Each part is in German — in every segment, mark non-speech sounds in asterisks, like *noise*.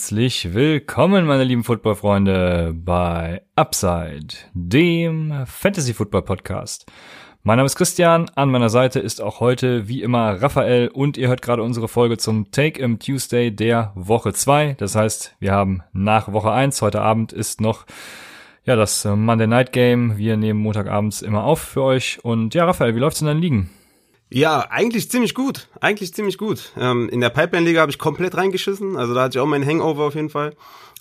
Herzlich willkommen, meine lieben Footballfreunde, bei Upside, dem Fantasy Football Podcast. Mein Name ist Christian, an meiner Seite ist auch heute wie immer Raphael und ihr hört gerade unsere Folge zum Take im Tuesday der Woche 2. Das heißt, wir haben nach Woche 1, heute Abend ist noch ja das Monday Night Game. Wir nehmen Montagabends immer auf für euch und ja, Raphael, wie läuft's in deinen Ligen? Ja, eigentlich ziemlich gut. Eigentlich ziemlich gut. Ähm, in der Pipeline-Liga habe ich komplett reingeschissen. Also da hatte ich auch meinen Hangover auf jeden Fall.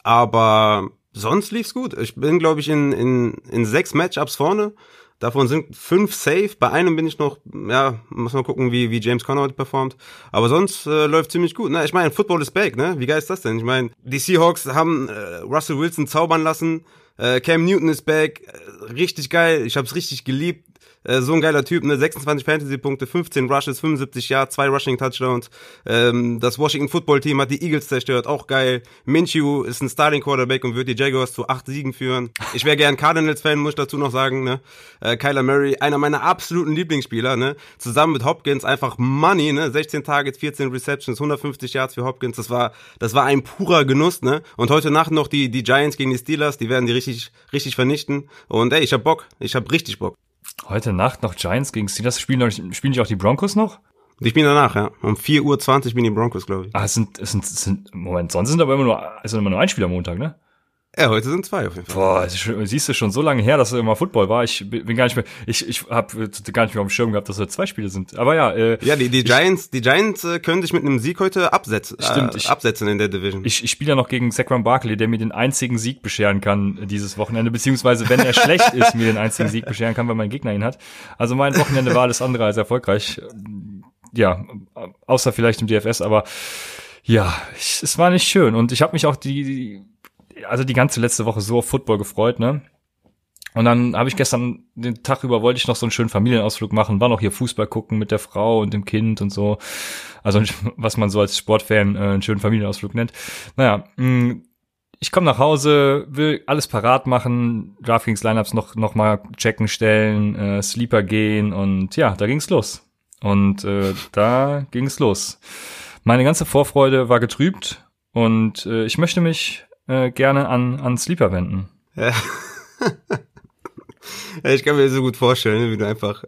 Aber sonst lief's gut. Ich bin, glaube ich, in, in, in sechs Matchups vorne. Davon sind fünf safe. Bei einem bin ich noch, ja, muss mal gucken, wie, wie James Conner heute performt. Aber sonst äh, läuft ziemlich gut. Ne? Ich meine, Football is back, ne? Wie geil ist das denn? Ich meine, die Seahawks haben äh, Russell Wilson zaubern lassen. Äh, Cam Newton ist back. Äh, richtig geil. Ich habe es richtig geliebt. Äh, so ein geiler Typ, ne? 26 Fantasy-Punkte, 15 Rushes, 75 Yards, zwei Rushing-Touchdowns. Ähm, das Washington Football-Team hat die Eagles zerstört, auch geil. Minshew ist ein Starting-Quarterback und wird die Jaguars zu acht Siegen führen. Ich wäre gern Cardinals-Fan, muss ich dazu noch sagen, ne? Äh, Kyler Murray, einer meiner absoluten Lieblingsspieler, ne? Zusammen mit Hopkins einfach Money, ne? 16 Targets, 14 Receptions, 150 Yards für Hopkins. Das war, das war ein purer Genuss, ne? Und heute Nacht noch die, die Giants gegen die Steelers, die werden die richtig, richtig vernichten. Und ey, ich hab Bock. Ich hab richtig Bock. Heute Nacht noch Giants gegen Steelers. Spielen, noch, spielen nicht auch die Broncos noch? Ich bin danach, ja. Um 4.20 Uhr bin die Broncos, glaube ich. Ah, es sind, es sind, es sind, Moment, sonst sind aber immer nur, es sind immer nur ein Spiel am Montag, ne? Ja, heute sind zwei auf jeden Fall. Boah, schon, siehst du schon so lange her, dass es immer Football war. Ich bin gar nicht mehr, ich, ich habe gar nicht mehr auf dem Schirm gehabt, dass es zwei Spiele sind. Aber ja, äh, ja, die, die Giants, die Giants äh, können sich mit einem Sieg heute absetzen, Stimmt, äh, ich, absetzen in der Division. Ich, ich spiele ja noch gegen Saquon Barkley, der mir den einzigen Sieg bescheren kann dieses Wochenende, beziehungsweise wenn er schlecht ist, mir den einzigen Sieg bescheren kann, weil mein Gegner ihn hat. Also mein Wochenende war alles andere als erfolgreich. Ja, außer vielleicht im DFS, aber ja, ich, es war nicht schön und ich habe mich auch die, die also die ganze letzte Woche so auf Football gefreut, ne? Und dann habe ich gestern den Tag über wollte ich noch so einen schönen Familienausflug machen, war noch hier Fußball gucken mit der Frau und dem Kind und so. Also *laughs* was man so als Sportfan äh, einen schönen Familienausflug nennt. Naja, mh, mm, ich komme nach Hause, will alles parat machen, DraftKings Lineups noch noch mal checken, stellen, äh, Sleeper gehen und ja, da ging's los. Und äh, da ging's los. Meine ganze Vorfreude war getrübt und äh, ich möchte mich äh, gerne an, an Sleeper wenden. Ja. *laughs* ich kann mir so gut vorstellen, wie du einfach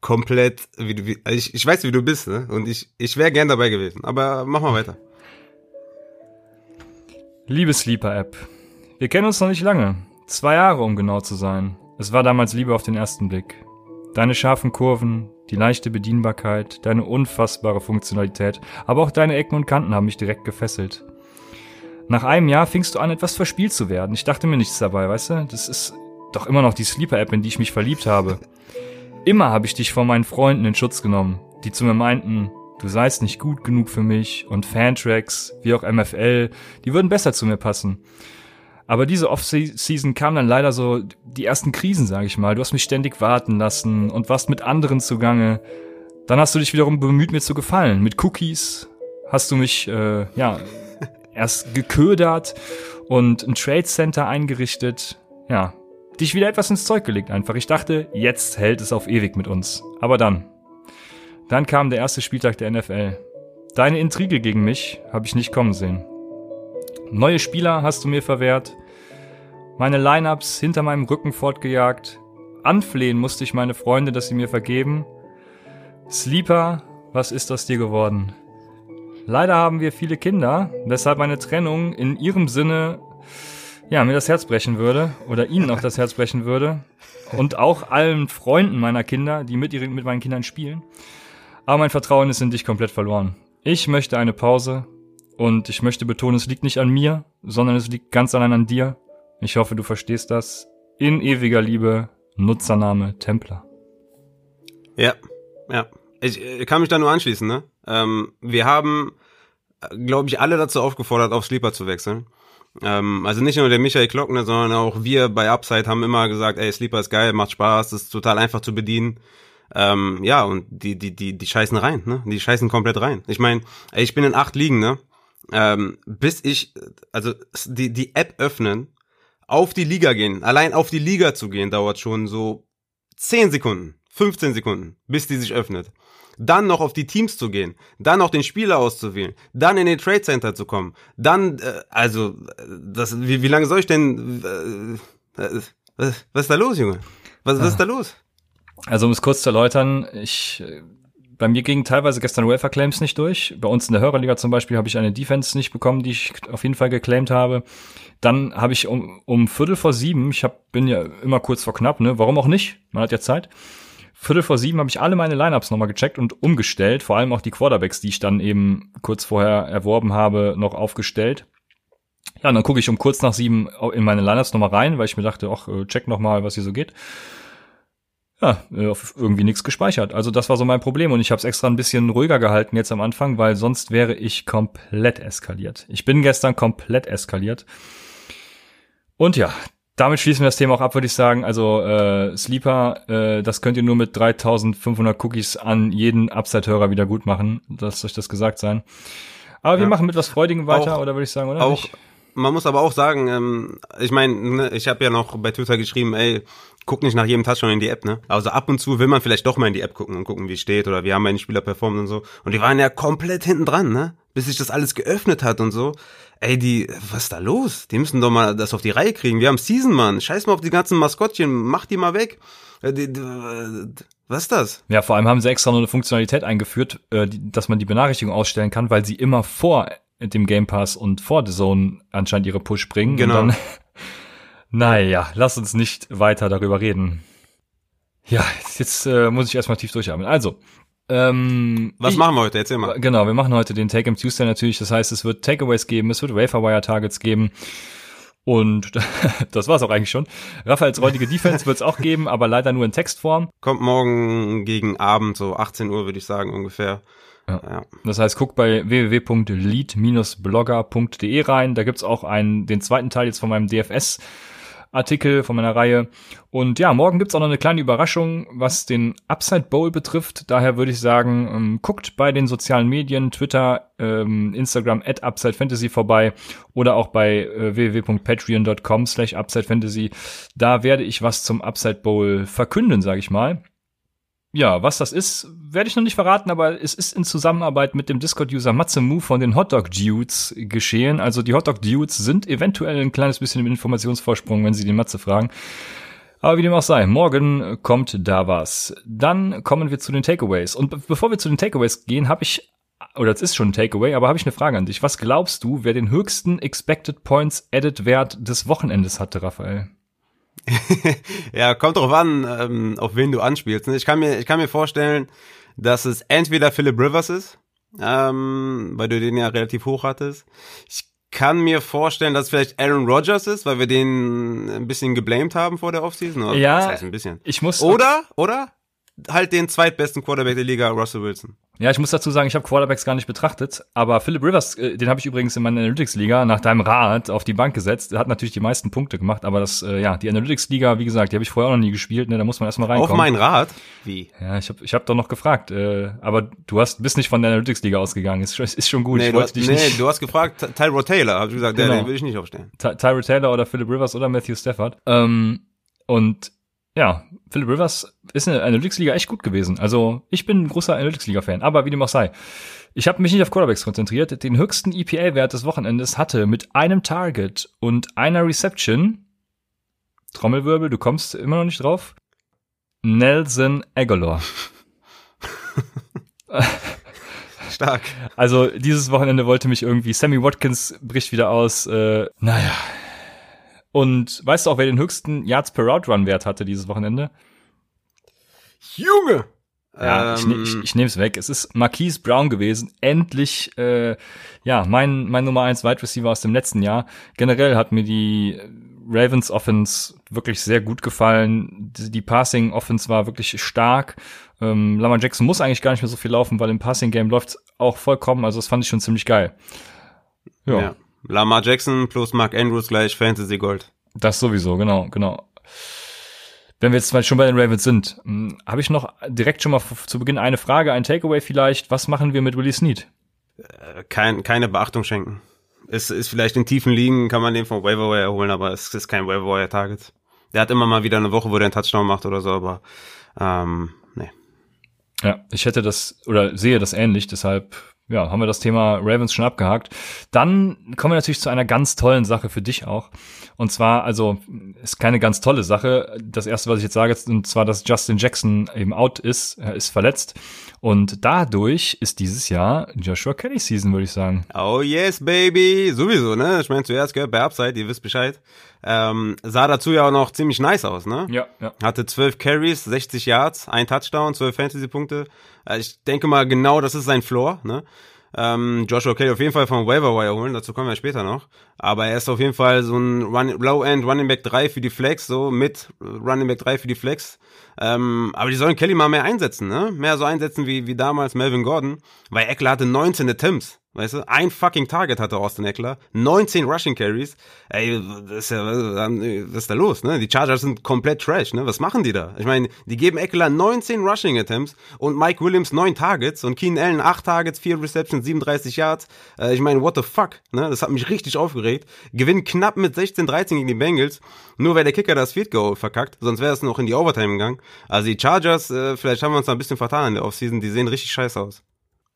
komplett, wie du, wie, also ich, ich weiß, wie du bist, ne? Und ich, ich wäre gern dabei gewesen. Aber mach mal weiter. Liebe Sleeper-App, wir kennen uns noch nicht lange. Zwei Jahre, um genau zu sein. Es war damals Liebe auf den ersten Blick. Deine scharfen Kurven, die leichte Bedienbarkeit, deine unfassbare Funktionalität, aber auch deine Ecken und Kanten haben mich direkt gefesselt. Nach einem Jahr fingst du an, etwas verspielt zu werden. Ich dachte mir nichts dabei, weißt du? Das ist doch immer noch die Sleeper-App, in die ich mich verliebt habe. Immer habe ich dich vor meinen Freunden in Schutz genommen, die zu mir meinten, du seist nicht gut genug für mich und Fantracks, wie auch MFL, die würden besser zu mir passen. Aber diese Off-Season kam dann leider so die ersten Krisen, sag ich mal. Du hast mich ständig warten lassen und warst mit anderen zugange. Dann hast du dich wiederum bemüht, mir zu gefallen. Mit Cookies hast du mich, äh, ja, erst geködert und ein Trade Center eingerichtet. Ja, dich wieder etwas ins Zeug gelegt einfach. Ich dachte, jetzt hält es auf ewig mit uns. Aber dann. Dann kam der erste Spieltag der NFL. Deine Intrige gegen mich habe ich nicht kommen sehen. Neue Spieler hast du mir verwehrt. Meine Lineups hinter meinem Rücken fortgejagt. Anflehen musste ich meine Freunde, dass sie mir vergeben. Sleeper, was ist aus dir geworden? Leider haben wir viele Kinder, weshalb eine Trennung in ihrem Sinne ja, mir das Herz brechen würde oder ihnen auch das Herz brechen würde und auch allen Freunden meiner Kinder, die mit, ihren, mit meinen Kindern spielen. Aber mein Vertrauen ist in dich komplett verloren. Ich möchte eine Pause und ich möchte betonen, es liegt nicht an mir, sondern es liegt ganz allein an dir. Ich hoffe, du verstehst das. In ewiger Liebe, Nutzername Templer. Ja, ja. Ich, ich kann mich da nur anschließen, ne? Ähm, wir haben, glaube ich, alle dazu aufgefordert, auf Sleeper zu wechseln. Ähm, also nicht nur der Michael Klockner, sondern auch wir bei Upside haben immer gesagt, ey, Sleeper ist geil, macht Spaß, ist total einfach zu bedienen. Ähm, ja, und die, die, die, die scheißen rein, ne? Die scheißen komplett rein. Ich meine, ich bin in acht Ligen, ne? Ähm, bis ich, also die, die App öffnen, auf die Liga gehen, allein auf die Liga zu gehen, dauert schon so 10 Sekunden, 15 Sekunden, bis die sich öffnet. Dann noch auf die Teams zu gehen, dann noch den Spieler auszuwählen, dann in den Trade Center zu kommen, dann, äh, also, das, wie, wie lange soll ich denn, äh, äh, was, was ist da los, Junge? Was, was ist da los? Also um es kurz zu erläutern, ich bei mir gingen teilweise gestern Welfare Claims nicht durch. Bei uns in der Hörerliga zum Beispiel habe ich eine Defense nicht bekommen, die ich auf jeden Fall geclaimed habe. Dann habe ich um, um Viertel vor sieben, ich hab, bin ja immer kurz vor knapp, ne? Warum auch nicht? Man hat ja Zeit. Viertel vor sieben habe ich alle meine Lineups nochmal gecheckt und umgestellt, vor allem auch die Quarterbacks, die ich dann eben kurz vorher erworben habe, noch aufgestellt. Ja, und dann gucke ich um kurz nach sieben in meine Lineups nochmal rein, weil ich mir dachte, ach, äh, check nochmal, was hier so geht ja, äh, irgendwie nichts gespeichert. Also das war so mein Problem und ich habe es extra ein bisschen ruhiger gehalten jetzt am Anfang, weil sonst wäre ich komplett eskaliert. Ich bin gestern komplett eskaliert. Und ja, damit schließen wir das Thema auch ab, würde ich sagen. Also äh, Sleeper, äh, das könnt ihr nur mit 3500 Cookies an jeden Upside-Hörer wieder gut machen. Lasst euch das gesagt sein. Aber wir machen mit was Freudigem weiter, auch, oder würde ich sagen, oder? Auch, nicht? man muss aber auch sagen, ähm, ich meine, ne, ich habe ja noch bei Twitter geschrieben, ey, guck nicht nach jedem Touchdown in die App, ne? Also ab und zu will man vielleicht doch mal in die App gucken und gucken, wie es steht oder wie haben meine Spieler performt und so. Und die waren ja komplett hinten dran, ne? Bis sich das alles geöffnet hat und so. Ey, die, was ist da los? Die müssen doch mal das auf die Reihe kriegen. Wir haben Season, Mann. Scheiß mal auf die ganzen Maskottchen, mach die mal weg. Äh, was ist das? Ja, vor allem haben sie extra noch eine Funktionalität eingeführt, äh, dass man die Benachrichtigung ausstellen kann, weil sie immer vor dem Game Pass und vor The Zone anscheinend ihre Push bringen. Genau. Und dann *laughs* Naja, lass uns nicht weiter darüber reden. Ja, jetzt äh, muss ich erstmal tief durchatmen. Also, ähm, was ich, machen wir heute? Erzähl mal. Genau, wir machen heute den Take im Tuesday natürlich. Das heißt, es wird Takeaways geben, es wird Waferwire Targets geben. Und *laughs* das war's auch eigentlich schon. Raphaels räudige Defense wird es auch geben, aber leider nur in Textform. Kommt morgen gegen Abend, so 18 Uhr würde ich sagen ungefähr. Ja. ja. Das heißt, guck bei www.lead-blogger.de rein. Da gibt's auch einen, den zweiten Teil jetzt von meinem DFS Artikel von meiner Reihe. Und ja, morgen gibt's auch noch eine kleine Überraschung, was den Upside Bowl betrifft. Daher würde ich sagen, ähm, guckt bei den sozialen Medien, Twitter, ähm, Instagram at Upside Fantasy vorbei oder auch bei äh, www.patreon.com slash Upside Fantasy. Da werde ich was zum Upside Bowl verkünden, sage ich mal. Ja, was das ist, werde ich noch nicht verraten, aber es ist in Zusammenarbeit mit dem Discord-User Matsemu von den Hotdog Dudes geschehen. Also die Hotdog Dudes sind eventuell ein kleines bisschen im Informationsvorsprung, wenn sie den Matze fragen. Aber wie dem auch sei, morgen kommt da was. Dann kommen wir zu den Takeaways. Und bevor wir zu den Takeaways gehen, habe ich, oder es ist schon ein Takeaway, aber habe ich eine Frage an dich. Was glaubst du, wer den höchsten Expected Points Edit Wert des Wochenendes hatte, Raphael? *laughs* ja, kommt drauf an, ähm, auf wen du anspielst. Ne? Ich kann mir, ich kann mir vorstellen, dass es entweder Philip Rivers ist, ähm, weil du den ja relativ hoch hattest. Ich kann mir vorstellen, dass es vielleicht Aaron Rodgers ist, weil wir den ein bisschen geblamed haben vor der Offseason. Oder? Ja, das heißt ein bisschen. Ich muss. Oder, oder halt den zweitbesten Quarterback der Liga, Russell Wilson. Ja, ich muss dazu sagen, ich habe Quarterbacks gar nicht betrachtet, aber Philip Rivers, äh, den habe ich übrigens in meiner Analytics-Liga nach deinem Rat auf die Bank gesetzt. Er hat natürlich die meisten Punkte gemacht, aber das, äh, ja, die Analytics-Liga, wie gesagt, die habe ich vorher auch noch nie gespielt, ne, da muss man erstmal reinkommen. Auf meinen Rat? Wie? Ja, ich habe ich hab doch noch gefragt, äh, aber du hast bist nicht von der Analytics-Liga ausgegangen, ist, ist schon gut. Nee, ich du, wollte hast, dich nee nicht du hast gefragt, Tyrod Taylor, habe ich gesagt, genau. den will ich nicht aufstellen. Ty Tyro Taylor oder Philip Rivers oder Matthew Stafford. Ähm, und ja, Philip Rivers ist in der Analytics-Liga echt gut gewesen. Also ich bin ein großer Analytics-Liga-Fan, aber wie dem auch sei. Ich habe mich nicht auf Quarterbacks konzentriert. Den höchsten EPA-Wert des Wochenendes hatte mit einem Target und einer Reception, Trommelwirbel, du kommst immer noch nicht drauf, Nelson Aguilar. *laughs* Stark. Also dieses Wochenende wollte mich irgendwie, Sammy Watkins bricht wieder aus, äh, naja, und weißt du auch, wer den höchsten Yards per Route Run Wert hatte dieses Wochenende? Junge! Ja, ähm. ich, ich, ich nehme es weg. Es ist Marquise Brown gewesen. Endlich, äh, ja, mein, mein Nummer eins Wide Receiver aus dem letzten Jahr. Generell hat mir die Ravens Offense wirklich sehr gut gefallen. Die, die Passing Offense war wirklich stark. Ähm, Lamar Jackson muss eigentlich gar nicht mehr so viel laufen, weil im Passing Game läuft auch vollkommen. Also das fand ich schon ziemlich geil. Ja. ja. Lamar Jackson plus Mark Andrews gleich Fantasy Gold. Das sowieso, genau, genau. Wenn wir jetzt mal schon bei den Ravens sind, hm, habe ich noch direkt schon mal zu Beginn eine Frage, ein Takeaway vielleicht. Was machen wir mit Willie Snead? Äh, kein, keine Beachtung schenken. Es ist vielleicht in tiefen Ligen, kann man den vom Waiver Wire holen, aber es ist kein Waiver Wire Target. Der hat immer mal wieder eine Woche, wo der einen Touchdown macht oder so, aber ähm, nee. Ja, ich hätte das oder sehe das ähnlich, deshalb ja, haben wir das Thema Ravens schon abgehakt. Dann kommen wir natürlich zu einer ganz tollen Sache für dich auch. Und zwar, also, ist keine ganz tolle Sache. Das erste, was ich jetzt sage, ist, und zwar, dass Justin Jackson eben out ist, er ist verletzt. Und dadurch ist dieses Jahr Joshua Kelly Season, würde ich sagen. Oh yes, baby. Sowieso, ne? Ich meine, zuerst gehört bei Upside, ihr wisst Bescheid. Ähm, sah dazu ja auch noch ziemlich nice aus, ne? Ja, ja. Hatte 12 Carries, 60 Yards, ein Touchdown, 12 Fantasy-Punkte. Also ich denke mal, genau das ist sein Floor, ne? Ähm, Joshua Kelly auf jeden Fall vom Waiver Wire holen, dazu kommen wir später noch. Aber er ist auf jeden Fall so ein Run Low-End Running Back 3 für die Flex, so mit Running Back 3 für die Flex. Ähm, aber die sollen Kelly mal mehr einsetzen, ne? Mehr so einsetzen wie, wie damals Melvin Gordon, weil Eckler hatte 19 Attempts. Weißt du, ein fucking Target hatte Austin Eckler, 19 Rushing Carries. Ey, das ist ja, was ist da los, ne? Die Chargers sind komplett trash, ne? Was machen die da? Ich meine, die geben Eckler 19 Rushing Attempts und Mike Williams 9 Targets und Keenan Allen 8 Targets, 4 Receptions, 37 Yards. Äh, ich meine, what the fuck, ne? Das hat mich richtig aufgeregt. Gewinnen knapp mit 16-13 gegen die Bengals, nur weil der Kicker das Field Goal verkackt, sonst wäre es noch in die Overtime gegangen. Also die Chargers, äh, vielleicht haben wir uns da ein bisschen vertan in der Offseason, die sehen richtig scheiße aus.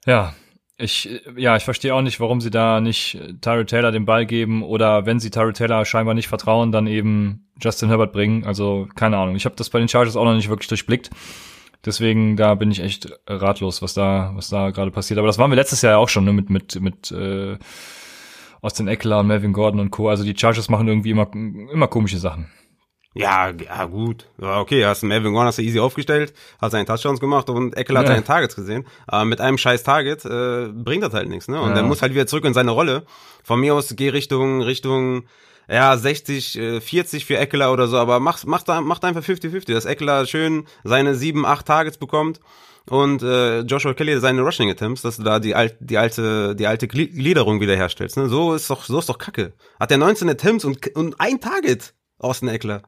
Ja, ich, ja, ich verstehe auch nicht, warum sie da nicht Tyrell Taylor den Ball geben oder wenn sie Tyrell Taylor scheinbar nicht vertrauen, dann eben Justin Herbert bringen. Also keine Ahnung. Ich habe das bei den Chargers auch noch nicht wirklich durchblickt. Deswegen da bin ich echt ratlos, was da was da gerade passiert. Aber das waren wir letztes Jahr auch schon ne, mit mit mit äh, Austin Eckler und Melvin Gordon und Co. Also die Chargers machen irgendwie immer immer komische Sachen. Ja, ja gut. Ja, okay, hast Melvin Gordon hast du easy aufgestellt, hast seinen Touchdowns gemacht und Eckel hat ja. seine Targets gesehen. Aber mit einem scheiß Target äh, bringt das halt nichts, ne? Und ja. der muss halt wieder zurück in seine Rolle. Von mir aus geh Richtung Richtung ja 60 äh, 40 für Eckler oder so, aber mach mach da mach einfach 50-50, dass Eckler schön seine 7 8 Targets bekommt und äh, Joshua Kelly seine Rushing Attempts, dass du da die alte die alte die alte Gliederung wiederherstellst, ne? So ist doch so ist doch Kacke. Hat der 19 Attempts und und ein Target aus dem Eckler.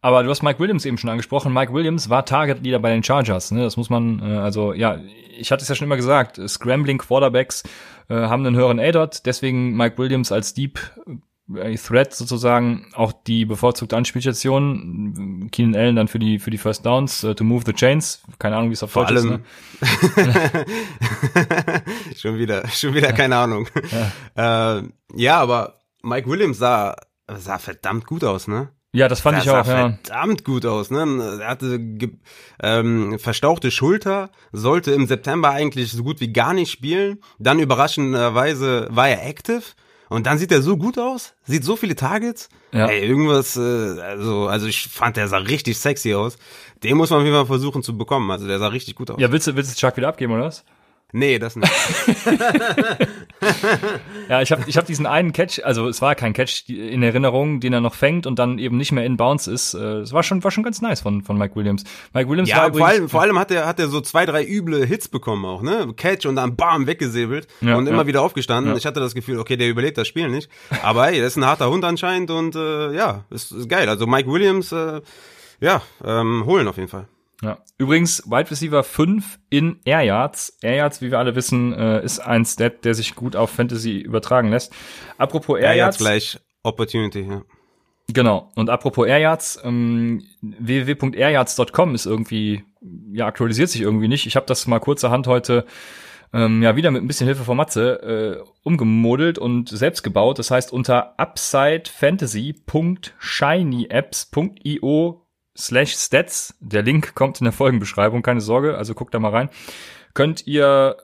Aber du hast Mike Williams eben schon angesprochen. Mike Williams war Target Leader bei den Chargers. Ne? Das muss man, äh, also ja, ich hatte es ja schon immer gesagt. Scrambling Quarterbacks äh, haben einen höheren A-Dot. Deswegen Mike Williams als Deep äh, Threat sozusagen auch die bevorzugte Anspielstation. Keenan Allen dann für die für die First Downs uh, to move the chains. Keine Ahnung, wie es auf Deutsch allem. ist. Ne? *laughs* schon wieder, schon wieder ja. keine Ahnung. Ja. Äh, ja, aber Mike Williams sah sah verdammt gut aus, ne? Ja, das fand das ich auch, sah ja. verdammt gut aus, ne? Er hatte ähm, verstauchte Schulter, sollte im September eigentlich so gut wie gar nicht spielen. Dann überraschenderweise war er active und dann sieht er so gut aus, sieht so viele Targets. Ja. Ey, irgendwas, äh, also, also ich fand, der sah richtig sexy aus. Den muss man auf jeden Fall versuchen zu bekommen. Also der sah richtig gut aus. Ja, willst du, willst du Chuck wieder abgeben, oder was? Nee, das nicht. *laughs* ja, ich habe ich hab diesen einen Catch, also es war kein Catch in Erinnerung, den er noch fängt und dann eben nicht mehr in Bounce ist. Äh, es war schon war schon ganz nice von von Mike Williams. Mike Williams ja, war übrigens, vor allem vor allem hat er hat er so zwei drei üble Hits bekommen auch, ne? Catch und dann bam weggesäbelt ja, und immer ja. wieder aufgestanden. Ja. Ich hatte das Gefühl, okay, der überlebt das Spiel nicht, aber hey, das ist ein harter Hund anscheinend und äh, ja, ist, ist geil. Also Mike Williams äh, ja, ähm, holen auf jeden Fall. Ja. Übrigens, Wide Receiver 5 in Air Yards. Air Yards, wie wir alle wissen, äh, ist ein Stat, der sich gut auf Fantasy übertragen lässt. Apropos Air, Air Yards. gleich Opportunity, ja. Genau. Und apropos Air Yards, ähm, www.airyards.com ist irgendwie, ja, aktualisiert sich irgendwie nicht. Ich habe das mal kurzerhand heute ähm, ja wieder mit ein bisschen Hilfe von Matze äh, umgemodelt und selbst gebaut. Das heißt, unter upsidefantasy.shinyapps.io slash stats, der Link kommt in der Folgenbeschreibung, keine Sorge, also guckt da mal rein, könnt ihr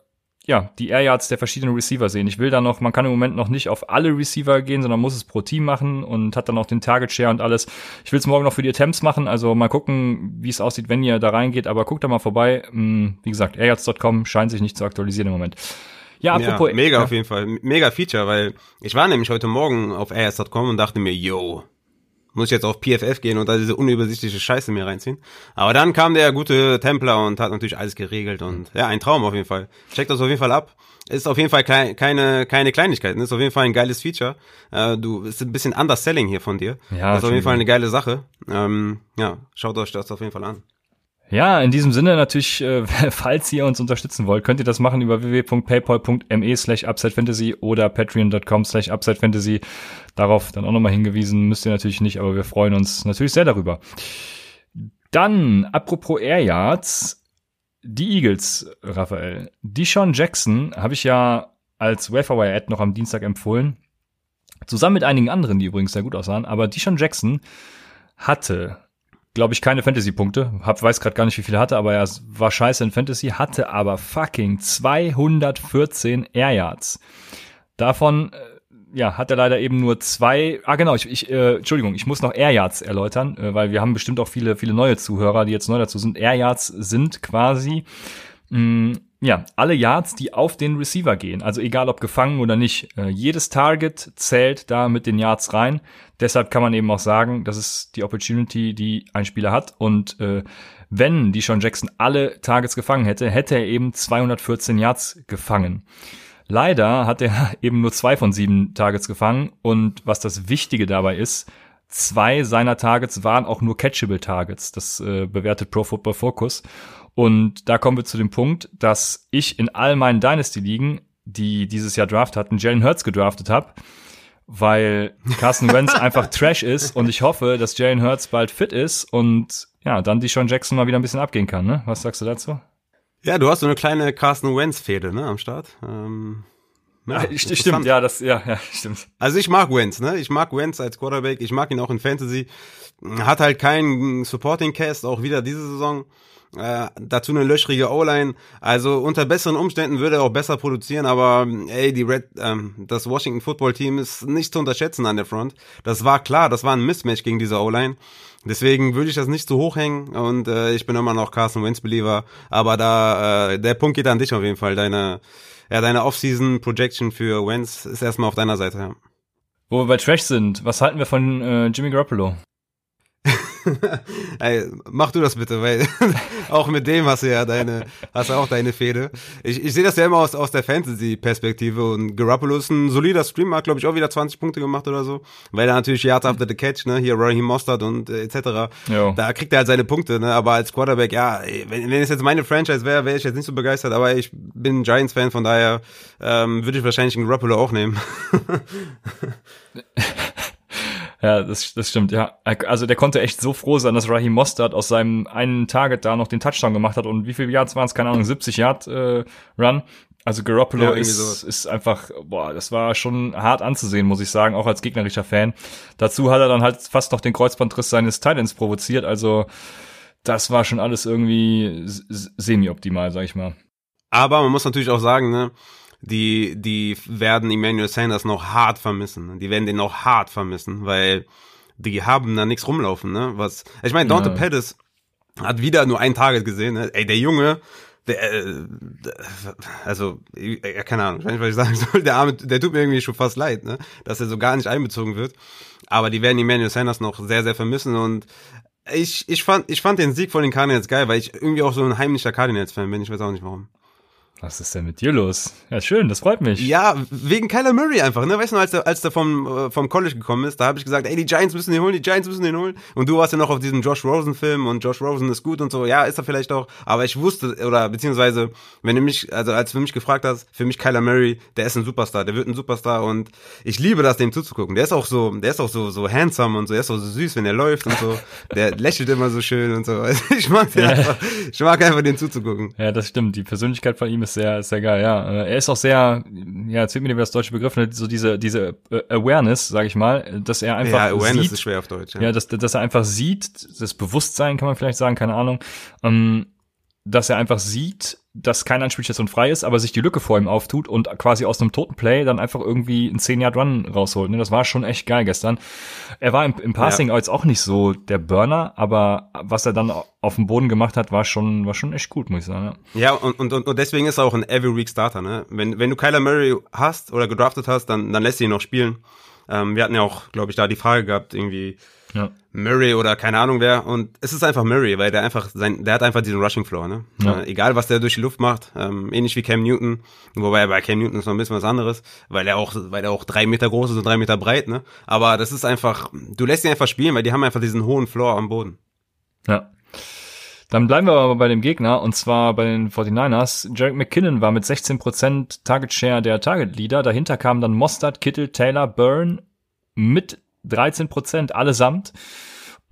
ja, die Air Yards der verschiedenen Receiver sehen. Ich will da noch, man kann im Moment noch nicht auf alle Receiver gehen, sondern muss es pro Team machen und hat dann auch den Target Share und alles. Ich will es morgen noch für die Attempts machen, also mal gucken, wie es aussieht, wenn ihr da reingeht, aber guckt da mal vorbei. Hm, wie gesagt, airyards.com scheint sich nicht zu aktualisieren im Moment. Ja, apropos. Ja, mega ja. auf jeden Fall. Mega Feature, weil ich war nämlich heute Morgen auf airyards.com und dachte mir, yo, muss ich jetzt auf PFF gehen und da diese unübersichtliche Scheiße mir reinziehen. Aber dann kam der gute Templer und hat natürlich alles geregelt und ja, ein Traum auf jeden Fall. Checkt das auf jeden Fall ab. Ist auf jeden Fall klein, keine, keine Kleinigkeit. Ist auf jeden Fall ein geiles Feature. Äh, du, ist ein bisschen Underselling hier von dir. Ja, das ist auf jeden Fall eine geile Sache. Ähm, ja, schaut euch das auf jeden Fall an. Ja, in diesem Sinne natürlich, äh, *laughs* falls ihr uns unterstützen wollt, könnt ihr das machen über www.paypal.me slash UpsideFantasy oder patreon.com slash UpsideFantasy. Darauf dann auch nochmal hingewiesen, müsst ihr natürlich nicht, aber wir freuen uns natürlich sehr darüber. Dann, apropos Air Yards, die Eagles, Raphael. Deshaun Jackson habe ich ja als Waferwire-Ad noch am Dienstag empfohlen. Zusammen mit einigen anderen, die übrigens sehr gut aussahen. Aber Deshaun Jackson hatte glaube ich, keine Fantasy-Punkte. Hab, weiß gerade gar nicht, wie viele hatte, aber er war scheiße in Fantasy, hatte aber fucking 214 Air Yards. Davon, äh, ja, hat er leider eben nur zwei, ah genau, ich, ich äh, Entschuldigung, ich muss noch Air Yards erläutern, äh, weil wir haben bestimmt auch viele, viele neue Zuhörer, die jetzt neu dazu sind. Air Yards sind quasi, mh, ja, alle Yards, die auf den Receiver gehen, also egal ob gefangen oder nicht, äh, jedes Target zählt da mit den Yards rein. Deshalb kann man eben auch sagen, das ist die Opportunity, die ein Spieler hat. Und äh, wenn die Sean Jackson alle Targets gefangen hätte, hätte er eben 214 Yards gefangen. Leider hat er *laughs* eben nur zwei von sieben Targets gefangen. Und was das Wichtige dabei ist, zwei seiner Targets waren auch nur catchable Targets. Das äh, bewertet Pro Football Focus. Und da kommen wir zu dem Punkt, dass ich in all meinen Dynasty-Ligen, die dieses Jahr Draft hatten, Jalen Hurts gedraftet habe, weil Carson Wentz *laughs* einfach Trash ist und ich hoffe, dass Jalen Hurts bald fit ist und ja, dann die Sean Jackson mal wieder ein bisschen abgehen kann. Ne? Was sagst du dazu? Ja, du hast so eine kleine Carson Wentz-Fehde ne, am Start. Ähm ja, stimmt, ja, das, ja, ja, *laughs* stimmt. Also ich mag Wentz, ne? Ich mag Wentz als Quarterback, ich mag ihn auch in Fantasy. Hat halt keinen Supporting Cast, auch wieder diese Saison. Äh, dazu eine löchrige O-Line. Also unter besseren Umständen würde er auch besser produzieren, aber ey, die Red, ähm, das Washington Football Team ist nicht zu unterschätzen an der Front. Das war klar, das war ein Mismatch gegen diese O-Line. Deswegen würde ich das nicht zu hoch hängen und äh, ich bin immer noch Carson Wentz Believer. Aber da äh, der Punkt geht an dich auf jeden Fall. Deine ja, deine Off-Season Projection für Wentz ist erstmal auf deiner Seite. Ja. Wo wir bei Trash sind, was halten wir von äh, Jimmy Garoppolo? *laughs* Ey, mach du das bitte, weil *laughs* auch mit dem hast du ja deine, hast du auch deine Fehde. Ich, ich sehe das ja immer aus, aus der Fantasy-Perspektive und Garoppolo ist ein solider Streamer, glaube ich, auch wieder 20 Punkte gemacht oder so, weil er natürlich Yards after the catch, ne, hier Raheem Mostert und äh, etc. Jo. Da kriegt er halt seine Punkte, ne, aber als Quarterback, ja, wenn, wenn es jetzt meine Franchise wäre, wäre ich jetzt nicht so begeistert, aber ich bin Giants-Fan, von daher ähm, würde ich wahrscheinlich einen Garoppolo auch nehmen. *laughs* Ja, das, das stimmt, ja. Also der konnte echt so froh sein, dass Raheem Mostert aus seinem einen Target da noch den Touchdown gemacht hat und wie viel Yards waren es? Keine Ahnung, 70 Yard äh, Run. Also Garoppolo ja, ist, ist einfach, boah, das war schon hart anzusehen, muss ich sagen, auch als gegnerischer Fan. Dazu hat er dann halt fast noch den Kreuzbandriss seines Titans provoziert, also das war schon alles irgendwie semi-optimal, sag ich mal. Aber man muss natürlich auch sagen, ne, die, die werden Emmanuel Sanders noch hart vermissen. Die werden den noch hart vermissen, weil die haben da nichts rumlaufen, ne? Was, ich meine, Dante ja. Pettis hat wieder nur ein Target gesehen, ne? Ey, der Junge, der, äh, also, ja, keine Ahnung, ich weiß nicht, was ich sagen *laughs* soll, der Arme, der tut mir irgendwie schon fast leid, ne? Dass er so gar nicht einbezogen wird. Aber die werden Emmanuel Sanders noch sehr, sehr vermissen und ich, ich fand, ich fand den Sieg von den Cardinals geil, weil ich irgendwie auch so ein heimlicher Cardinals-Fan bin, ich weiß auch nicht warum. Was ist denn mit dir los? Ja, schön, das freut mich. Ja, wegen Kyler Murray einfach, ne? Weißt du, als der, als der vom, äh, vom College gekommen ist, da habe ich gesagt, ey, die Giants müssen den holen, die Giants müssen den holen. Und du warst ja noch auf diesem Josh Rosen-Film und Josh Rosen ist gut und so. Ja, ist er vielleicht auch. Aber ich wusste, oder beziehungsweise, wenn du mich, also als du mich gefragt hast, für mich Kyler Murray, der ist ein Superstar, der wird ein Superstar und ich liebe das, dem zuzugucken. Der ist auch so, der ist auch so, so handsome und so, der ist auch so süß, wenn er läuft und so. Der *laughs* lächelt immer so schön und so. Also *laughs* ich mag den ja. einfach, ich mag einfach, dem zuzugucken. Ja, das stimmt. Die Persönlichkeit von ihm ist sehr, ist sehr geil, ja. Äh, er ist auch sehr, ja, erzählt mir das deutsche Begriff, ne, so diese, diese äh, Awareness, sag ich mal, dass er einfach. Ja, Awareness sieht, ist schwer auf Deutsch, ja. Ja, dass, dass er einfach sieht, das Bewusstsein kann man vielleicht sagen, keine Ahnung, ähm, dass er einfach sieht, dass kein Anspielstation frei ist, aber sich die Lücke vor ihm auftut und quasi aus einem toten Play dann einfach irgendwie einen 10-Yard-Run rausholt. Ne? Das war schon echt geil gestern. Er war im, im Passing ja. jetzt auch nicht so der Burner, aber was er dann auf dem Boden gemacht hat, war schon, war schon echt gut, muss ich sagen. Ja, ja und, und, und deswegen ist er auch ein Every Week Starter. Ne? Wenn, wenn du Kyler Murray hast oder gedraftet hast, dann, dann lässt du ihn noch spielen. Ähm, wir hatten ja auch, glaube ich, da die Frage gehabt, irgendwie, ja. Murray oder keine Ahnung wer. Und es ist einfach Murray, weil der einfach sein, der hat einfach diesen Rushing Floor, ne? Ja. Äh, egal was der durch die Luft macht, ähm, ähnlich wie Cam Newton. Wobei bei Cam Newton ist noch ein bisschen was anderes, weil er auch, weil er auch drei Meter groß ist und drei Meter breit, ne? Aber das ist einfach, du lässt ihn einfach spielen, weil die haben einfach diesen hohen Floor am Boden. Ja. Dann bleiben wir aber bei dem Gegner und zwar bei den 49ers. Jarek McKinnon war mit 16% Target Share der Target Leader. Dahinter kamen dann Mostert, Kittel, Taylor, Byrne mit 13% allesamt.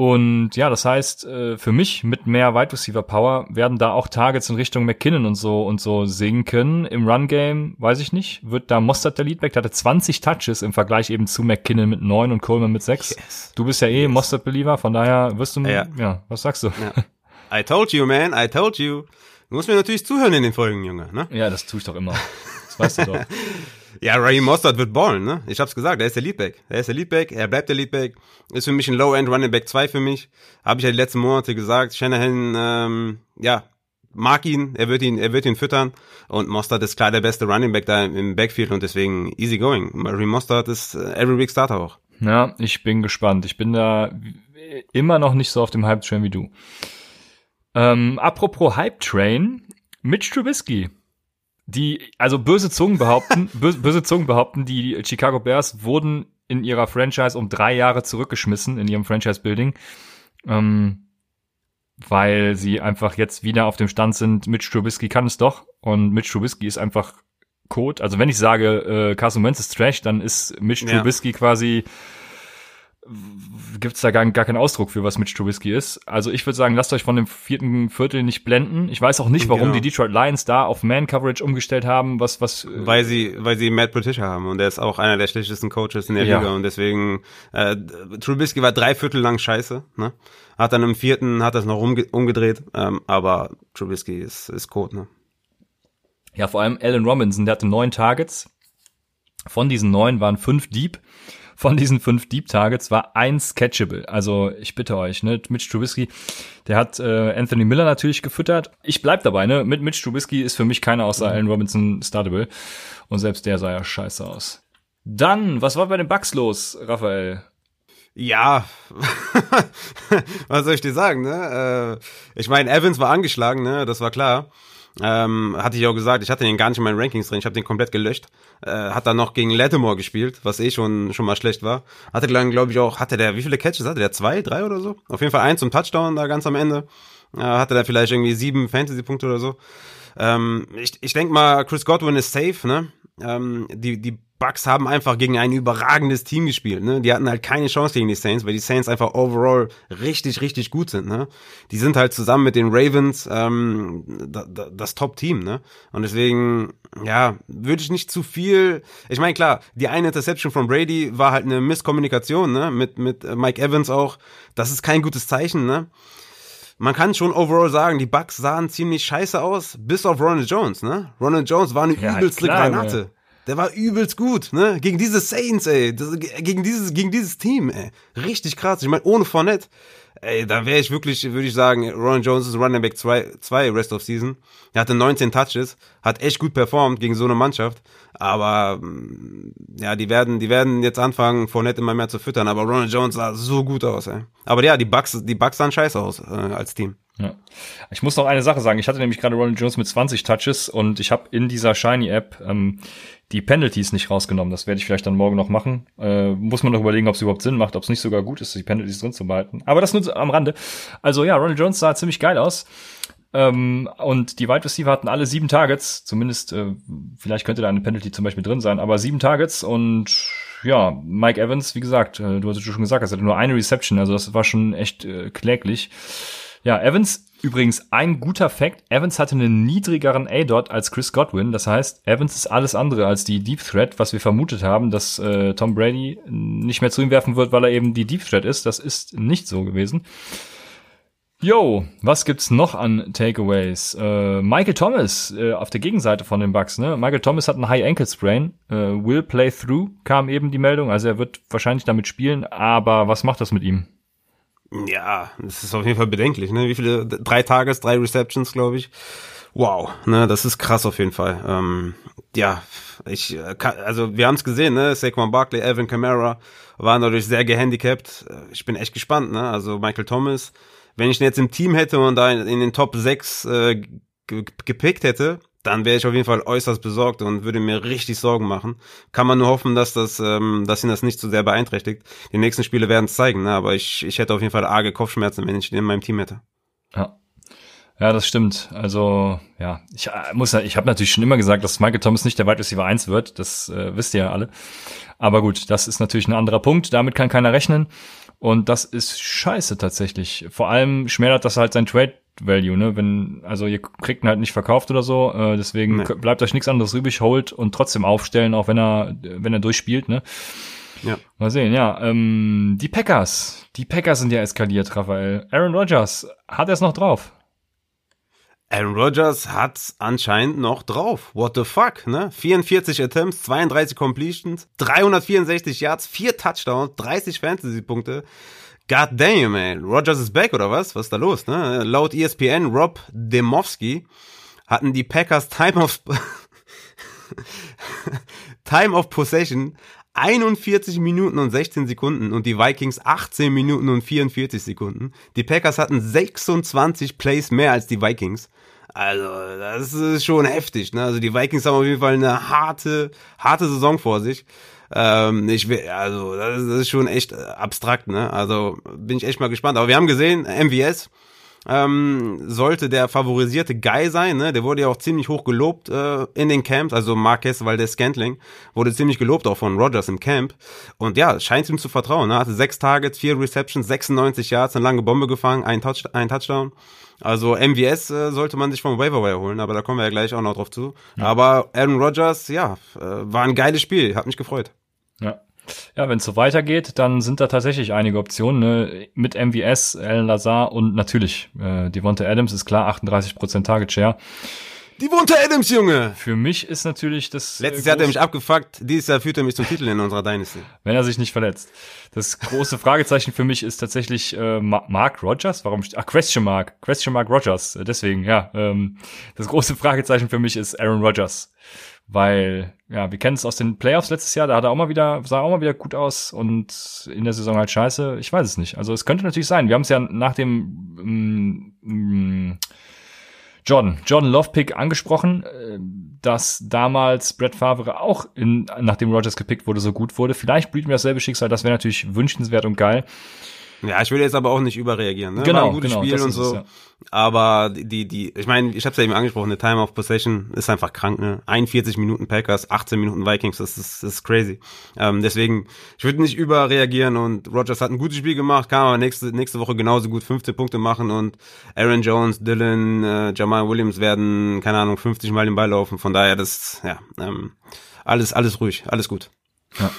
Und ja, das heißt, äh, für mich mit mehr Wide Receiver Power werden da auch Targets in Richtung McKinnon und so und so sinken. Im Run Game, weiß ich nicht, wird da Mostert der Leadback, der hatte 20 Touches im Vergleich eben zu McKinnon mit 9 und Coleman mit 6. Yes. Du bist ja eh yes. Mostert Believer, von daher wirst du, ja, ja was sagst du? Ja. I told you, man, I told you. Du musst mir natürlich zuhören in den Folgen, Junge, ne? Ja, das tue ich doch immer. Das weißt du doch. *laughs* ja, Raheem Mostert wird ballen, ne? Ich hab's gesagt, er ist der Leadback. Er ist der Leadback, er bleibt der Leadback. Ist für mich ein Low-End Running Back 2 für mich. Habe ich ja die letzten Monate gesagt. Shanahan, ähm, ja, mag ihn, er wird ihn, er wird ihn füttern. Und Mostert ist klar der beste Running Back da im Backfield und deswegen easy going. Raheem Mostert ist äh, every week Starter auch. Ja, ich bin gespannt. Ich bin da immer noch nicht so auf dem Hype-Train wie du. Ähm, apropos Hype Train, Mitch Trubisky. Die, also böse Zungen behaupten, *laughs* böse, böse Zungen behaupten, die Chicago Bears wurden in ihrer Franchise um drei Jahre zurückgeschmissen in ihrem Franchise-Building, ähm, weil sie einfach jetzt wieder auf dem Stand sind, Mitch Trubisky kann es doch und Mitch Trubisky ist einfach Code. Also wenn ich sage, äh, Carson Wentz ist Trash, dann ist Mitch ja. Trubisky quasi gibt's da gar, gar keinen Ausdruck für, was Mitch Trubisky ist. Also ich würde sagen, lasst euch von dem vierten Viertel nicht blenden. Ich weiß auch nicht, warum genau. die Detroit Lions da auf Man-Coverage umgestellt haben, was, was. Äh, weil sie, weil sie Matt Patricia haben und der ist auch einer der schlechtesten Coaches in der ja. Liga und deswegen, äh, Trubisky war drei Viertel lang scheiße, ne? Hat dann im vierten, hat das noch umge umgedreht, ähm, aber Trubisky ist, ist Code, ne? Ja, vor allem Alan Robinson, der hatte neun Targets. Von diesen neun waren fünf Deep von diesen fünf Deep Targets war eins catchable. Also ich bitte euch, ne, Mitch Trubisky, der hat äh, Anthony Miller natürlich gefüttert. Ich bleib dabei, ne, mit Mitch Trubisky ist für mich keiner außer mhm. Allen Robinson startable. Und selbst der sah ja scheiße aus. Dann, was war bei den Bugs los, Raphael? Ja, *laughs* was soll ich dir sagen, ne? Äh, ich meine, Evans war angeschlagen, ne? Das war klar. Ähm, hatte ich auch gesagt, ich hatte den gar nicht in meinen Rankings drin, ich habe den komplett gelöscht. Äh, hat dann noch gegen Lattimore gespielt, was eh schon schon mal schlecht war. Hatte dann, glaube ich, auch, hatte der, wie viele Catches hatte der? Zwei, drei oder so? Auf jeden Fall eins zum Touchdown da ganz am Ende. Äh, hatte der vielleicht irgendwie sieben Fantasy-Punkte oder so. Ähm, ich ich denke mal, Chris Godwin ist safe, ne? Ähm, die, die Bucks haben einfach gegen ein überragendes Team gespielt. Ne? Die hatten halt keine Chance gegen die Saints, weil die Saints einfach overall richtig, richtig gut sind. Ne? Die sind halt zusammen mit den Ravens ähm, da, da, das Top-Team. Ne? Und deswegen, ja, würde ich nicht zu viel. Ich meine, klar, die eine Interception von Brady war halt eine Misskommunikation ne? mit mit Mike Evans auch. Das ist kein gutes Zeichen. Ne? man kann schon overall sagen, die Bucks sahen ziemlich scheiße aus, bis auf Ronald Jones, ne? Ronald Jones war eine ja, übelste klar, Granate. Der war übelst gut, ne? Gegen diese Saints, ey. Das, gegen dieses, gegen dieses Team, ey. Richtig krass. Ich meine, ohne Fournette, ey, da wäre ich wirklich, würde ich sagen, Ron Jones ist Running Back 2, Rest of Season. Er hatte 19 Touches, hat echt gut performt gegen so eine Mannschaft. Aber, mm, ja, die werden, die werden jetzt anfangen, Fournette immer mehr zu füttern. Aber Ronald Jones sah so gut aus, ey. Aber ja, die Bucks, die Bucks sahen scheiße aus, äh, als Team. Ja. Ich muss noch eine Sache sagen. Ich hatte nämlich gerade Ronald Jones mit 20 Touches und ich habe in dieser Shiny-App ähm, die Penalties nicht rausgenommen. Das werde ich vielleicht dann morgen noch machen. Äh, muss man noch überlegen, ob es überhaupt Sinn macht, ob es nicht sogar gut ist, die Penalties drin zu behalten. Aber das nur am Rande. Also ja, Ronald Jones sah ziemlich geil aus. Ähm, und die Wide Receiver hatten alle sieben Targets. Zumindest, äh, vielleicht könnte da eine Penalty zum Beispiel drin sein, aber sieben Targets und ja, Mike Evans, wie gesagt, äh, du hast es schon gesagt, er hatte nur eine Reception, also das war schon echt äh, kläglich. Ja, Evans Übrigens, ein guter Fact, Evans hatte einen niedrigeren A-Dot als Chris Godwin. Das heißt, Evans ist alles andere als die Deep Threat, was wir vermutet haben, dass äh, Tom Brady nicht mehr zu ihm werfen wird, weil er eben die Deep Threat ist. Das ist nicht so gewesen. Yo, was gibt's noch an Takeaways? Äh, Michael Thomas äh, auf der Gegenseite von den Bucks. Ne? Michael Thomas hat einen High Ankle Sprain. Äh, will play through kam eben die Meldung. Also er wird wahrscheinlich damit spielen. Aber was macht das mit ihm? Ja, das ist auf jeden Fall bedenklich. Ne? Wie viele? Drei Tages, drei Receptions, glaube ich. Wow, ne, das ist krass auf jeden Fall. Ähm, ja, ich äh, also wir haben es gesehen, ne, Saquon Barkley, Alvin Kamara waren dadurch sehr gehandicapt. Äh, ich bin echt gespannt, ne? Also Michael Thomas, wenn ich ihn jetzt im Team hätte und da in, in den Top 6 äh, gepickt hätte, dann wäre ich auf jeden Fall äußerst besorgt und würde mir richtig Sorgen machen. Kann man nur hoffen, dass das, ähm, dass ihn das nicht zu so sehr beeinträchtigt. Die nächsten Spiele werden es zeigen, ne? aber ich, ich hätte auf jeden Fall arge Kopfschmerzen, wenn ich ihn in meinem Team hätte. Ja. Ja, das stimmt. Also, ja, ich äh, muss ich habe natürlich schon immer gesagt, dass Michael Thomas nicht der Wide Receiver 1 wird, das äh, wisst ihr ja alle. Aber gut, das ist natürlich ein anderer Punkt, damit kann keiner rechnen und das ist scheiße tatsächlich. Vor allem schmälert das halt sein Trade Value, ne? Wenn, also ihr kriegt ihn halt nicht verkauft oder so, äh, deswegen nee. bleibt euch nichts anderes übrig, holt und trotzdem aufstellen, auch wenn er, wenn er durchspielt, ne? Ja. Mal sehen, ja. Ähm, die Packers. Die Packers sind ja eskaliert, Raphael. Aaron Rodgers, hat er es noch drauf? Aaron Rodgers hat's anscheinend noch drauf. What the fuck, ne? 44 Attempts, 32 Completions, 364 Yards, 4 Touchdowns, 30 Fantasy-Punkte. God damn, man. Rodgers is back, oder was? Was ist da los, ne? Laut ESPN, Rob Demowski hatten die Packers Time of, *laughs* Time of Possession 41 Minuten und 16 Sekunden und die Vikings 18 Minuten und 44 Sekunden. Die Packers hatten 26 Plays mehr als die Vikings. Also, das ist schon heftig, ne? Also, die Vikings haben auf jeden Fall eine harte, harte Saison vor sich. Ähm, ich will, also, das ist schon echt abstrakt, ne? Also, bin ich echt mal gespannt. Aber wir haben gesehen, MVS, ähm, sollte der favorisierte Guy sein. Ne? Der wurde ja auch ziemlich hoch gelobt äh, in den Camps. Also Marquez Valdez Scantling wurde ziemlich gelobt auch von Rogers im Camp. Und ja, scheint ihm zu vertrauen. Ne? Hatte sechs Targets, vier Receptions, 96 Yards, eine lange Bombe gefangen, ein, Touch, ein Touchdown. Also MVS äh, sollte man sich vom Waiver holen, aber da kommen wir ja gleich auch noch drauf zu. Ja. Aber Aaron Rodgers, ja, äh, war ein geiles Spiel, hat mich gefreut. Ja. Ja, wenn es so weitergeht, dann sind da tatsächlich einige Optionen ne? mit MVS, Alan Lazar und natürlich äh, Devonta Adams ist klar, 38% Target Share. Die Wunter Adams, Junge! Für mich ist natürlich das. Letztes äh, Jahr hat er mich abgefuckt, dieses Jahr führt er mich zum Titel in unserer Dynasty. Wenn er sich nicht verletzt. Das große Fragezeichen für mich ist tatsächlich äh, Mark Rogers. Warum? Ach, Question Mark. Question Mark Rogers. Deswegen, ja. Ähm, das große Fragezeichen für mich ist Aaron Rodgers. Weil, ja, wir kennen es aus den Playoffs letztes Jahr, da hat er auch mal wieder, sah auch mal wieder gut aus und in der Saison halt scheiße. Ich weiß es nicht. Also es könnte natürlich sein. Wir haben es ja nach dem mm, mm, Jordan, Jordan Love Pick angesprochen, äh, dass damals Brett Favre auch in, nachdem Rogers gepickt wurde, so gut wurde. Vielleicht blüht mir dasselbe Schicksal, das wäre natürlich wünschenswert und geil. Ja, ich will jetzt aber auch nicht überreagieren. Ne? Genau, War ein gutes genau, Spiel und so. Es, ja. Aber die, die, ich meine, ich habe es ja eben angesprochen, der Time of Possession ist einfach krank. Ne? 41 Minuten Packers, 18 Minuten Vikings, das ist, das ist crazy. Ähm, deswegen, ich würde nicht überreagieren und Rogers hat ein gutes Spiel gemacht, kann aber nächste, nächste Woche genauso gut 15 Punkte machen und Aaron Jones, Dylan, äh, Jamal Williams werden, keine Ahnung, 50 Mal den Ball laufen. Von daher, das, ja, ähm, alles, alles ruhig, alles gut. Ja.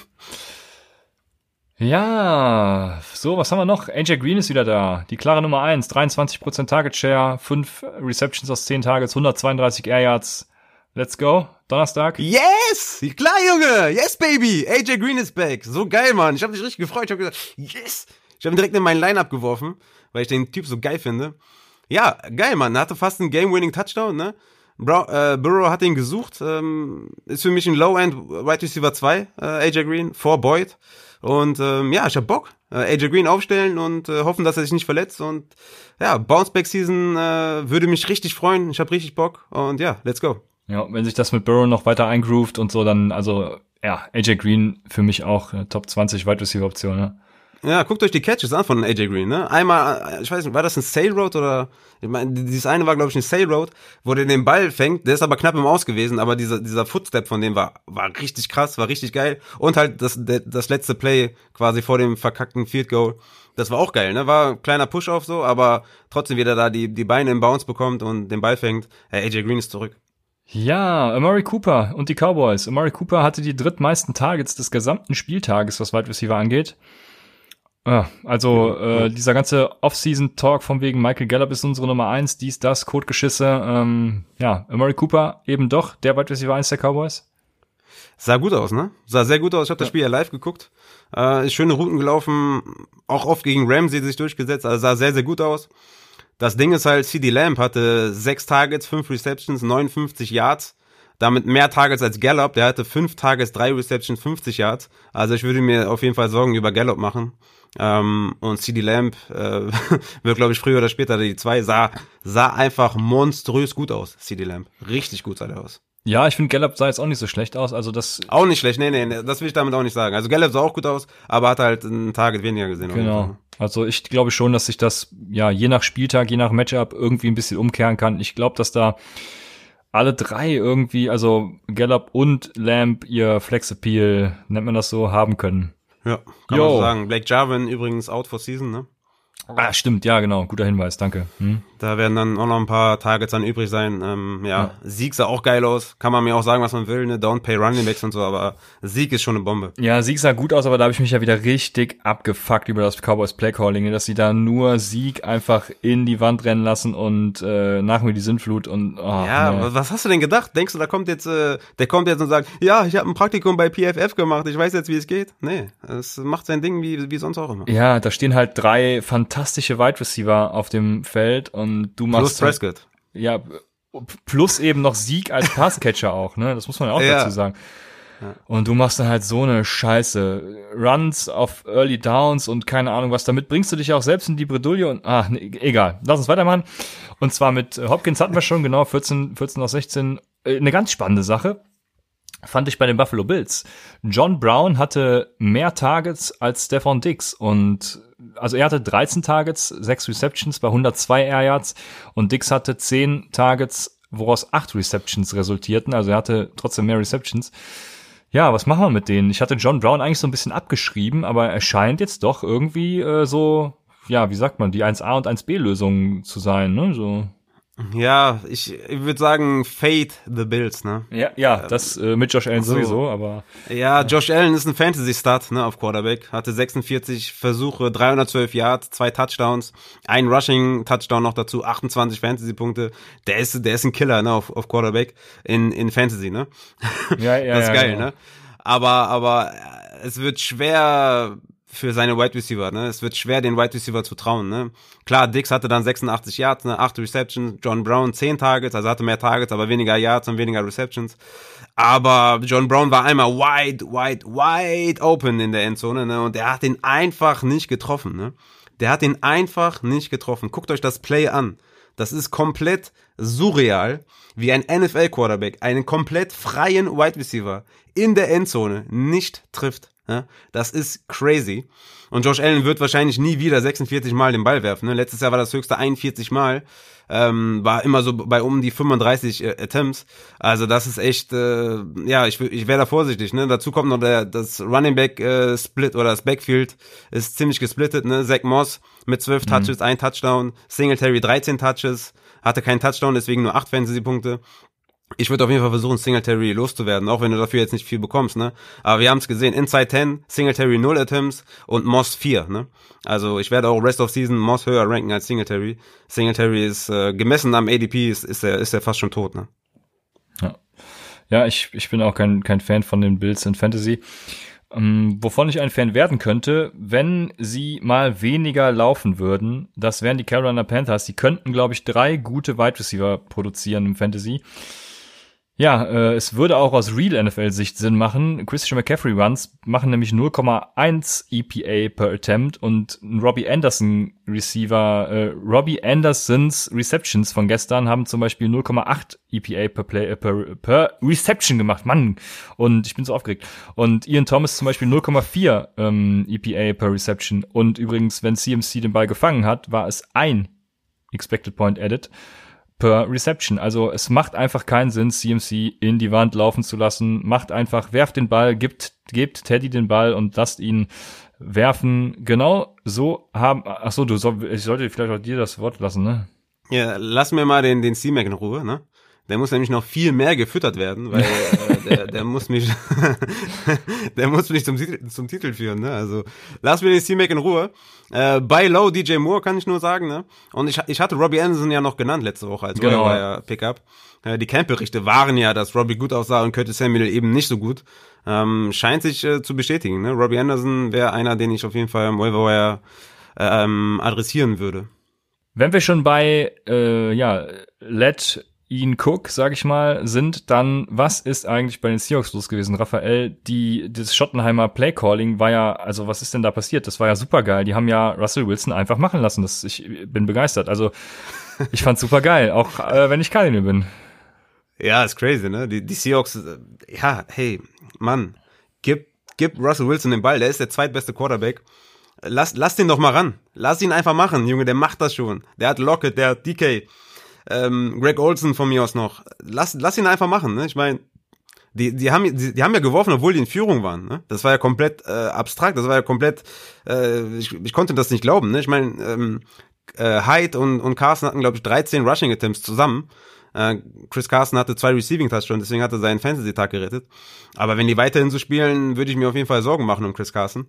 Ja, so, was haben wir noch? AJ Green ist wieder da. Die klare Nummer eins, 23% Target Share, 5 Receptions aus 10 Targets, 132 Air Yards. Let's go. Donnerstag. Yes! Klar, Junge! Yes, baby! AJ Green ist back. So geil, Mann. Ich habe mich richtig gefreut. Ich habe gesagt, yes! Ich habe ihn direkt in meinen Lineup geworfen, weil ich den Typ so geil finde. Ja, geil, Mann. Er hatte fast einen Game-Winning Touchdown, ne? Bro, äh, Burrow hat ihn gesucht. Ähm, ist für mich ein Low-End Wide Receiver 2, äh, AJ Green, vor Boyd. Und ähm, ja, ich hab Bock. Äh, AJ Green aufstellen und äh, hoffen, dass er sich nicht verletzt. Und ja, Bounceback Season äh, würde mich richtig freuen. Ich hab richtig Bock. Und ja, let's go. Ja, wenn sich das mit Burrow noch weiter eingroovt und so, dann, also, ja, AJ Green für mich auch äh, Top 20 Wide Receiver Option, ne? Ja, guckt euch die Catches an von AJ Green, ne? Einmal, ich weiß nicht, war das ein Sail Road oder, ich meine, dieses eine war, glaube ich, ein Sail Road, wo der den Ball fängt, der ist aber knapp im Aus gewesen, aber dieser, dieser Footstep von dem war, war richtig krass, war richtig geil. Und halt das, das letzte Play quasi vor dem verkackten Field Goal, das war auch geil, ne? War ein kleiner Push-Off so, aber trotzdem wieder da die, die Beine im Bounce bekommt und den Ball fängt. Hey, AJ Green ist zurück. Ja, Amari Cooper und die Cowboys. Amari Cooper hatte die drittmeisten Targets des gesamten Spieltages, was Wide Receiver angeht. Ja, also äh, dieser ganze Off-Season-Talk von wegen Michael Gallup ist unsere Nummer eins, dies, das, Codegeschisse. Ähm, ja, Amari Cooper eben doch der Wide Receiver 1 der Cowboys. Sah gut aus, ne? Sah sehr gut aus. Ich habe das Spiel ja live geguckt. Äh, ist schöne Routen gelaufen, auch oft gegen Ramsey sich durchgesetzt, also sah sehr, sehr gut aus. Das Ding ist halt, CD Lamb hatte sechs Targets, fünf Receptions, 59 Yards. Damit mehr Targets als Gallup. Der hatte fünf Targets, drei Receptions, 50 Yards. Also ich würde mir auf jeden Fall Sorgen über Gallup machen. Ähm, und CD Lamb äh, *laughs* wird, glaube ich, früher oder später die zwei. Sah, sah einfach monströs gut aus, CD Lamb. Richtig gut sah der aus. Ja, ich finde Gallup sah jetzt auch nicht so schlecht aus. Also das Auch nicht schlecht, nee, nee, nee, das will ich damit auch nicht sagen. Also Gallup sah auch gut aus, aber hat halt ein Target weniger gesehen. Genau. Also ich glaube schon, dass sich das ja je nach Spieltag, je nach Matchup irgendwie ein bisschen umkehren kann. Ich glaube, dass da alle drei irgendwie, also Gallup und Lamb ihr Flex Appeal, nennt man das so, haben können. Ja, kann Jo. man so sagen. Blake Jarvin übrigens out for season, ne? Ah, stimmt, ja, genau, guter Hinweis, danke. Hm? Da werden dann auch noch ein paar Targets dann übrig sein. Ähm, ja, Ja. Sieg sah auch geil aus. Kann man mir auch sagen, was man will, ne? Don't pay Running Backs und so, aber Sieg ist schon eine Bombe. Ja, Sieg sah gut aus, aber da habe ich mich ja wieder richtig abgefuckt über das Cowboys Playcalling, dass sie da nur Sieg einfach in die Wand rennen lassen und äh, nach mir die Sintflut und oh, Ja, nee. wa- was hast du denn gedacht? Denkst du, da kommt jetzt, äh, der kommt jetzt und sagt, ja, ich habe ein Praktikum bei PFF gemacht, ich weiß jetzt, wie es geht? Nee, es macht sein Ding wie, wie sonst auch immer. Ja, da stehen halt drei fantastische Wide Receiver auf dem Feld und du Plus machst halt, Prescott. ja plus eben noch Sieg als *laughs* Passcatcher auch, ne? Das muss man ja auch Ja. dazu sagen. Und du machst dann halt so eine Scheiße. Runs auf Early Downs und keine Ahnung was. Damit bringst du dich auch selbst in die Bredouille und, ach, nee, egal. Lass uns weitermachen. Und zwar mit Hopkins hatten wir schon, genau, 14, 14 aus 16. Äh, Eine ganz spannende Sache fand ich bei den Buffalo Bills. John Brown hatte mehr Targets als Stephon Diggs und also er hatte 13 Targets, 6 Receptions bei 102 Air Yards und Diggs hatte 10 Targets, woraus 8 Receptions resultierten, also er hatte trotzdem mehr Receptions. Ja, was machen wir mit denen? Ich hatte John Brown eigentlich so ein bisschen abgeschrieben, aber er scheint jetzt doch irgendwie äh, so, ja, wie sagt man, die 1A und 1B Lösung zu sein, ne? So. Ja, ich, ich würde sagen, Fade the Bills, ne? Ja, ja, das äh, mit Josh Allen so. sowieso, aber Ja, Josh Allen ist ein Fantasy-Start ne, auf Quarterback. Hatte 46 Versuche, 312 Yards, zwei Touchdowns, ein Rushing-Touchdown noch dazu, 28 Fantasy-Punkte. Der ist, der ist ein Killer ne, auf, auf Quarterback in, in Fantasy, ne? ja, ja, *laughs* das ist ja, geil, genau. ne? Aber, aber äh, es wird schwer für seine Wide Receiver, ne? Es wird schwer, den Wide Receiver zu trauen, ne? Klar, Dix hatte dann 86 Yards, ne? 8 Receptions, John Brown 10 Targets, also hatte mehr Targets, aber weniger Yards und weniger Receptions. Aber John Brown war einmal wide, wide, wide open in der Endzone, ne? Und er hat ihn einfach nicht getroffen, ne? Der hat ihn einfach nicht getroffen. Guckt euch das Play an. Das ist komplett surreal, wie ein NFL-Quarterback einen komplett freien Wide Receiver in der Endzone nicht trifft. Ja, das ist crazy. Und Josh Allen wird wahrscheinlich nie wieder 46 Mal den Ball werfen. Ne? Letztes Jahr war das höchste 41 Mal. Ähm, war immer so bei um die 35 äh, Attempts. Also das ist echt, äh, ja, ich, ich wäre da vorsichtig. Ne? Dazu kommt noch der, das Running Back äh, Split oder das Backfield ist ziemlich gesplittet. Ne? Zach Moss mit 12 Touches, ein Touchdown. Singletary 13 Touches, hatte keinen Touchdown, deswegen nur 8 Fantasy-Punkte. Ich würde auf jeden Fall versuchen, Singletary loszuwerden, auch wenn du dafür jetzt nicht viel bekommst, ne? Aber wir haben es gesehen, Inside 10, Singletary 0 Attempts und Moss 4, ne? Also ich werde auch Rest of Season Moss höher ranken als Singletary. Singletary ist äh, gemessen am ADP ist, ist er ist er fast schon tot, ne? Ja, ich, ich bin auch kein, kein Fan von den Bills in Fantasy. Ähm, wovon ich ein Fan werden könnte, wenn sie mal weniger laufen würden, das wären die Carolina Panthers. Die könnten, glaube ich, drei gute Wide Receiver produzieren im Fantasy. Ja, äh, es würde auch aus Real NFL-Sicht Sinn machen. Christian McCaffrey Runs machen nämlich 0,1 EPA per Attempt und Robbie Anderson Receiver, äh, Robbie Andersons Receptions von gestern haben zum Beispiel 0,8 EPA per Play, äh, per, per Reception gemacht. Mann! Und ich bin so aufgeregt. Und Ian Thomas zum Beispiel 0,4 ähm, EPA per Reception. Und übrigens, wenn CMC den Ball gefangen hat, war es ein Expected Point Added per Reception. Also es macht einfach keinen Sinn, CMC in die Wand laufen zu lassen. Macht einfach, werft den Ball, gibt, gebt Teddy den Ball und lasst ihn werfen. Genau so haben, ach so, du soll, ich sollte vielleicht auch dir das Wort lassen, ne? Ja, lass mir mal den den C-Mac in Ruhe, ne? Der muss nämlich noch viel mehr gefüttert werden, weil äh, der, *laughs* der muss mich *laughs* der muss mich zum Titel, zum Titel führen, ne? Also lass mir den C-Mac in Ruhe. Äh, bei Low DJ Moore kann ich nur sagen, ne? Und ich, ich hatte Robbie Anderson ja noch genannt letzte Woche als Genau. Wire Pickup. Äh, die Camp-Berichte waren ja, dass Robbie gut aussah und Curtis Samuel eben nicht so gut. Ähm, scheint sich äh, zu bestätigen, ne? Robbie Anderson wäre einer, den ich auf jeden Fall im Waiver ähm, adressieren würde. Wenn wir schon bei, äh, ja, Let Ian Cook, sag ich mal, sind, dann was ist eigentlich bei den Seahawks los gewesen? Raphael, die, das Schottenheimer Playcalling war ja, also was ist denn da passiert? Das war ja super geil. Die haben ja Russell Wilson einfach machen lassen. Das, ich bin begeistert. Also ich fand's super geil, auch äh, wenn ich Kardinal bin. Ja, ist crazy, ne? Die, die Seahawks, äh, ja, hey, Mann, gib, gib Russell Wilson den Ball, der ist der zweitbeste Quarterback. Lass, lass den doch mal ran. Lass ihn einfach machen, Junge, der macht das schon. Der hat Lockett, der hat DK ähm, Greg Olson von mir aus noch. Lass, lass ihn einfach machen. Ne? Ich meine, die, die, haben, die, die haben ja geworfen, obwohl die in Führung waren. Ne? Das war ja komplett äh, abstrakt, das war ja komplett, äh, ich, ich konnte das nicht glauben. Ne? Ich meine, ähm, äh, Hyde und, und Carson hatten, glaube ich, 13 Rushing Attempts zusammen. Äh, Chris Carson hatte zwei Receiving Touchdowns, deswegen hat er seinen Fantasy-Tag gerettet. Aber wenn die weiterhin so spielen, würde ich mir auf jeden Fall Sorgen machen um Chris Carson.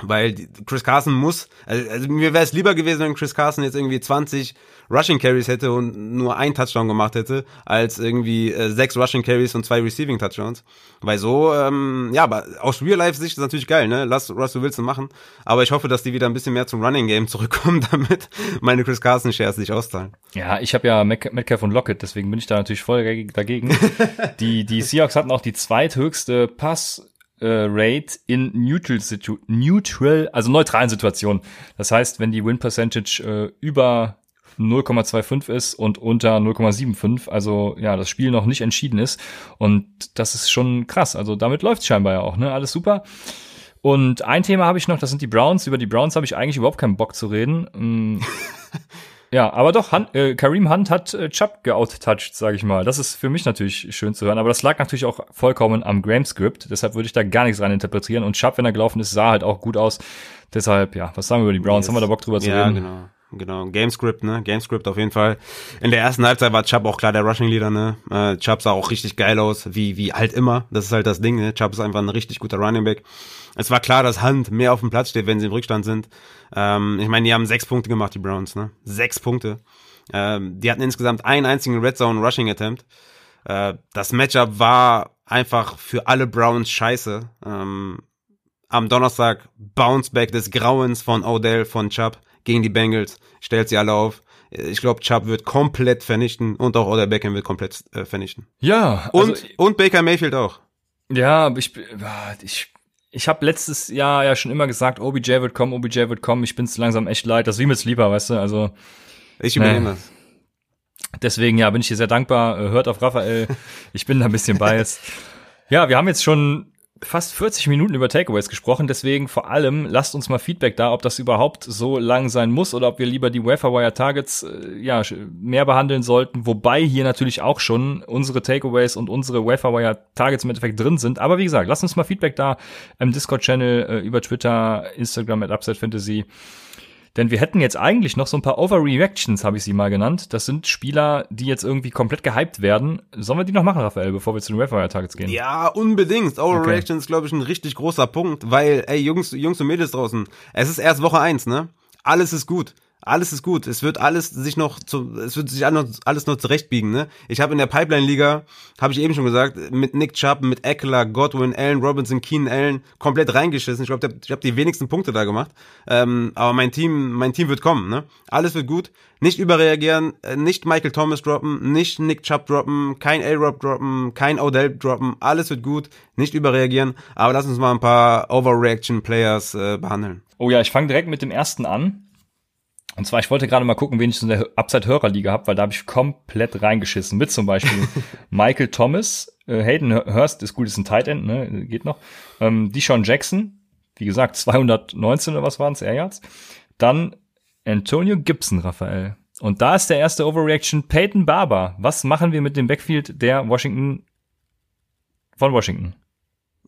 Weil Chris Carson muss, also, also mir wäre es lieber gewesen, wenn Chris Carson jetzt irgendwie 20 Rushing Carries hätte und nur ein Touchdown gemacht hätte, als irgendwie äh, sechs Rushing Carries und zwei Receiving Touchdowns. Weil so, ähm, ja, aber aus Real-Life-Sicht ist natürlich geil, ne? Lass Russell Wilson machen. Aber ich hoffe, dass die wieder ein bisschen mehr zum Running Game *laughs* zurückkommen, damit meine Chris Carson Shares sich auszahlen. Ja, ich habe ja Metcalf und Lockett, deswegen bin ich da natürlich voll dagegen. *laughs* die, die Seahawks hatten auch die zweithöchste Pass äh, Rate in neutral, situ neutral, also neutralen Situationen. Das heißt, wenn die Win Percentage äh, über 0,25 ist und unter 0,75, also ja, das Spiel noch nicht entschieden ist. Und das ist schon krass. Also damit läuft scheinbar ja auch, ne? Alles super. Und ein Thema habe ich noch, das sind die Browns. Über die Browns habe ich eigentlich überhaupt keinen Bock zu reden. *laughs* *laughs* Ja, aber doch, Hunt, äh, Kareem Hunt hat äh, Chubb geouttouched, sage ich mal. Das ist für mich natürlich schön zu hören, aber das lag natürlich auch vollkommen am Graham-Script. Deshalb würde ich da gar nichts rein interpretieren. Und Chubb, wenn er gelaufen ist, sah halt auch gut aus. Deshalb, ja, was sagen wir über die Browns? Yes. Haben wir da Bock drüber zu ja, reden? Ja, genau. Genau, Gamescript, ne? Gamescript auf jeden Fall. In der ersten Halbzeit war Chubb auch klar der Rushing Leader, ne? Äh, Chubb sah auch richtig geil aus, wie wie halt immer. Das ist halt das Ding, ne? Chubb ist einfach ein richtig guter Running Back. Es war klar, dass Hunt mehr auf dem Platz steht, wenn sie im Rückstand sind. Ähm, ich meine, die haben sechs Punkte gemacht, die Browns, ne? Sechs Punkte. Ähm, die hatten insgesamt einen einzigen Red Zone Rushing Attempt. Äh, das Matchup war einfach für alle Browns scheiße. Ähm, am Donnerstag Bounceback des Grauens von Odell von Chubb gegen die Bengals, stellt sie alle auf. Ich glaube, Chubb wird komplett vernichten und auch Oder Beckham wird komplett äh, vernichten. Ja. Also und, und Baker Mayfield auch. Ja, ich, ich, ich habe letztes Jahr ja schon immer gesagt, OBJ wird kommen, OBJ wird kommen. Ich bin's langsam echt leid. Das ist wie mit Sleeper, weißt du? Also. Ich übernehme nee. das. Deswegen, ja, bin ich dir sehr dankbar. Hört auf Raphael. Ich bin da ein bisschen *laughs* biased. Ja, wir haben jetzt schon fast 40 Minuten über Takeaways gesprochen, deswegen vor allem lasst uns mal Feedback da, ob das überhaupt so lang sein muss oder ob wir lieber die Waferwire Targets äh, ja mehr behandeln sollten, wobei hier natürlich auch schon unsere Takeaways und unsere Waferwire Targets im Endeffekt drin sind, aber wie gesagt, lasst uns mal Feedback da im Discord Channel äh, über Twitter, Instagram at Upside Fantasy. Denn wir hätten jetzt eigentlich noch so ein paar Overreactions, habe ich sie mal genannt. Das sind Spieler, die jetzt irgendwie komplett gehypt werden. Sollen wir die noch machen, Raphael, bevor wir zu den Wildfire Targets gehen? Ja, unbedingt. Overreaction okay. ist, glaube ich, ein richtig großer Punkt, weil, ey, Jungs, Jungs und Mädels draußen, es ist erst Woche eins, ne? Alles ist gut alles ist gut. Es wird alles sich noch zu, es wird sich alles noch zurechtbiegen, ne? Ich habe in der Pipeline Liga, habe ich eben schon gesagt, mit Nick Chubb, mit Eckler, Godwin, Allen Robinson, Keenan Allen komplett reingeschissen. Ich glaube, ich habe die wenigsten Punkte da gemacht. Ähm, aber mein Team, mein Team wird kommen, ne? Alles wird gut. Nicht überreagieren, äh, nicht Michael Thomas droppen, nicht Nick Chubb droppen, kein A-Rob droppen, kein Odell droppen. Alles wird gut. Nicht überreagieren. Aber lass uns mal ein paar Overreaction Players äh, behandeln. Oh ja, ich fange direkt mit dem ersten an. Und zwar, ich wollte gerade mal gucken, wen ich in der Upside-Hörerliga habe, weil da habe ich komplett reingeschissen. Mit zum Beispiel *laughs* Michael Thomas, äh, Hayden Hurst ist gut, ist ein Tight End, ne, geht noch. Ähm, Deshaun Jackson, wie gesagt, 219 oder was waren es, Air Yards. Dann Antonio Gibson, Raphael. Und da ist der erste Overreaction Peyton Barber. Was machen wir mit dem Backfield der Washington von Washington?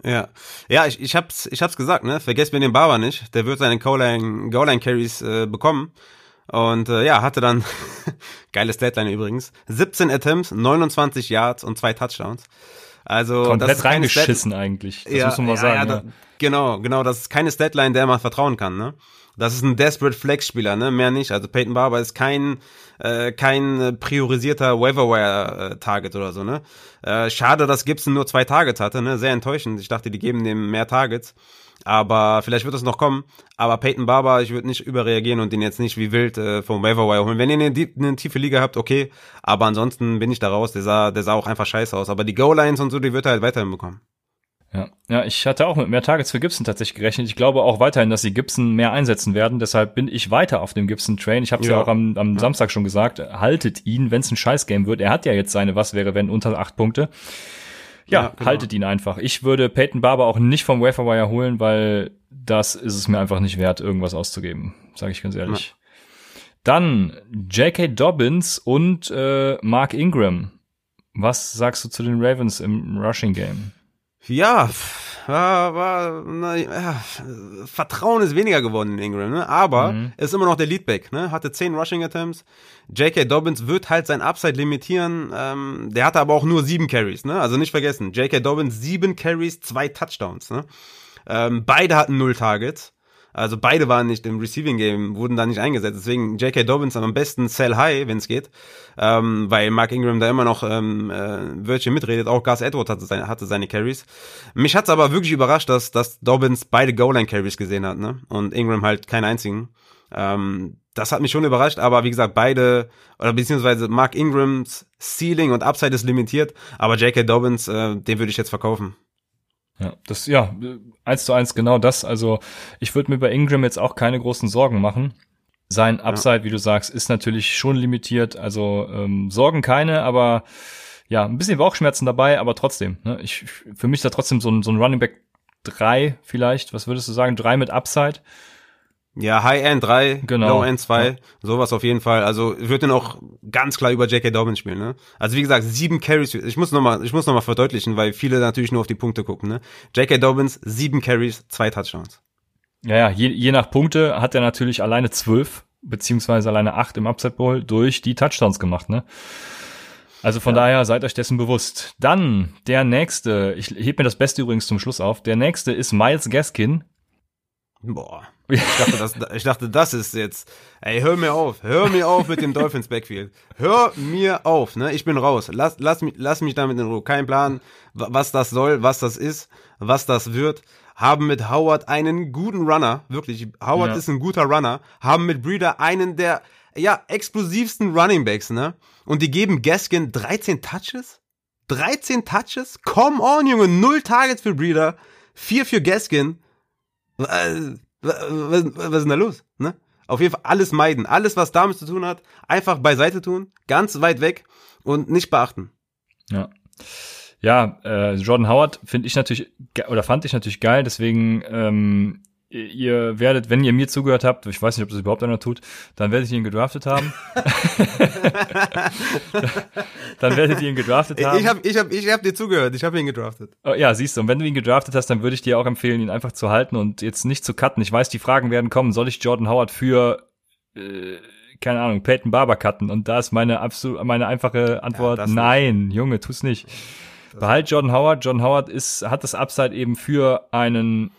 Ja, ja, ich, ich hab's, ich hab's gesagt, ne? Vergesst mir den Barber nicht. Der wird seine Goal-Line-Carries äh, bekommen. Und äh, ja, hatte dann, *laughs* geiles Deadline übrigens, 17 Attempts, 29 Yards und zwei Touchdowns. Also komplett das ist reingeschissen eigentlich. Das ja, muss man mal ja, sagen. Ja, da. Genau, genau. Das ist keine Statline, der man vertrauen kann. Ne? Das ist ein desperate Flex-Spieler, ne? Mehr nicht. Also Peyton Barber ist kein äh, kein priorisierter Waverwire-Target oder so, ne? Äh, schade, dass Gibson nur zwei Targets hatte, ne? Sehr enttäuschend. Ich dachte, die geben dem mehr Targets. Aber vielleicht wird es noch kommen. Aber Peyton Barber, ich würde nicht überreagieren und den jetzt nicht wie wild äh, vom Waiver Wire holen. Wenn ihr eine, eine tiefe Liga habt, okay. Aber ansonsten bin ich da raus. Der sah, der sah auch einfach scheiße aus. Aber die Goal-Lines und so, die wird er halt weiterhin bekommen. Ja. ja, ich hatte auch mit mehr Targets für Gibson tatsächlich gerechnet. Ich glaube auch weiterhin, dass sie Gibson mehr einsetzen werden. Deshalb bin ich weiter auf dem Gibson-Train. Ich habe es ja. ja. auch am, am ja. Samstag schon gesagt. Haltet ihn, wenn es ein Scheiß-Game wird. Er hat ja jetzt seine Was wäre, wenn unter acht Punkte. Ja, ja genau. haltet ihn einfach. Ich würde Peyton Barber auch nicht vom Waferwire holen, weil das ist es mir einfach nicht wert, irgendwas auszugeben. Sage ich ganz ehrlich. Dann J.K. Dobbins und äh, Mark Ingram. Was sagst du zu den Ravens im Rushing Game? Ja, war, war na, ja, Vertrauen ist weniger geworden in Ingram, ne? aber mhm. ist immer noch der Leadback, ne? hatte 10 Rushing Attempts. J.K. Dobbins wird halt sein Upside limitieren, ähm, der hatte aber auch nur 7 Carries, ne? also nicht vergessen, J.K. Dobbins 7 Carries, 2 Touchdowns. Ne? Ähm, beide hatten 0 Targets. Also beide waren nicht im Receiving Game, wurden da nicht eingesetzt. Deswegen J.K. Dobbins am besten sell high, wenn es geht, ähm, weil Mark Ingram da immer noch ähm, äh, Wörtchen mitredet. Auch Gus Edwards hatte seine, hatte seine Carries. Mich hat's aber wirklich überrascht, dass, dass Dobbins beide Goal-Line Carries gesehen hat, ne? Und Ingram halt keinen einzigen. Ähm, das hat mich schon überrascht, aber wie gesagt, beide, oder beziehungsweise Mark Ingrams Ceiling und Upside ist limitiert, aber J.K. Dobbins, äh, den würde ich jetzt verkaufen. Ja, das, ja, eins zu eins genau das. Also ich würde mir bei Ingram jetzt auch keine großen Sorgen machen. Sein Upside, ja. wie du sagst, ist natürlich schon limitiert. Also ähm, Sorgen keine, aber ja, ein bisschen Bauchschmerzen dabei, aber trotzdem. Ne? Ich, für mich ist da trotzdem so ein, so ein Running Back 3 vielleicht. Was würdest du sagen? 3 mit Upside? Ja, High-End 3, genau. Low-End 2, ja. sowas auf jeden Fall. Also ich würde den auch ganz klar über J.K. Dobbins spielen. Ne? Also wie gesagt, sieben Carries. Ich muss nochmal, ich muss noch mal verdeutlichen, weil viele natürlich nur auf die Punkte gucken. Ne? J.K. Dobbins, sieben Carries, zwei Touchdowns. Ja, ja, je, je nach Punkte hat er natürlich alleine zwölf beziehungsweise alleine acht im Upset Bowl durch die Touchdowns gemacht. Ne? Also von ja. daher seid euch dessen bewusst. Dann der nächste, ich heb mir das Beste übrigens zum Schluss auf. Der nächste ist Miles Gaskin. Boah. Ich dachte, das, ich dachte, das ist jetzt. Ey, hör mir auf, hör mir auf mit dem Dolphins Backfield. Hör mir auf, ne? Ich bin raus. Lass, lass, mich, lass mich damit in Ruhe. Kein Plan, was das soll, was das ist, was das wird. Haben mit Howard einen guten Runner, wirklich. Howard ja. ist ein guter Runner. Haben mit Breeder einen der, ja, explosivsten Running Backs, ne? Und die geben Gaskin 13 Touches? 13 Touches? Come on, Junge, null Targets für Breeder, vier für Gaskin. Äh, was, was ist denn da los? Ne? Auf jeden Fall alles meiden. Alles, was damit zu tun hat, einfach beiseite tun, ganz weit weg und nicht beachten. Ja. Ja, äh, Jordan Howard finde ich natürlich oder fand ich natürlich geil, deswegen ähm, ihr werdet, wenn ihr mir zugehört habt, ich weiß nicht, ob das überhaupt einer tut, dann werdet ihr ihn gedraftet haben. *laughs* dann werdet ihr ihn gedraftet haben. Ich habe ich hab, ich hab dir zugehört, ich habe ihn gedraftet. Oh, ja, siehst du, und wenn du ihn gedraftet hast, dann würde ich dir auch empfehlen, ihn einfach zu halten und jetzt nicht zu cutten. Ich weiß, die Fragen werden kommen, soll ich Jordan Howard für äh, keine Ahnung, Peyton Barber cutten? Und da ist meine absolut meine einfache Antwort ja, nein, nicht. Junge, tu's nicht. Das Behalt Jordan Howard. Jordan Howard ist hat das Upside eben für einen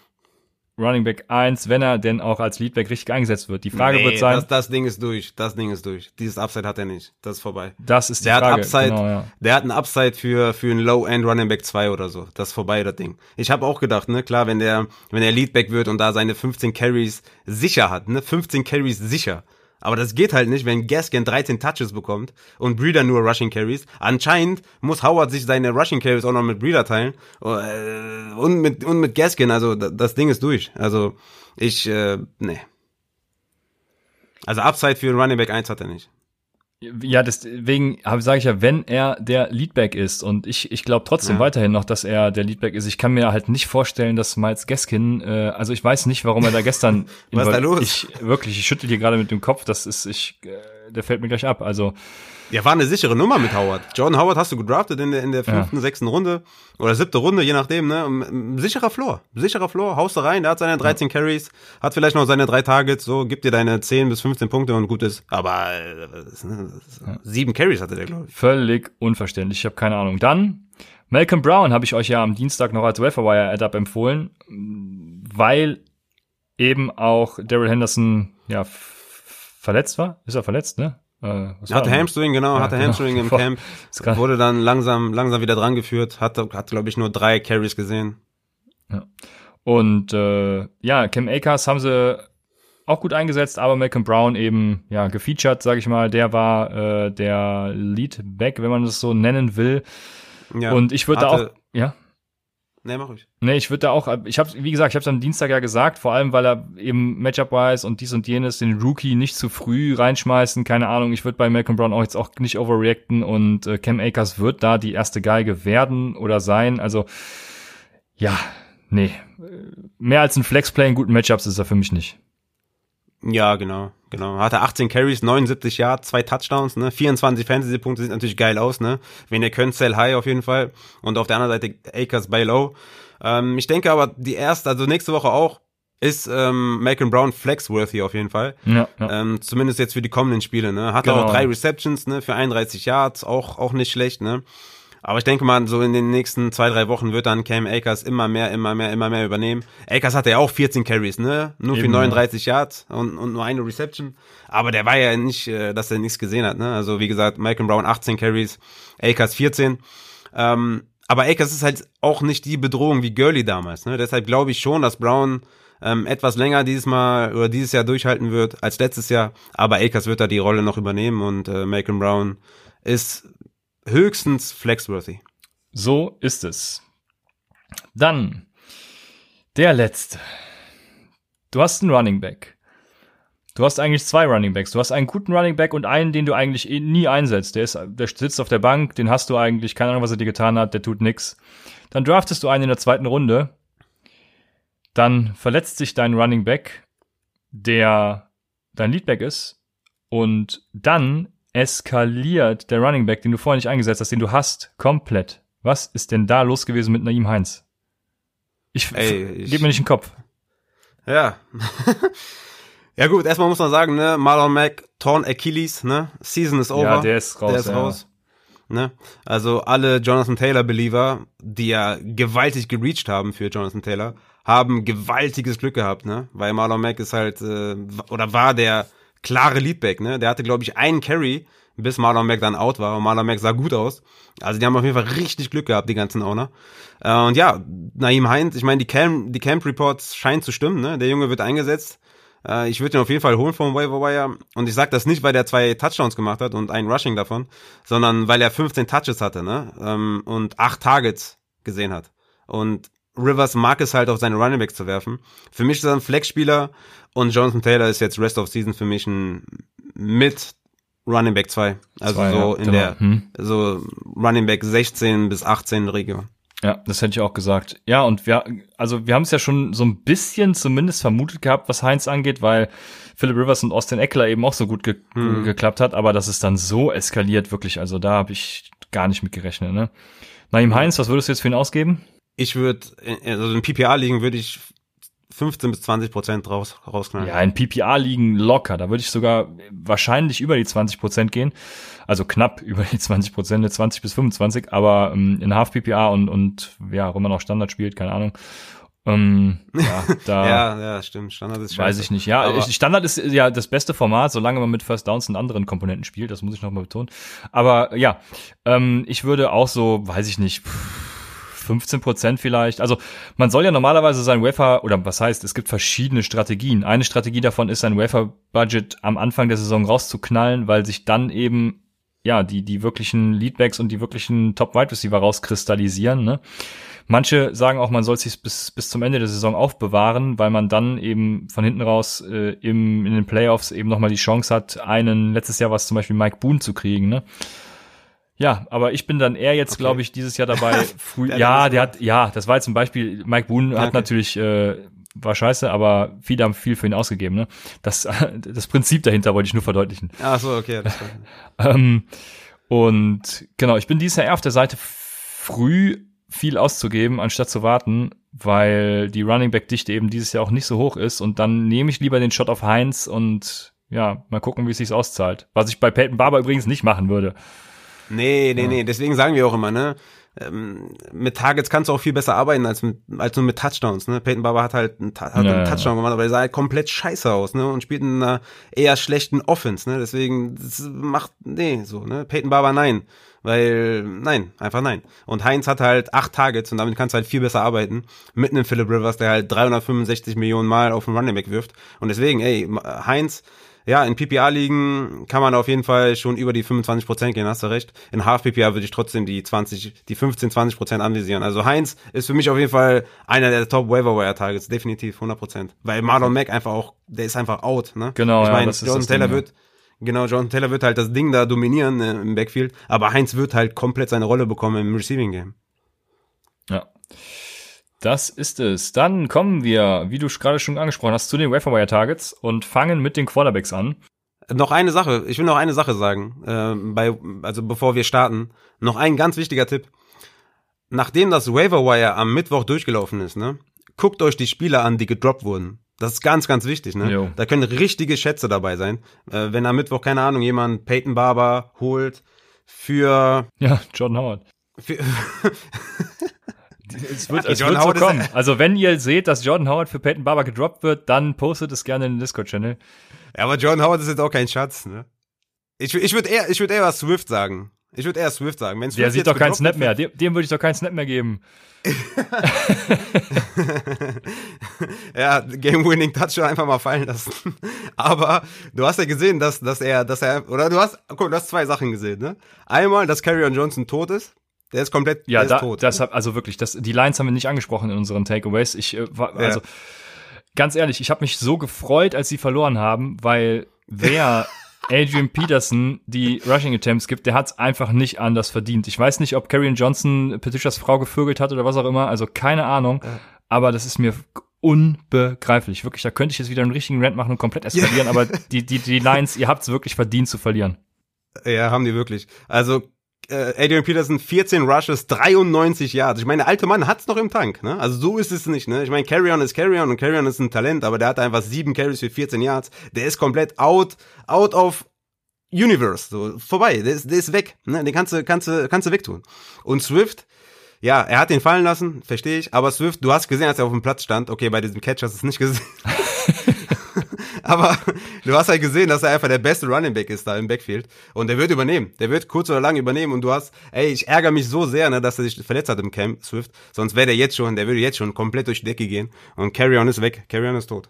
Running Back 1, wenn er denn auch als Leadback richtig eingesetzt wird. Die Frage nee, wird sein. Das, das Ding ist durch. Das Ding ist durch. Dieses Upside hat er nicht. Das ist vorbei. Das ist die der Frage. Hat Upside, genau, ja. Der hat einen Upside für, für einen Low-End Running Back 2 oder so. Das ist vorbei, das Ding. Ich habe auch gedacht, ne, klar, wenn der, wenn er Leadback wird und da seine 15 Carries sicher hat, ne, 15 Carries sicher aber das geht halt nicht, wenn Gaskin 13 Touches bekommt und Breeder nur Rushing Carries. Anscheinend muss Howard sich seine Rushing Carries auch noch mit Breeder teilen äh, und mit und mit Gaskin. Also das Ding ist durch. Also ich äh, nee. Also Upside für Running Back 1 hat er nicht. Ja, deswegen sage ich ja, wenn er der Leadback ist und ich, ich glaube trotzdem ja. weiterhin noch, dass er der Leadback ist. Ich kann mir halt nicht vorstellen, dass Miles Gaskin, äh, also ich weiß nicht, warum er da gestern. *laughs* Was ist da los? Ich wirklich, ich schüttel hier gerade mit dem Kopf. Das ist, ich, äh, der fällt mir gleich ab. Also ja, war eine sichere Nummer mit Howard. Jordan Howard hast du gedraftet in der, in der fünften, ja. sechsten Runde oder siebte Runde, je nachdem, ne? Sicherer Floor. Sicherer Floor, haust du rein, der hat seine 13 ja. Carries, hat vielleicht noch seine drei Targets, so, gibt dir deine 10 bis 15 Punkte und gut ist. Aber äh, ja. sieben Carries hatte der, glaube ich. Völlig unverständlich, ich habe keine Ahnung. Dann, Malcolm Brown habe ich euch ja am Dienstag noch als Welfare Add-Up empfohlen, weil eben auch Daryl Henderson ja verletzt war. Ist er verletzt, ne? Äh, hatte Hamstring, genau, ja, hatte genau. Hamstring im *laughs* Camp. Wurde dann langsam, langsam wieder dran geführt, hat, hat glaube ich, nur drei Carries gesehen. Ja. Und äh, ja, Cam Akers haben sie auch gut eingesetzt, aber Malcolm Brown eben ja gefeatured, sage ich mal. Der war äh, der Leadback, wenn man das so nennen will. Ja, und ich würde da auch ja. Nee, mach ich. Nee, ich würde da auch, ich habe, wie gesagt, ich habe am Dienstag ja gesagt, vor allem, weil er eben Matchup-wise und dies und jenes den Rookie nicht zu früh reinschmeißen, keine Ahnung, ich würde bei Malcolm Brown auch jetzt auch nicht overreacten und äh, Cam Akers wird da die erste Geige werden oder sein, also ja, nee, mehr als ein Flexplay in guten Matchups ist er für mich nicht. Ja, genau, genau. Hatte 18 Carries, 79 Yards, zwei Touchdowns, ne? 24 Fantasy-Punkte sieht natürlich geil aus, ne? Wenn ihr könnt, sell high auf jeden Fall. Und auf der anderen Seite Akers buy low. Ähm, ich denke aber, die erste, also nächste Woche auch, ist ähm, Malcolm Brown flexworthy auf jeden Fall. Ja, ja. Ähm, zumindest jetzt für die kommenden Spiele, ne? Hatte genau. auch drei Receptions, ne? Für 31 Yards, auch, auch nicht schlecht, ne? Aber ich denke mal, so in den nächsten zwei, drei Wochen wird dann Cam Akers immer mehr, immer mehr, immer mehr übernehmen. Akers hatte ja auch 14 Carries, ne? Nur Eben, für 39 ja. Yards und, und nur eine Reception. Aber der war ja nicht, äh, dass er nichts gesehen hat, ne? Also wie gesagt, Malcolm Brown 18 Carries, Akers 14. Ähm, aber Akers ist halt auch nicht die Bedrohung wie Gurley damals, ne? Deshalb glaube ich schon, dass Brown ähm, etwas länger dieses Mal oder dieses Jahr durchhalten wird als letztes Jahr. Aber Akers wird da die Rolle noch übernehmen und äh, Malcolm Brown ist höchstens flexworthy. So ist es. Dann der letzte. Du hast einen Running Back. Du hast eigentlich zwei Running Backs. Du hast einen guten Running Back und einen, den du eigentlich eh nie einsetzt. Der, ist, der sitzt auf der Bank, den hast du eigentlich, keine Ahnung, was er dir getan hat, der tut nix. Dann draftest du einen in der zweiten Runde. Dann verletzt sich dein Running Back, der dein Leadback ist. Und dann eskaliert der Running Back, den du vorher nicht eingesetzt hast, den du hast, komplett. Was ist denn da los gewesen mit Naim Heinz? Ich, Ey, ich gib mir nicht den Kopf. Ja. *laughs* ja gut, erstmal muss man sagen, ne, Marlon Mack, Torn Achilles, ne, Season is over. Ja, der ist raus. Der ist ja. raus. Ne? Also alle Jonathan Taylor Believer, die ja gewaltig gereached haben für Jonathan Taylor, haben gewaltiges Glück gehabt, ne? Weil Marlon Mack ist halt äh, oder war der klare Leadback, ne? Der hatte, glaube ich, einen Carry, bis Marlon Mack dann out war. Und Marlon Mack sah gut aus. Also die haben auf jeden Fall richtig Glück gehabt, die ganzen Owner. Äh, und ja, Naim Heinz, ich meine, die Camp, die Camp Reports scheinen zu stimmen, ne? Der Junge wird eingesetzt. Äh, ich würde ihn auf jeden Fall holen vom Waiver Wire. Und ich sag das nicht, weil der zwei Touchdowns gemacht hat und ein Rushing davon, sondern weil er 15 Touches hatte, ne? Ähm, und acht Targets gesehen hat. Und Rivers mag es halt auf seine Running Backs zu werfen. Für mich ist er ein Flex-Spieler und Jonathan Taylor ist jetzt Rest of Season für mich ein mit Running Back 2. Also zwei, so ja, in genau. der hm. so Running Back 16 bis 18 Region. Ja, das hätte ich auch gesagt. Ja, und wir, also wir haben es ja schon so ein bisschen zumindest vermutet gehabt, was Heinz angeht, weil Philip Rivers und Austin Eckler eben auch so gut ge hm. geklappt hat, aber dass es dann so eskaliert, wirklich, also da habe ich gar nicht mit gerechnet, ne? Naim Heinz, was würdest du jetzt für ihn ausgeben? Ich würde, also in PPA liegen würde ich 15 bis 20 Prozent raus, rausknallen. Ja, in PPA liegen locker. Da würde ich sogar wahrscheinlich über die 20 Prozent gehen. Also knapp *laughs* über die 20 Prozent, 20 bis 25, aber ähm, in Half PPA und, und ja, wenn man auch Standard spielt, keine Ahnung. Ähm, ja, *laughs* da ja, ja, stimmt. Standard ist scheiße. Weiß ich nicht. Ja, ich, Standard ist ja das beste Format, solange man mit First Downs und anderen Komponenten spielt. Das muss ich nochmal betonen. Aber ja, ähm, ich würde auch so, weiß ich nicht. Pff, 15 Prozent vielleicht. Also man soll ja normalerweise sein Wafer, oder was heißt, es gibt verschiedene Strategien. Eine Strategie davon ist, sein Wafer-Budget am Anfang der Saison rauszuknallen, weil sich dann eben ja die die wirklichen Leadbacks und die wirklichen Top-Wide Receiver rauskristallisieren. Ne? Manche sagen auch, man soll sich bis, bis zum Ende der Saison aufbewahren, weil man dann eben von hinten raus äh, im, in den Playoffs eben nochmal die Chance hat, einen, letztes Jahr was zum Beispiel Mike Boone zu kriegen. Ne? Ja, aber ich bin dann eher jetzt, okay. glaube ich, dieses Jahr dabei. *laughs* Früh, ja, der hat, ja, das war jetzt zum Beispiel, Mike Boone hat okay. natürlich, äh, war scheiße, aber viele haben viel für ihn ausgegeben. Ne? Das, *laughs* das Prinzip dahinter wollte ich nur verdeutlichen. Ach so, okay. *laughs* ähm, und genau, ich bin dieses Jahr eher auf der Seite, früh viel auszugeben, anstatt zu warten, weil die Running Back Dichte eben dieses Jahr auch nicht so hoch ist. Und dann nehme ich lieber den Shot auf Heinz und ja, mal gucken, wie es sich auszahlt. Was ich bei Peyton Barber übrigens nicht machen würde. Nee, nee, ja. nee, deswegen sagen wir auch immer, ne? ähm, mit Targets kannst du auch viel besser arbeiten als mit, als nur mit Touchdowns, ne? Peyton Barber hat halt einen, hat Ja, einen ja. Touchdown gemacht, aber er sah halt komplett scheiße aus, ne? Und spielt in einer eher schlechten Offense, ne? Deswegen, das macht, nee, so, ne? Peyton Barber nein. Weil, nein, einfach nein. Und Heinz hat halt acht Targets und damit kannst du halt viel besser arbeiten. Mit einem Philip Rivers, der halt 365 Millionen Mal auf den Running Back wirft. Und deswegen, ey, Heinz, ja, in PPA-Ligen kann man auf jeden Fall schon über die 25% gehen, hast du recht. In Half-PPA würde ich trotzdem die 20, die 15, 20% anvisieren. Also Heinz ist für mich auf jeden Fall einer der top waiver targets definitiv 100%. Weil Marlon Mack einfach auch, der ist einfach out, ne? Genau, ich ja, meine, Jordan Taylor Ding, wird, genau, Jordan Taylor wird halt das Ding da dominieren äh, im Backfield, aber Heinz wird halt komplett seine Rolle bekommen im Receiving Game. Ja. Das ist es. Dann kommen wir, wie du gerade schon angesprochen hast, zu den Waferwire Targets und fangen mit den Quarterbacks an. Noch eine Sache, ich will noch eine Sache sagen, äh, bei, also bevor wir starten, noch ein ganz wichtiger Tipp. Nachdem das Waiver Wire am Mittwoch durchgelaufen ist, ne, guckt euch die Spieler an, die gedroppt wurden. Das ist ganz, ganz wichtig, ne? Jo. Da können richtige Schätze dabei sein. Äh, wenn am Mittwoch, keine Ahnung, jemand Peyton Barber holt für, Ja, Jordan Howard. für *laughs* Es wird, es Jordan wird so Howard kommen. Also wenn ihr seht, dass Jordan Howard für Peyton Barber gedroppt wird, dann postet es gerne in den Discord-Channel. Ja, aber John Howard ist jetzt auch kein Schatz, ne? Ich, ich würde eher, ich würde eher was Swift sagen. Ich würde eher Swift sagen. Wenn Der Swift sieht jetzt doch keinen Snap mehr. Dem, dem würde ich doch keinen Snap mehr geben. *laughs* ja, Game-Winning Touchdown einfach mal fallen lassen. *laughs* Aber du hast ja gesehen, dass, dass er, dass er, oder du hast, guck, du hast zwei Sachen gesehen, ne? Einmal, dass Carrion Johnson tot ist. Der ist komplett, Ja, da, ist tot. deshalb, also wirklich, das, die Lines haben wir nicht angesprochen in unseren Takeaways. Ich äh, war, Ja. also ganz ehrlich, ich habe mich so gefreut, als sie verloren haben, weil wer *laughs* Adrian Peterson die Rushing Attempts gibt, der hat's einfach nicht anders verdient. Ich weiß nicht, ob Karrion Johnson Petitias Frau gevögelt hat oder was auch immer, also keine Ahnung, aber das ist mir unbegreiflich. Wirklich, da könnte ich jetzt wieder einen richtigen Rant machen und komplett eskalieren, aber *laughs* die, die, die Lines, ihr habt's wirklich verdient zu verlieren. Ja, haben die wirklich. Also, äh, Adrian Peterson, 14 Rushes, 93 Yards. Ich meine, der alte Mann hat's noch im Tank, ne? Also so ist es nicht, ne? Ich meine, Carrion ist Carrion und Carrion ist ein Talent, aber der hat einfach sieben Carries für 14 Yards. Der ist komplett out, out of Universe, so vorbei. Der ist, der ist weg, ne? Den kannst du, kannst du, kannst du wegtun. Und Swift, ja, er hat ihn fallen lassen, verstehe ich. Aber Swift, du hast gesehen, als er auf dem Platz stand. Okay, bei diesem Catch hast du es nicht gesehen. *laughs* aber *laughs* du hast halt gesehen, dass er einfach der beste Running Back ist da im Backfield. Und der wird übernehmen. Der wird kurz oder lang übernehmen. Und du hast, ey, ich ärgere mich so sehr, ne, dass er sich verletzt hat im Camp, Swift. Sonst wäre der jetzt schon, der würde jetzt schon komplett durch die Decke gehen. Und Carrion ist weg. Carrion ist tot.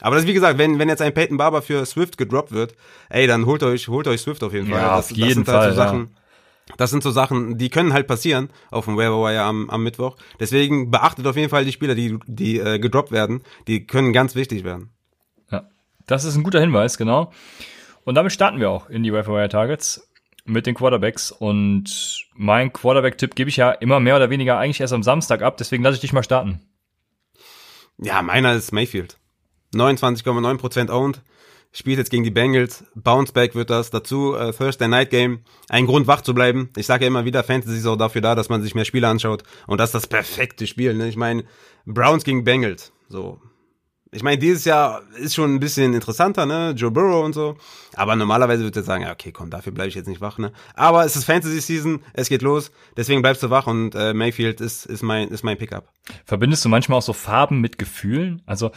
Aber das ist wie gesagt, wenn, wenn jetzt ein Peyton Barber für Swift gedroppt wird, ey, dann holt euch, holt euch Swift auf jeden Fall. Ja, das, auf jeden das sind halt so Fall, ja. Sachen, das sind so Sachen, die können halt passieren auf dem Waiver Wire am, am Mittwoch. Deswegen beachtet auf jeden Fall die Spieler, die, die äh, gedroppt werden. Die können ganz wichtig werden. Das ist ein guter Hinweis, genau. Und damit starten wir auch in die Wire Targets mit den Quarterbacks. Und mein Quarterback-Tipp gebe ich ja immer mehr oder weniger eigentlich erst am Samstag ab, deswegen lasse ich dich mal starten. Ja, meiner ist Mayfield. 29,9% owned. Spielt jetzt gegen die Bengals. Bounceback wird das. Dazu äh, Thursday Night Game. Ein Grund wach zu bleiben. Ich sage ja immer wieder, Fantasy ist auch dafür da, dass man sich mehr Spiele anschaut. Und das ist das perfekte Spiel. Ne? Ich meine, Browns gegen Bengals. So. Ich meine, dieses Jahr ist schon ein bisschen interessanter, ne? Joe Burrow und so. Aber normalerweise würde ich sagen, ja, okay, komm, dafür bleibe ich jetzt nicht wach, ne? Aber es ist Fantasy Season, es geht los, deswegen bleibst du wach und äh, Mayfield ist, ist mein, ist mein Pickup. Verbindest du manchmal auch so Farben mit Gefühlen? Also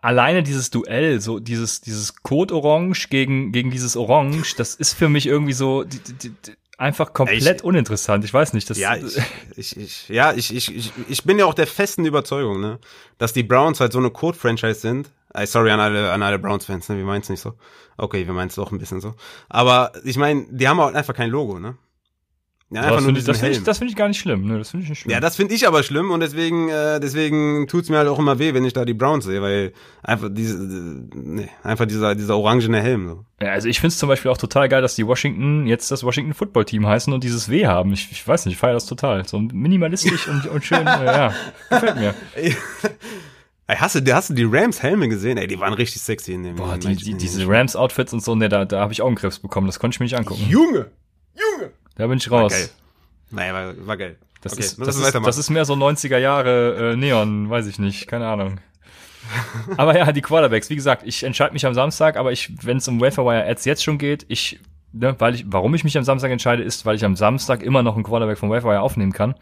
alleine dieses Duell, so dieses, dieses Code-Orange gegen, gegen dieses Orange, das ist für mich irgendwie so die, die, die, einfach komplett Ich- uninteressant. Ich weiß nicht, das Ja, ich, ich, ich, ja, ich, ich, ich, ich bin ja auch der festen Überzeugung, ne, dass die Browns halt so eine Code-Franchise sind. Ey, sorry an alle, an alle Browns-Fans, ne, wir meinen's nicht so. Okay, wir meinen's doch ein bisschen so. Aber ich meine, die haben halt einfach kein Logo, ne? Ja, das finde ich, finde ich, das finde ich gar nicht schlimm. Ne, das finde ich nicht schlimm. Ja, das finde ich aber schlimm und deswegen, äh, deswegen tut's mir halt auch immer weh, wenn ich da die Browns sehe, weil einfach diese, äh, nee, einfach dieser, dieser orangene Helm. So. Ja, also ich finde es zum Beispiel auch total geil, dass die Washington jetzt das Washington Football Team heißen und dieses W haben. Ich, ich weiß nicht, ich feiere das total. So minimalistisch und, und schön, *laughs* äh, ja, gefällt mir. Ey, hast du, hast du die Rams Helme gesehen? Ey, die waren richtig sexy in dem. Boah, die, die, diese dem- Rams Outfits und so, ne, da, da habe ich Augenkrebs bekommen. Das konnte ich mir nicht angucken. Junge, Junge. Da bin ich raus. Geil. Naja, war, war geil. Das, okay, ist, das, ist, das ist mehr so 90er Jahre äh, Neon, weiß ich nicht, keine Ahnung. *laughs* aber ja, die Quarterbacks, wie gesagt, ich entscheide mich am Samstag, aber ich, wenn es um Waferwire Ads jetzt schon geht, ich ne, weil ich, warum ich mich am Samstag entscheide, ist, weil ich am Samstag immer noch einen Quarterback vom Waiver aufnehmen kann.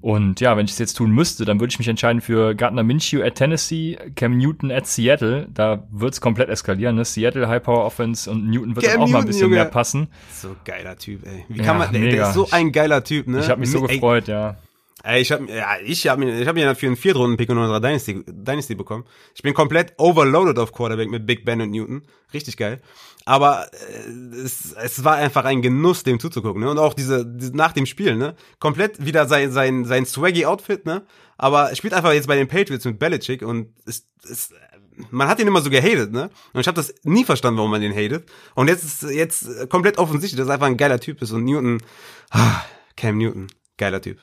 Und ja, wenn ich es jetzt tun müsste, dann würde ich mich entscheiden für Gardner Minshew at Tennessee, Cam Newton at Seattle. Da wird's komplett eskalieren. Ne? Seattle High Power Offense und Newton wird Cam auch Newton, mal ein bisschen Junge. mehr passen. So geiler Typ, ey. Wie kann ja, man? Der, der, ist so ein geiler Typ, ne? Ich habe mich so ey, gefreut, ja. Ey, ich habe ja, ich habe mir ich habe mir für einen Viertrunden-Pick in unserer Dynasty Dynasty bekommen. Ich bin komplett overloaded auf Quarterback mit Big Ben und Newton, richtig geil. Aber äh, es, es war einfach ein Genuss, dem zuzugucken, ne? Und auch diese, diese nach dem Spiel, ne? Komplett wieder sein sein sein swaggy Outfit, ne? Aber er spielt einfach jetzt bei den Patriots mit Belichick und es, es man hat ihn immer so gehatet, ne? Und ich habe das nie verstanden, warum man den hatet. Und jetzt ist jetzt komplett offensichtlich, dass er einfach ein geiler Typ ist und Newton, ah, Cam Newton, geiler Typ.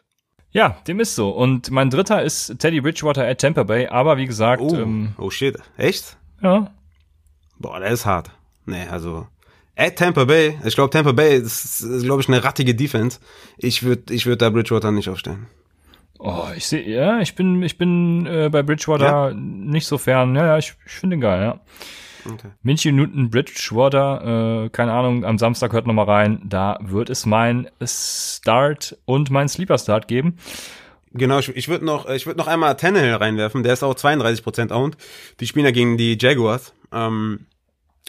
Ja, dem ist so. Und mein dritter ist Teddy Bridgewater at Tampa Bay. Aber wie gesagt. Oh, ähm, oh shit. Echt? Ja. Boah, der ist hart. Nee, also. At Tampa Bay. Ich glaube, Tampa Bay ist, ist glaube ich, eine rattige Defense. Ich würde ich würd da Bridgewater nicht aufstellen. Oh, ich sehe, ja, ich bin, ich bin äh, bei Bridgewater ja? nicht so fern. Ja, ja, ich, ich finde ihn geil, ja. Okay. Minshew Newton Bridgewater, äh, keine Ahnung, am Samstag hört noch mal rein. Da wird es mein Start und mein Sleeper Start geben. Genau, ich, ich würde noch, ich würde noch einmal Tannehill reinwerfen. Der ist auch 32% owned. Die spielen ja gegen die Jaguars. Ähm,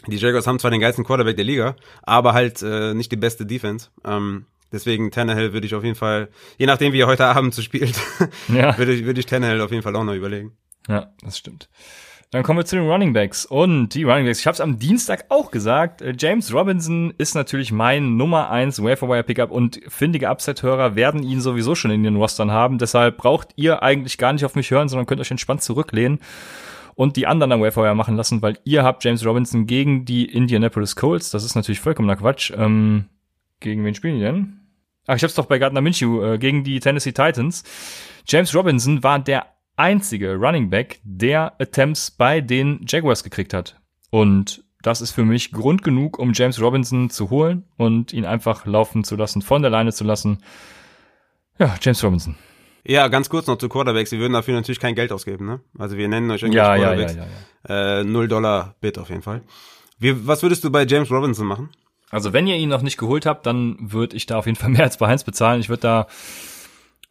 die Jaguars haben zwar den geilsten Quarterback der Liga, aber halt äh, nicht die beste Defense. Ähm, deswegen Tannehill würde ich auf jeden Fall, je nachdem wie er heute Abend so spielt, *laughs* ja. würde ich, würde ich Tannehill auf jeden Fall auch noch überlegen. Ja, das stimmt. Dann kommen wir zu den Running Backs. Und die Running Backs, ich habe es am Dienstag auch gesagt, äh, James Robinson ist natürlich mein Nummer 1 Waferwire Pickup und findige Upset-Hörer werden ihn sowieso schon in den Rostern haben. Deshalb braucht ihr eigentlich gar nicht auf mich hören, sondern könnt euch entspannt zurücklehnen und die anderen am Waferwire machen lassen, weil ihr habt James Robinson gegen die Indianapolis Colts. Das ist natürlich vollkommener Quatsch. Ähm, gegen wen spielen die denn? Ach, ich hab's doch bei Gardner Minshew, äh, gegen die Tennessee Titans. James Robinson war der einzige Running Back, der Attempts bei den Jaguars gekriegt hat. Und das ist für mich Grund genug, um James Robinson zu holen und ihn einfach laufen zu lassen, von der Leine zu lassen. Ja, James Robinson. Ja, ganz kurz noch zu Quarterbacks. Wir würden dafür natürlich kein Geld ausgeben, ne? Also wir nennen euch irgendwie ja, Quarterbacks. Ja, ja, ja, ja. Äh, 0 Dollar Bit auf jeden Fall. Wie, was würdest du bei James Robinson machen? Also wenn ihr ihn noch nicht geholt habt, dann würde ich da auf jeden Fall *laughs* mehr als bei Heinz bezahlen. Ich würde da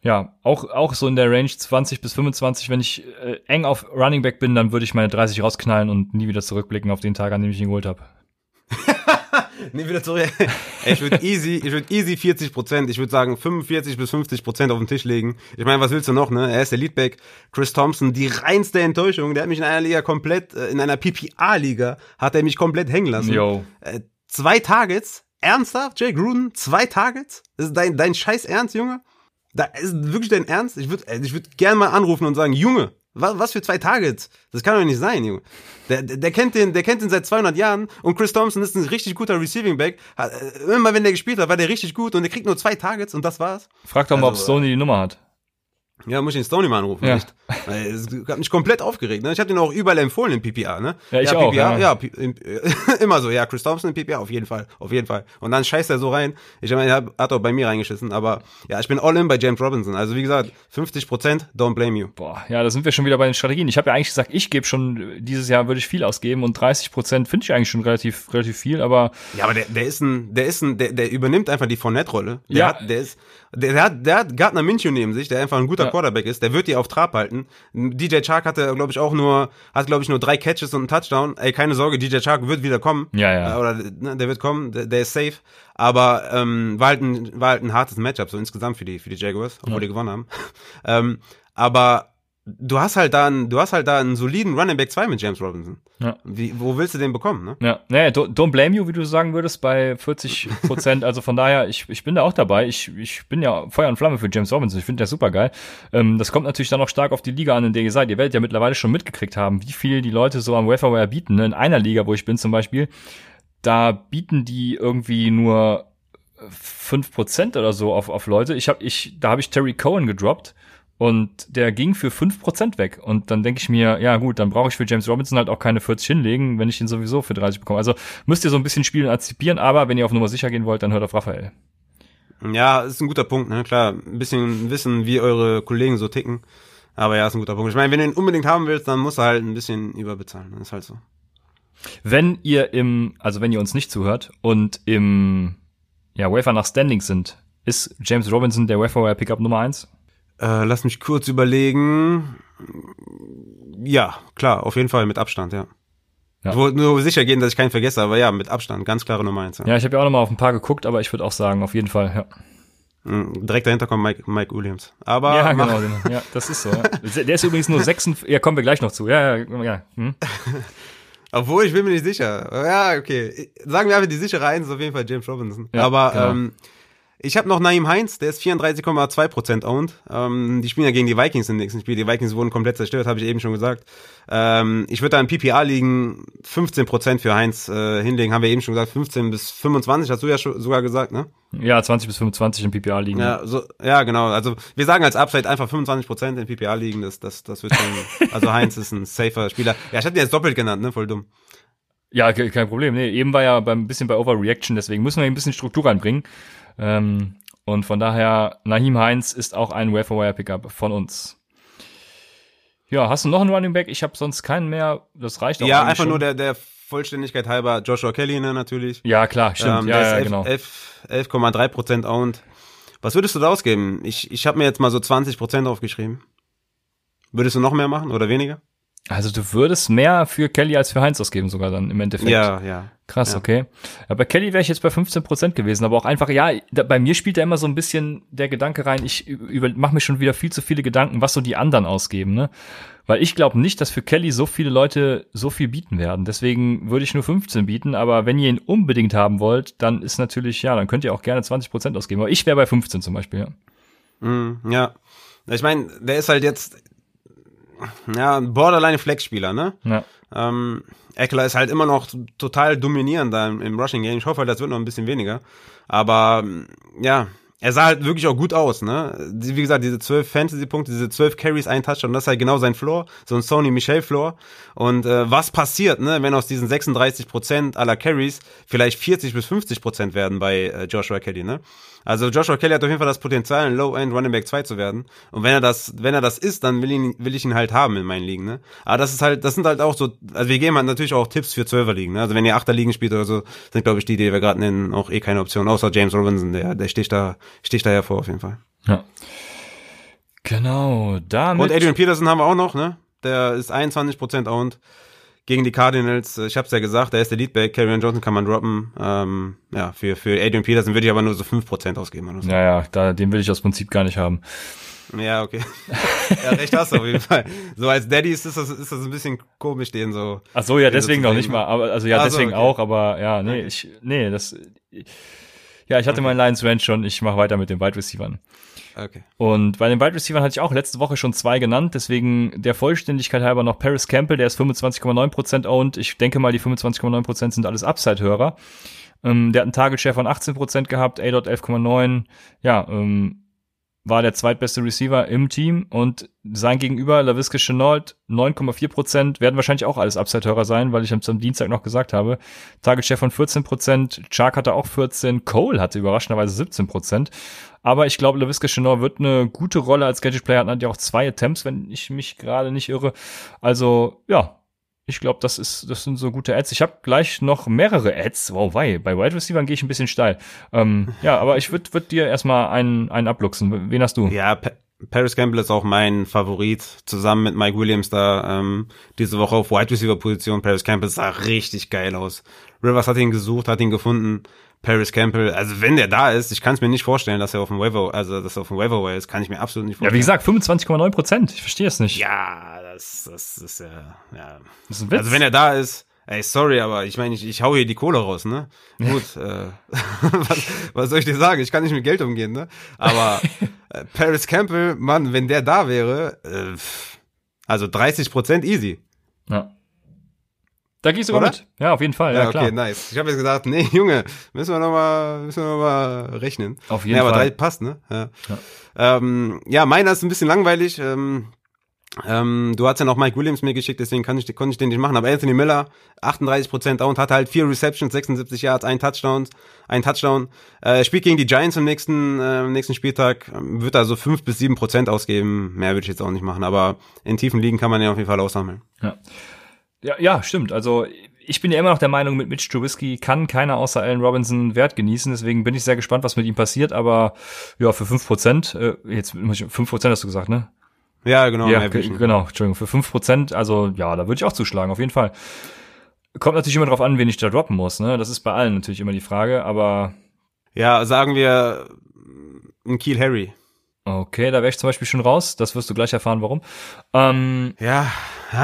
ja, auch, auch so in der Range 20 bis 25, wenn ich äh, eng auf Running Back bin, dann würde ich meine 30 rausknallen und nie wieder zurückblicken auf den Tag, an dem ich ihn geholt habe. *laughs* nie wieder zurück. ich würde easy, ich würde easy 40 Prozent, ich würde sagen 45 bis 50 Prozent auf den Tisch legen. Ich meine, was willst du noch, ne? Er ist der Leadback. Chris Thompson, die reinste Enttäuschung. Der hat mich in einer Liga komplett, äh, in einer PPA-Liga, hat er mich komplett hängen lassen. Yo. Äh, zwei Targets? Ernsthaft, Jay Gruden? Zwei Targets? Das ist dein, dein scheiß Ernst, Junge? Da ist wirklich dein Ernst? Ich würde ich würd gerne mal anrufen und sagen, Junge, was, was für zwei Targets? Das kann doch nicht sein, Junge. Der, der, der kennt den, der kennt den seit 200 Jahren und Chris Thompson ist ein richtig guter Receiving Back. Äh, immer wenn der gespielt hat, war der richtig gut und der kriegt nur zwei Targets und das war's. Frag doch mal, also, ob Sony die Nummer hat. Ja, muss ich den Stoney mal anrufen, ja. echt. Es hat mich komplett aufgeregt, ne? Ich habe den auch überall empfohlen im PPA, ne? Ja, ich ja, auch, PPA, ja. ja *laughs* immer so, ja, Chris Thompson im PPA, auf jeden Fall, auf jeden Fall. Und dann scheißt er so rein. Ich meine, er hat auch bei mir reingeschissen, aber ja, ich bin all in bei James Robinson. Also wie gesagt, 50 Prozent, don't blame you. Boah, ja, da sind wir schon wieder bei den Strategien. Ich habe ja eigentlich gesagt, ich gebe schon, dieses Jahr würde ich viel ausgeben und 30 Prozent finde ich eigentlich schon relativ, relativ viel, aber. Ja, aber der, der ist ein, der ist ein, der, der übernimmt einfach die Fournette-Rolle. Ja. Hat, der ist, der, der hat, der hat Gardner Minshew neben sich, der einfach ein guter ja. Quarterback ist, der wird die auf Trab halten. DJ Chark hatte, glaube ich, auch nur, hat, glaube ich, nur drei Catches und einen Touchdown. Ey, keine Sorge, DJ Chark wird wieder kommen. Ja, ja. Äh, oder, ne, der wird kommen, der, der ist safe. Aber, ähm, war halt ein, war halt ein hartes Matchup, so insgesamt für die, für die Jaguars, obwohl ja. die gewonnen haben. *laughs* ähm, aber, du hast halt da einen, du hast halt da einen soliden Running Back 2 mit James Robinson. Ja. Wie, wo willst du den bekommen, ne? Ja, naja, don't blame you, wie du sagen würdest, bei 40 Prozent. also von daher, ich, ich bin da auch dabei. Ich, ich bin ja Feuer und Flamme für James Robinson. Ich finde der super geil. Ähm, das kommt natürlich dann auch stark auf die Liga an, in der ihr seid. Ihr werdet ja mittlerweile schon mitgekriegt haben, wie viel die Leute so am Waferwire bieten. Ne? In einer Liga, wo ich bin zum Beispiel, da bieten die irgendwie nur 5% oder so auf, auf Leute. Ich hab, ich, da habe ich Terry Cohen gedroppt und der ging für fünf Prozent weg. Und dann denke ich mir, ja gut, dann brauche ich für James Robinson halt auch keine 40 hinlegen, wenn ich ihn sowieso für 30 bekomme. Also müsst ihr so ein bisschen spielen antizipieren, aber wenn ihr auf Nummer sicher gehen wollt, dann hört auf Raphael. Ja, ist ein guter Punkt, ne? Klar, ein bisschen wissen, wie eure Kollegen so ticken. Aber ja, ist ein guter Punkt. Ich meine, wenn du ihn unbedingt haben willst, dann musst du halt ein bisschen überbezahlen. Das ist halt so. Wenn ihr im, also wenn ihr uns nicht zuhört und im ja, Wafer nach Standings sind, ist James Robinson der Wafer Pickup Nummer eins? Äh, lass mich kurz überlegen. Ja, klar, auf jeden Fall mit Abstand, ja. ja. Ich wollte nur sicher gehen, dass ich keinen vergesse, aber ja, mit Abstand, ganz klare Nummer eins. Ja, ja ich habe ja auch noch mal auf ein paar geguckt, aber ich würde auch sagen, auf jeden Fall, ja. Mhm, direkt dahinter kommt Mike, Mike Williams. Aber ja, genau, genau. Ja, das ist so. Ja. Der ist übrigens nur 6, ja, kommen wir gleich noch zu. Ja, ja, ja. Hm. *laughs* Obwohl, ich bin mir nicht sicher. Ja, okay. Sagen wir einfach, die sichere Eins ist auf jeden Fall James Robinson. Ja, Aber genau. ähm, ich habe noch Naim Heinz, der ist 34,2% owned. Ähm, die spielen ja gegen die Vikings im nächsten Spiel. Die Vikings wurden komplett zerstört, habe ich eben schon gesagt. Ähm, ich würde da in PPA liegen 15% für Heinz äh, hinlegen, haben wir eben schon gesagt. 15 bis 25, hast du ja schon, sogar gesagt, ne? Ja, 20 bis 25 in PPA liegen. Ja, so, ja, genau. Also wir sagen als Upside einfach 25% in PPA liegen. Das, das, das wird schon. *laughs* also Heinz ist ein safer Spieler. Ja, ich hatte ihn jetzt doppelt genannt, ne? Voll dumm. Ja, kein Problem. Nee, eben war ja beim bisschen bei Overreaction, deswegen müssen wir ein bisschen Struktur reinbringen. Ähm, und von daher, Nahim Heinz ist auch ein Waferwire-Pickup von uns. Ja, hast du noch einen Running Back? Ich habe sonst keinen mehr. Das reicht auch. Ja, einfach schon. nur der, der Vollständigkeit halber Joshua Kelly ne, natürlich. Ja, klar, stimmt. Ähm, ja, ja, 11, genau. 11,3 Prozent owned. Was würdest du da ausgeben? Ich, ich habe mir jetzt mal so 20 Prozent aufgeschrieben. Würdest du noch mehr machen oder weniger? Also du würdest mehr für Kelly als für Heinz ausgeben sogar dann im Endeffekt. Ja, ja. Krass, ja. okay. Ja, bei Kelly wäre ich jetzt bei 15 Prozent gewesen, aber auch einfach, ja, da, bei mir spielt da immer so ein bisschen der Gedanke rein, ich mache mir schon wieder viel zu viele Gedanken, was so die anderen ausgeben, ne? Weil ich glaube nicht, dass für Kelly so viele Leute so viel bieten werden. Deswegen würde ich nur 15 bieten, aber wenn ihr ihn unbedingt haben wollt, dann ist natürlich, ja, dann könnt ihr auch gerne 20 Prozent ausgeben. Aber ich wäre bei 15 zum Beispiel, ja. Mm, ja. Ich meine, der ist halt jetzt, ja, ein Borderline-Flex-Spieler, ne? Ja. Ähm, Eckler ist halt immer noch total dominierend da im, Rushing Game. Ich hoffe halt, das wird noch ein bisschen weniger. Aber ja, er sah halt wirklich auch gut aus, ne? Wie gesagt, diese zwölf Fantasy-Punkte, diese zwölf Carries, ein Touchdown, das ist halt genau sein Floor, so ein Sony Michel Floor. Und äh, was passiert, ne, wenn aus diesen 36 Prozent aller Carries vielleicht 40 bis 50 Prozent werden bei äh, Joshua Kelly, ne? Also Joshua Kelly hat auf jeden Fall das Potenzial, ein Low-End Running Back 2 zu werden. Und wenn er das, wenn er das ist, dann will, ihn, will ich ihn halt haben in meinen Ligen, ne? Aber das ist halt, das sind halt auch so, also wir geben halt natürlich auch Tipps für Zwölfer Ligen, ne? Also wenn ihr Achter Ligen spielt oder so, sind glaube ich die, die wir gerade nennen, auch eh keine Option, außer James Robinson, der, der sticht da, sticht da hervor auf jeden Fall. Ja. Genau, damit. Und Adrian Peterson haben wir auch noch, ne? Der ist 21% owned gegen die Cardinals. Ich habe es ja gesagt, der ist der Leadback. Carrion Johnson kann man droppen. Ähm, ja, für, für Adrian Peterson würde ich aber nur so 5% ausgeben. Oder so. Ja, ja, da, den will ich aus Prinzip gar nicht haben. Ja, okay. *laughs* ja, recht hast du auf jeden Fall. So als Daddy ist das, ist das ein bisschen komisch, den so. Ach so, ja, deswegen noch nicht mal. Aber, also ja, also, deswegen okay. auch, aber ja, nee, okay. ich, nee, das, ja, ich hatte okay. meinen Lions Ranch schon. Ich mache weiter mit den Wide Receivers. Okay. Und bei den Wide Receivers hatte ich auch letzte Woche schon zwei genannt, deswegen der Vollständigkeit halber noch Paris Campbell, der ist 25,9% owned. Ich denke mal, die 25,9% sind alles Upside-Hörer. Ähm, der hat einen Target Share von 18% gehabt, A-Dot 11,9. Ja, ähm, war der zweitbeste Receiver im Team und sein Gegenüber, LaVisca Chenault, 9,4% werden wahrscheinlich auch alles Upside-Hörer sein, weil ich am Dienstag noch gesagt habe. Target Share von 14% Chark hatte auch 14, Cole hatte überraschenderweise 17% aber ich glaube, LaVisca Chenault wird eine gute Rolle als Gadget Player, hat ja auch zwei Attempts, wenn ich mich gerade nicht irre. Also, ja, ich glaube, das ist, das sind so gute Ads. Ich habe gleich noch mehrere Ads. Wow, wei. Bei Wide Receivers gehe ich ein bisschen steil. Ähm, ja, aber ich würde würd dir erstmal einen, einen abluchsen. Wen hast du? Ja, pa Paris Campbell ist auch mein Favorit, zusammen mit Mike Williams da ähm, diese Woche auf Wide Receiver Position. Paris Campbell sah richtig geil aus. Rivers hat ihn gesucht, hat ihn gefunden. Paris Campbell, also wenn der da ist, ich kann es mir nicht vorstellen, dass er auf dem Waiver, also dass er auf dem Waiver ist, kann ich mir absolut nicht vorstellen. Ja, wie gesagt, 25,9 Prozent. Ich verstehe es nicht. Ja, das, das ist ja, ja. Das ist ein Witz. Also wenn er da ist, ey, sorry, aber ich meine, ich, ich hau hier die Kohle raus, ne? Gut, äh, *laughs* was, was soll ich dir sagen? Ich kann nicht mit Geld umgehen, ne? Aber *laughs* äh, Paris Campbell, Mann, wenn der da wäre, äh, also 30 Prozent easy. Ja. Da gehst du Oder? mit. Ja, auf jeden Fall. Ja, ja klar. okay, nice. Ich habe jetzt gesagt, nee, *laughs* Junge, müssen wir noch mal, müssen wir noch mal rechnen. Auf jeden ja, Fall. aber drei passt, ne? Ja. Ja, ähm, ja meiner ist ein bisschen langweilig. Ähm, ähm, du hast ja noch Mike Williams mir geschickt, deswegen kann ich, konnte ich den nicht machen. Aber Anthony Miller, 38% down, hat halt vier Receptions, 76 Yards, ein Touchdown, ein Touchdown. Äh, spielt gegen die Giants am nächsten, äh, nächsten Spieltag, wird also fünf bis sieben Prozent ausgeben. Mehr würde ich jetzt auch nicht machen, aber in tiefen Ligen kann man ja auf jeden Fall aussammeln. Ja. Ja, ja, stimmt. Also ich bin ja immer noch der Meinung, mit Mitch Trubisky kann keiner außer Allen Robinson Wert genießen. Deswegen bin ich sehr gespannt, was mit ihm passiert. Aber ja, für fünf Prozent, äh, jetzt fünf Prozent hast du gesagt, ne? Ja, genau. Ja, genau, Entschuldigung, für fünf Prozent, also ja, da würde ich auch zuschlagen, auf jeden Fall. Kommt natürlich immer drauf an, wen ich da droppen muss, ne? Das ist bei allen natürlich immer die Frage, aber. Ja, sagen wir ein Kiel Harry. Okay, da wäre ich zum Beispiel schon raus. Das wirst du gleich erfahren, warum. Ähm, ja,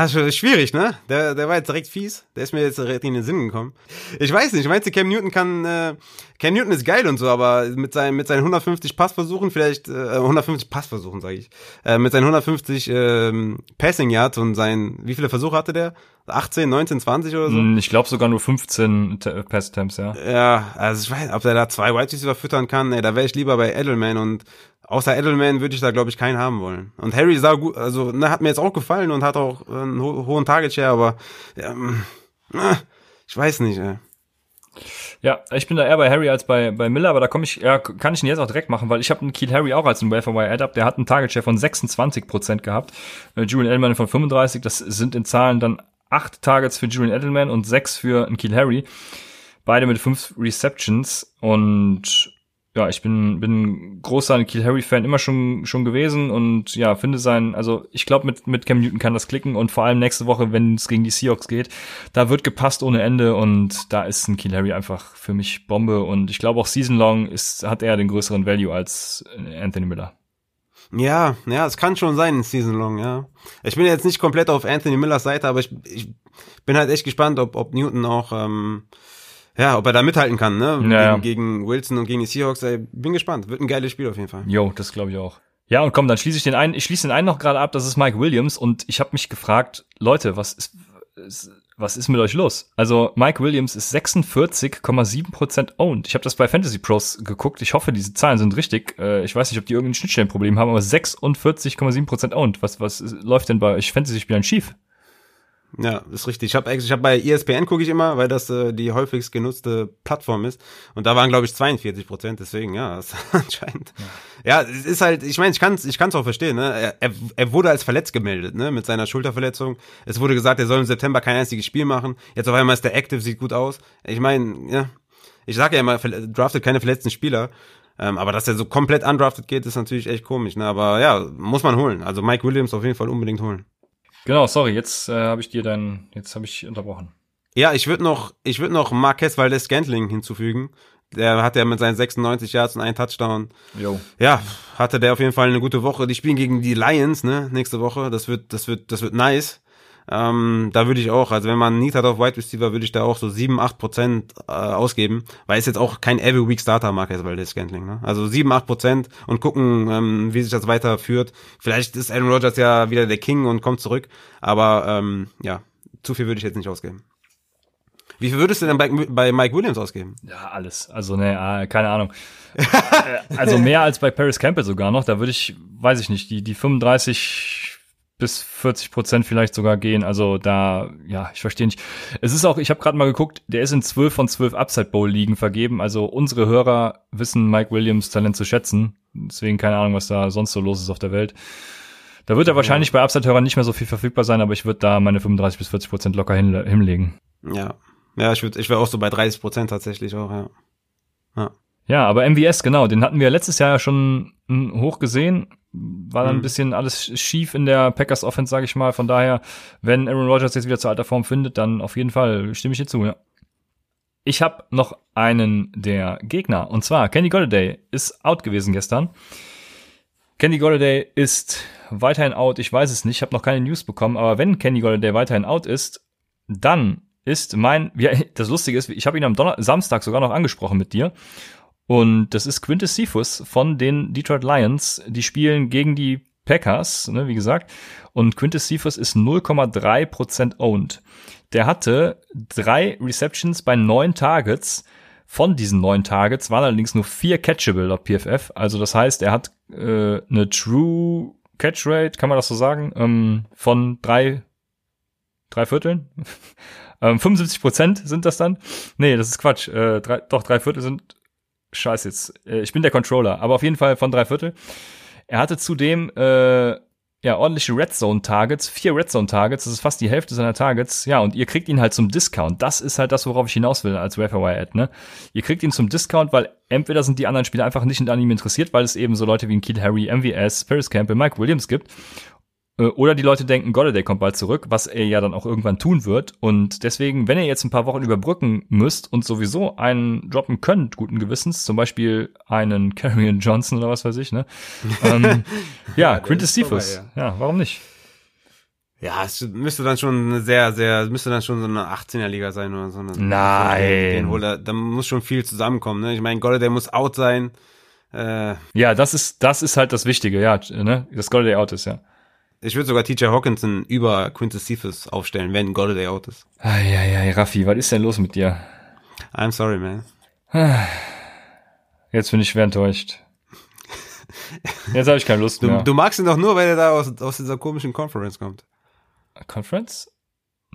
schwierig, ne? Der, der war jetzt direkt fies. Der ist mir jetzt direkt in den Sinn gekommen. Ich weiß nicht, meinst du, Cam Newton kann, äh, Cam Newton ist geil und so, aber mit seinen, mit seinen 150 Passversuchen, vielleicht, äh, 150 Passversuchen, sage ich, äh, mit seinen 150 äh, Passing Yards und seinen, wie viele Versuche hatte der? 18, 19, 20 oder so? Ich glaube sogar nur 15 Pass Attempts, ja. Ja, also ich weiß, ob der da zwei White Receiver füttern kann, ey, da wäre ich lieber bei Edelman und Außer Edelman würde ich da, glaube ich, keinen haben wollen. Und Harry sah gut, also ne, hat mir jetzt auch gefallen und hat auch einen ho hohen Target Share, aber ähm, äh, ich weiß nicht. Äh. Ja, ich bin da eher bei Harry als bei, bei Miller, aber da komme ich, ja, kann ich ihn jetzt auch direkt machen, weil ich habe einen Kiel Harry auch als einen Wire Add-Up, der hat einen Target Share von 26% gehabt, äh, Julian Edelman von 35, das sind in Zahlen dann acht Targets für Julian Edelman und sechs für einen Kiel Harry. Beide mit fünf Receptions und ja, ich bin, bin großer Kiel Harry-Fan immer schon, schon gewesen und ja, finde sein, also ich glaube, mit, mit Cam Newton kann das klicken und vor allem nächste Woche, wenn es gegen die Seahawks geht, da wird gepasst ohne Ende und da ist ein Kiel Harry einfach für mich Bombe und ich glaube auch Season Long ist, hat er den größeren Value als Anthony Miller. Ja, ja, es kann schon sein, Season Long, ja. Ich bin jetzt nicht komplett auf Anthony Millers Seite, aber ich, ich bin halt echt gespannt, ob, ob Newton auch, ähm, ja, ob er da mithalten kann, ne? Ja, gegen, gegen, Wilson und gegen die Seahawks. Ey, bin gespannt. Wird ein geiles Spiel auf jeden Fall. Jo, das glaube ich auch. Ja, und komm, dann schließe ich den einen, ich schließe den einen noch gerade ab, das ist Mike Williams und ich habe mich gefragt, Leute, was ist, was ist mit euch los? Also Mike Williams ist 46,7% owned. Ich habe das bei Fantasy Pros geguckt. Ich hoffe, diese Zahlen sind richtig. Äh, ich weiß nicht, ob die irgendein Schnittstellenproblem haben, aber 46,7% owned. Was, was läuft denn bei euch Fantasy-Spielern schief? Ja, ist richtig. Ich habe ich hab bei ESPN gucke ich immer, weil das äh, die häufigst genutzte Plattform ist. Und da waren, glaube ich, 42 Prozent. Deswegen, ja, *laughs* ist anscheinend. Ja. ja, es ist halt, ich meine, ich kann es ich kann's auch verstehen. Ne? Er, er wurde als verletzt gemeldet, ne, mit seiner Schulterverletzung. Es wurde gesagt, er soll im September kein einziges Spiel machen. Jetzt auf einmal ist der Active, sieht gut aus. Ich meine, ja, ich sage ja immer, draftet keine verletzten Spieler. Ähm, aber dass er so komplett undrafted geht, ist natürlich echt komisch. Ne? Aber ja, muss man holen. Also Mike Williams auf jeden Fall unbedingt holen. Genau, sorry, jetzt äh, habe ich dir dein, jetzt habe ich unterbrochen. Ja, ich würde noch, ich würde noch Marquez Valdez Scantling hinzufügen. Der hat ja mit seinen 96 Yards und einen Touchdown. Jo. Ja, hatte der auf jeden Fall eine gute Woche. Die spielen gegen die Lions, ne, nächste Woche. Das wird, das wird, das wird nice. Ähm, da würde ich auch, also wenn man Need hat auf Wide Receiver, würde ich da auch so 7, 8 Prozent äh, ausgeben, weil es jetzt auch kein Every Week Starter Market ist, weil der Scantling, ne? Also 7, 8 Prozent und gucken, ähm, wie sich das weiterführt. Vielleicht ist Aaron Rodgers ja wieder der King und kommt zurück, aber ähm, ja, zu viel würde ich jetzt nicht ausgeben. Wie viel würdest du denn bei, bei Mike Williams ausgeben? Ja, alles. Also, ne, ah, keine Ahnung. Äh, also mehr als bei Paris Campbell sogar noch. Da würde ich, weiß ich nicht, die, die 35 bis 40 Prozent vielleicht sogar gehen. Also da, ja, ich verstehe nicht. Es ist auch, ich habe gerade mal geguckt, der ist in 12 von 12 Upside Bowl Ligen vergeben. Also unsere Hörer wissen Mike Williams Talent zu schätzen. Deswegen keine Ahnung, was da sonst so los ist auf der Welt. Da wird er wahrscheinlich bei Upside-Hörern nicht mehr so viel verfügbar sein, aber ich würde da meine 35 bis 40 Prozent locker hin, hinlegen. Ja. Ja, ich würde, ich wäre auch so bei 30 Prozent tatsächlich auch, ja. Ja. Ja, aber MVS, genau, den hatten wir letztes Jahr ja schon hoch gesehen war dann ein mhm. bisschen alles schief in der Packers Offense, sage ich mal. Von daher, wenn Aaron Rodgers jetzt wieder zur alter Form findet, dann auf jeden Fall stimme ich dir zu, ja. Ich habe noch einen der Gegner und zwar Kenny Golladay ist out gewesen gestern. Kenny Golladay ist weiterhin out, ich weiß es nicht, ich habe noch keine News bekommen, aber wenn Kenny Golladay weiterhin out ist, dann ist mein, ja, *laughs* das Lustige ist, ich habe ihn am Donner Samstag sogar noch angesprochen mit dir und das ist Quintus Cephus von den Detroit Lions. Die spielen gegen die Packers, ne, wie gesagt. Und Quintus Cephus ist 0,3% owned. Der hatte drei Receptions bei neun Targets. Von diesen neun Targets waren allerdings nur vier catchable auf PFF. Also das heißt, er hat äh, eine True Catch Rate, kann man das so sagen, ähm, von drei, drei Vierteln. *laughs* ähm, 75 Prozent sind das dann. Nee, das ist Quatsch. Äh, drei, doch, drei Viertel sind scheiße jetzt, äh, ich bin der Controller, aber auf jeden Fall von drei Viertel. Er hatte zudem, äh, ja, ordentliche Red Zone Targets, vier Red Zone Targets, das ist fast die Hälfte seiner Targets, ja, und ihr kriegt ihn halt zum Discount. Das ist halt das, worauf ich hinaus will als Waferwire Ad, ne? Ihr kriegt ihn zum Discount, weil entweder sind die anderen Spieler einfach nicht an ihm interessiert, weil es eben so Leute wie ein Kiel Harry, MVS, Paris Campbell, Mike Williams gibt oder die Leute denken, Golladay kommt bald zurück, was er ja dann auch irgendwann tun wird. Und deswegen, wenn ihr jetzt ein paar Wochen überbrücken müsst und sowieso einen droppen könnt, guten Gewissens, zum Beispiel einen *laughs* Carrion Johnson oder was weiß ich, ne? ähm, *laughs* ja, ja Quintus Cephas. Ja. ja, warum nicht? Ja, es müsste dann schon eine sehr, sehr, müsste dann schon so eine 18er-Liga sein oder so. Eine, Nein. Den, den da muss schon viel zusammenkommen, ne? Ich meine, Golladay muss out sein. Äh, ja, das ist, das ist halt das Wichtige, ja, ne? Das Golladay out ist, ja. Ich würde sogar TJ Hawkinson über Quintus Cephas aufstellen, wenn Golladay out ist. Eieiei, Raffi, was ist denn los mit dir? I'm sorry, man. *sighs* Jetzt bin ich schwer enttäuscht. Jetzt habe ich keine Lust du, mehr. Du magst ihn doch nur, weil er da aus, aus dieser komischen Conference kommt. Conference?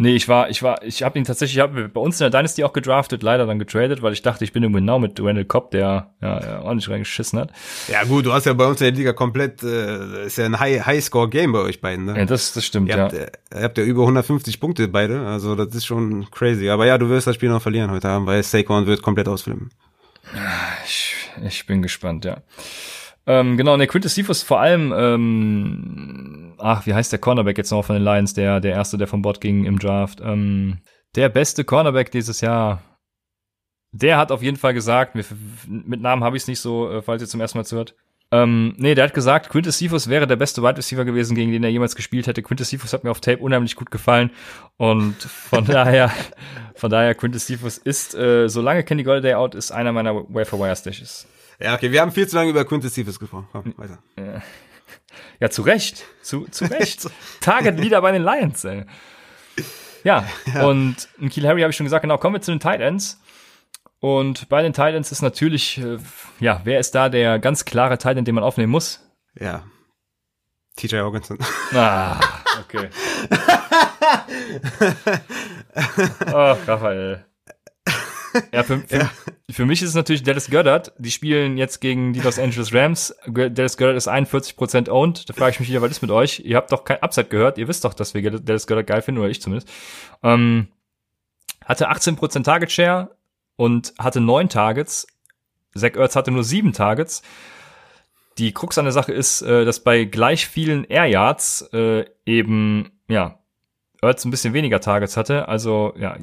Nee, ich war, ich war, ich habe ihn tatsächlich, ich habe bei uns in der Dynasty auch gedraftet, leider dann getradet, weil ich dachte, ich bin irgendwo genau mit Randall Cobb, der ja ordentlich reingeschissen hat. Ja gut, du hast ja bei uns in der Liga komplett, äh, ist ja ein High, High-Score-Game bei euch beiden, ne? Ja, das, das stimmt, ihr ja. Habt, ihr habt ja über 150 Punkte beide, also das ist schon crazy. Aber ja, du wirst das Spiel noch verlieren heute Abend, weil Saquon wird komplett ausflippen. Ich, ich bin gespannt, ja. Ähm, genau, ne, Quintus Cephas vor allem, ähm, ach, wie heißt der Cornerback jetzt noch von den Lions, der, der erste, der vom Bord ging im Draft, ähm, der beste Cornerback dieses Jahr. Der hat auf jeden Fall gesagt, mit Namen habe ich es nicht so, äh, falls ihr zum ersten Mal zuhört. Ähm, nee, der hat gesagt, Quintus Cephas wäre der beste Wide Receiver gewesen, gegen den er jemals gespielt hätte. Quintus Cephas hat mir auf Tape unheimlich gut gefallen und von *laughs* daher, von daher Quintus Cephas ist, äh, solange Kenny Golladay out ist, einer meiner Wafer Wire Stashes. Ja, okay, wir haben viel zu lange über Quintus Cephas gesprochen. Komm, weiter. Ja, zu Recht. Zu, zu *laughs* Recht. Target Leader bei den Lions, ey. Ja, *laughs* ja. und Kiel Harry habe ich schon gesagt, genau, kommen wir zu den Tight Ends. Und bei den Tight Ends ist natürlich, äh, ja, wer ist da der ganz klare Tight End, den man aufnehmen muss? Ja. TJ Hawkinson. Ah, okay. *laughs* oh, Raphael. *laughs* Ja, für, für, ja. für mich ist es natürlich Dallas Goddard. Die spielen jetzt gegen die Los Angeles Rams. Dallas Goddard ist 41% owned. Da frage ich mich wieder, was ist mit euch? Ihr habt doch kein Upside gehört. Ihr wisst doch, dass wir Dallas Goddard geil finden, oder ich zumindest. Ähm, hatte 18% Target Share und hatte neun Targets. Zach Ertz hatte nur sieben Targets. Die Krux an der Sache ist, äh, dass bei gleich vielen Air Yards äh, eben, ja, Ertz ein bisschen weniger Targets hatte. Also, ja,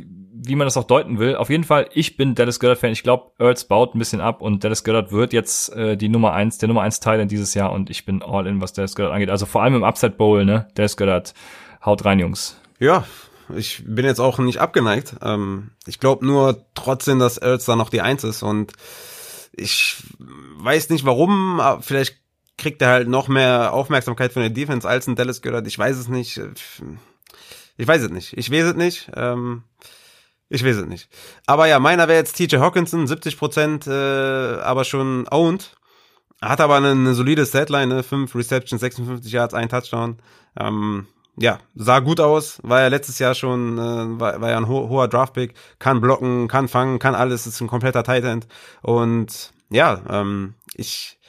wie man das auch deuten will. Auf jeden Fall, ich bin Dallas Goddard-Fan. Ich glaube, Ertz baut ein bisschen ab und Dallas Goddard wird jetzt äh, die Nummer eins, der Nummer eins Teil in dieses Jahr und ich bin all in, was Dallas Goddard angeht. Also vor allem im Upside Bowl, ne? Dallas Goddard, haut rein, Jungs. Ja, ich bin jetzt auch nicht abgeneigt. Ähm, ich glaube nur trotzdem, dass Ertz da noch die Eins ist und ich weiß nicht warum, vielleicht kriegt er halt noch mehr Aufmerksamkeit von der Defense als ein Dallas Goddard. Ich weiß es nicht. Ich weiß es nicht. Ich weiß es nicht. Ähm, ich weiß es nicht. Aber ja, meiner wäre jetzt TJ Hawkinson, 70 Prozent, äh, aber schon owned. Hat aber eine, eine solide Setline, ne? 5 Receptions, 56 Yards, ein Touchdown. Ähm, ja, sah gut aus, war ja letztes Jahr schon, äh, war, war ja ein ho hoher Draftpick, kann blocken, kann fangen, kann alles, ist ein kompletter Tight End. Und ja, ähm, ich,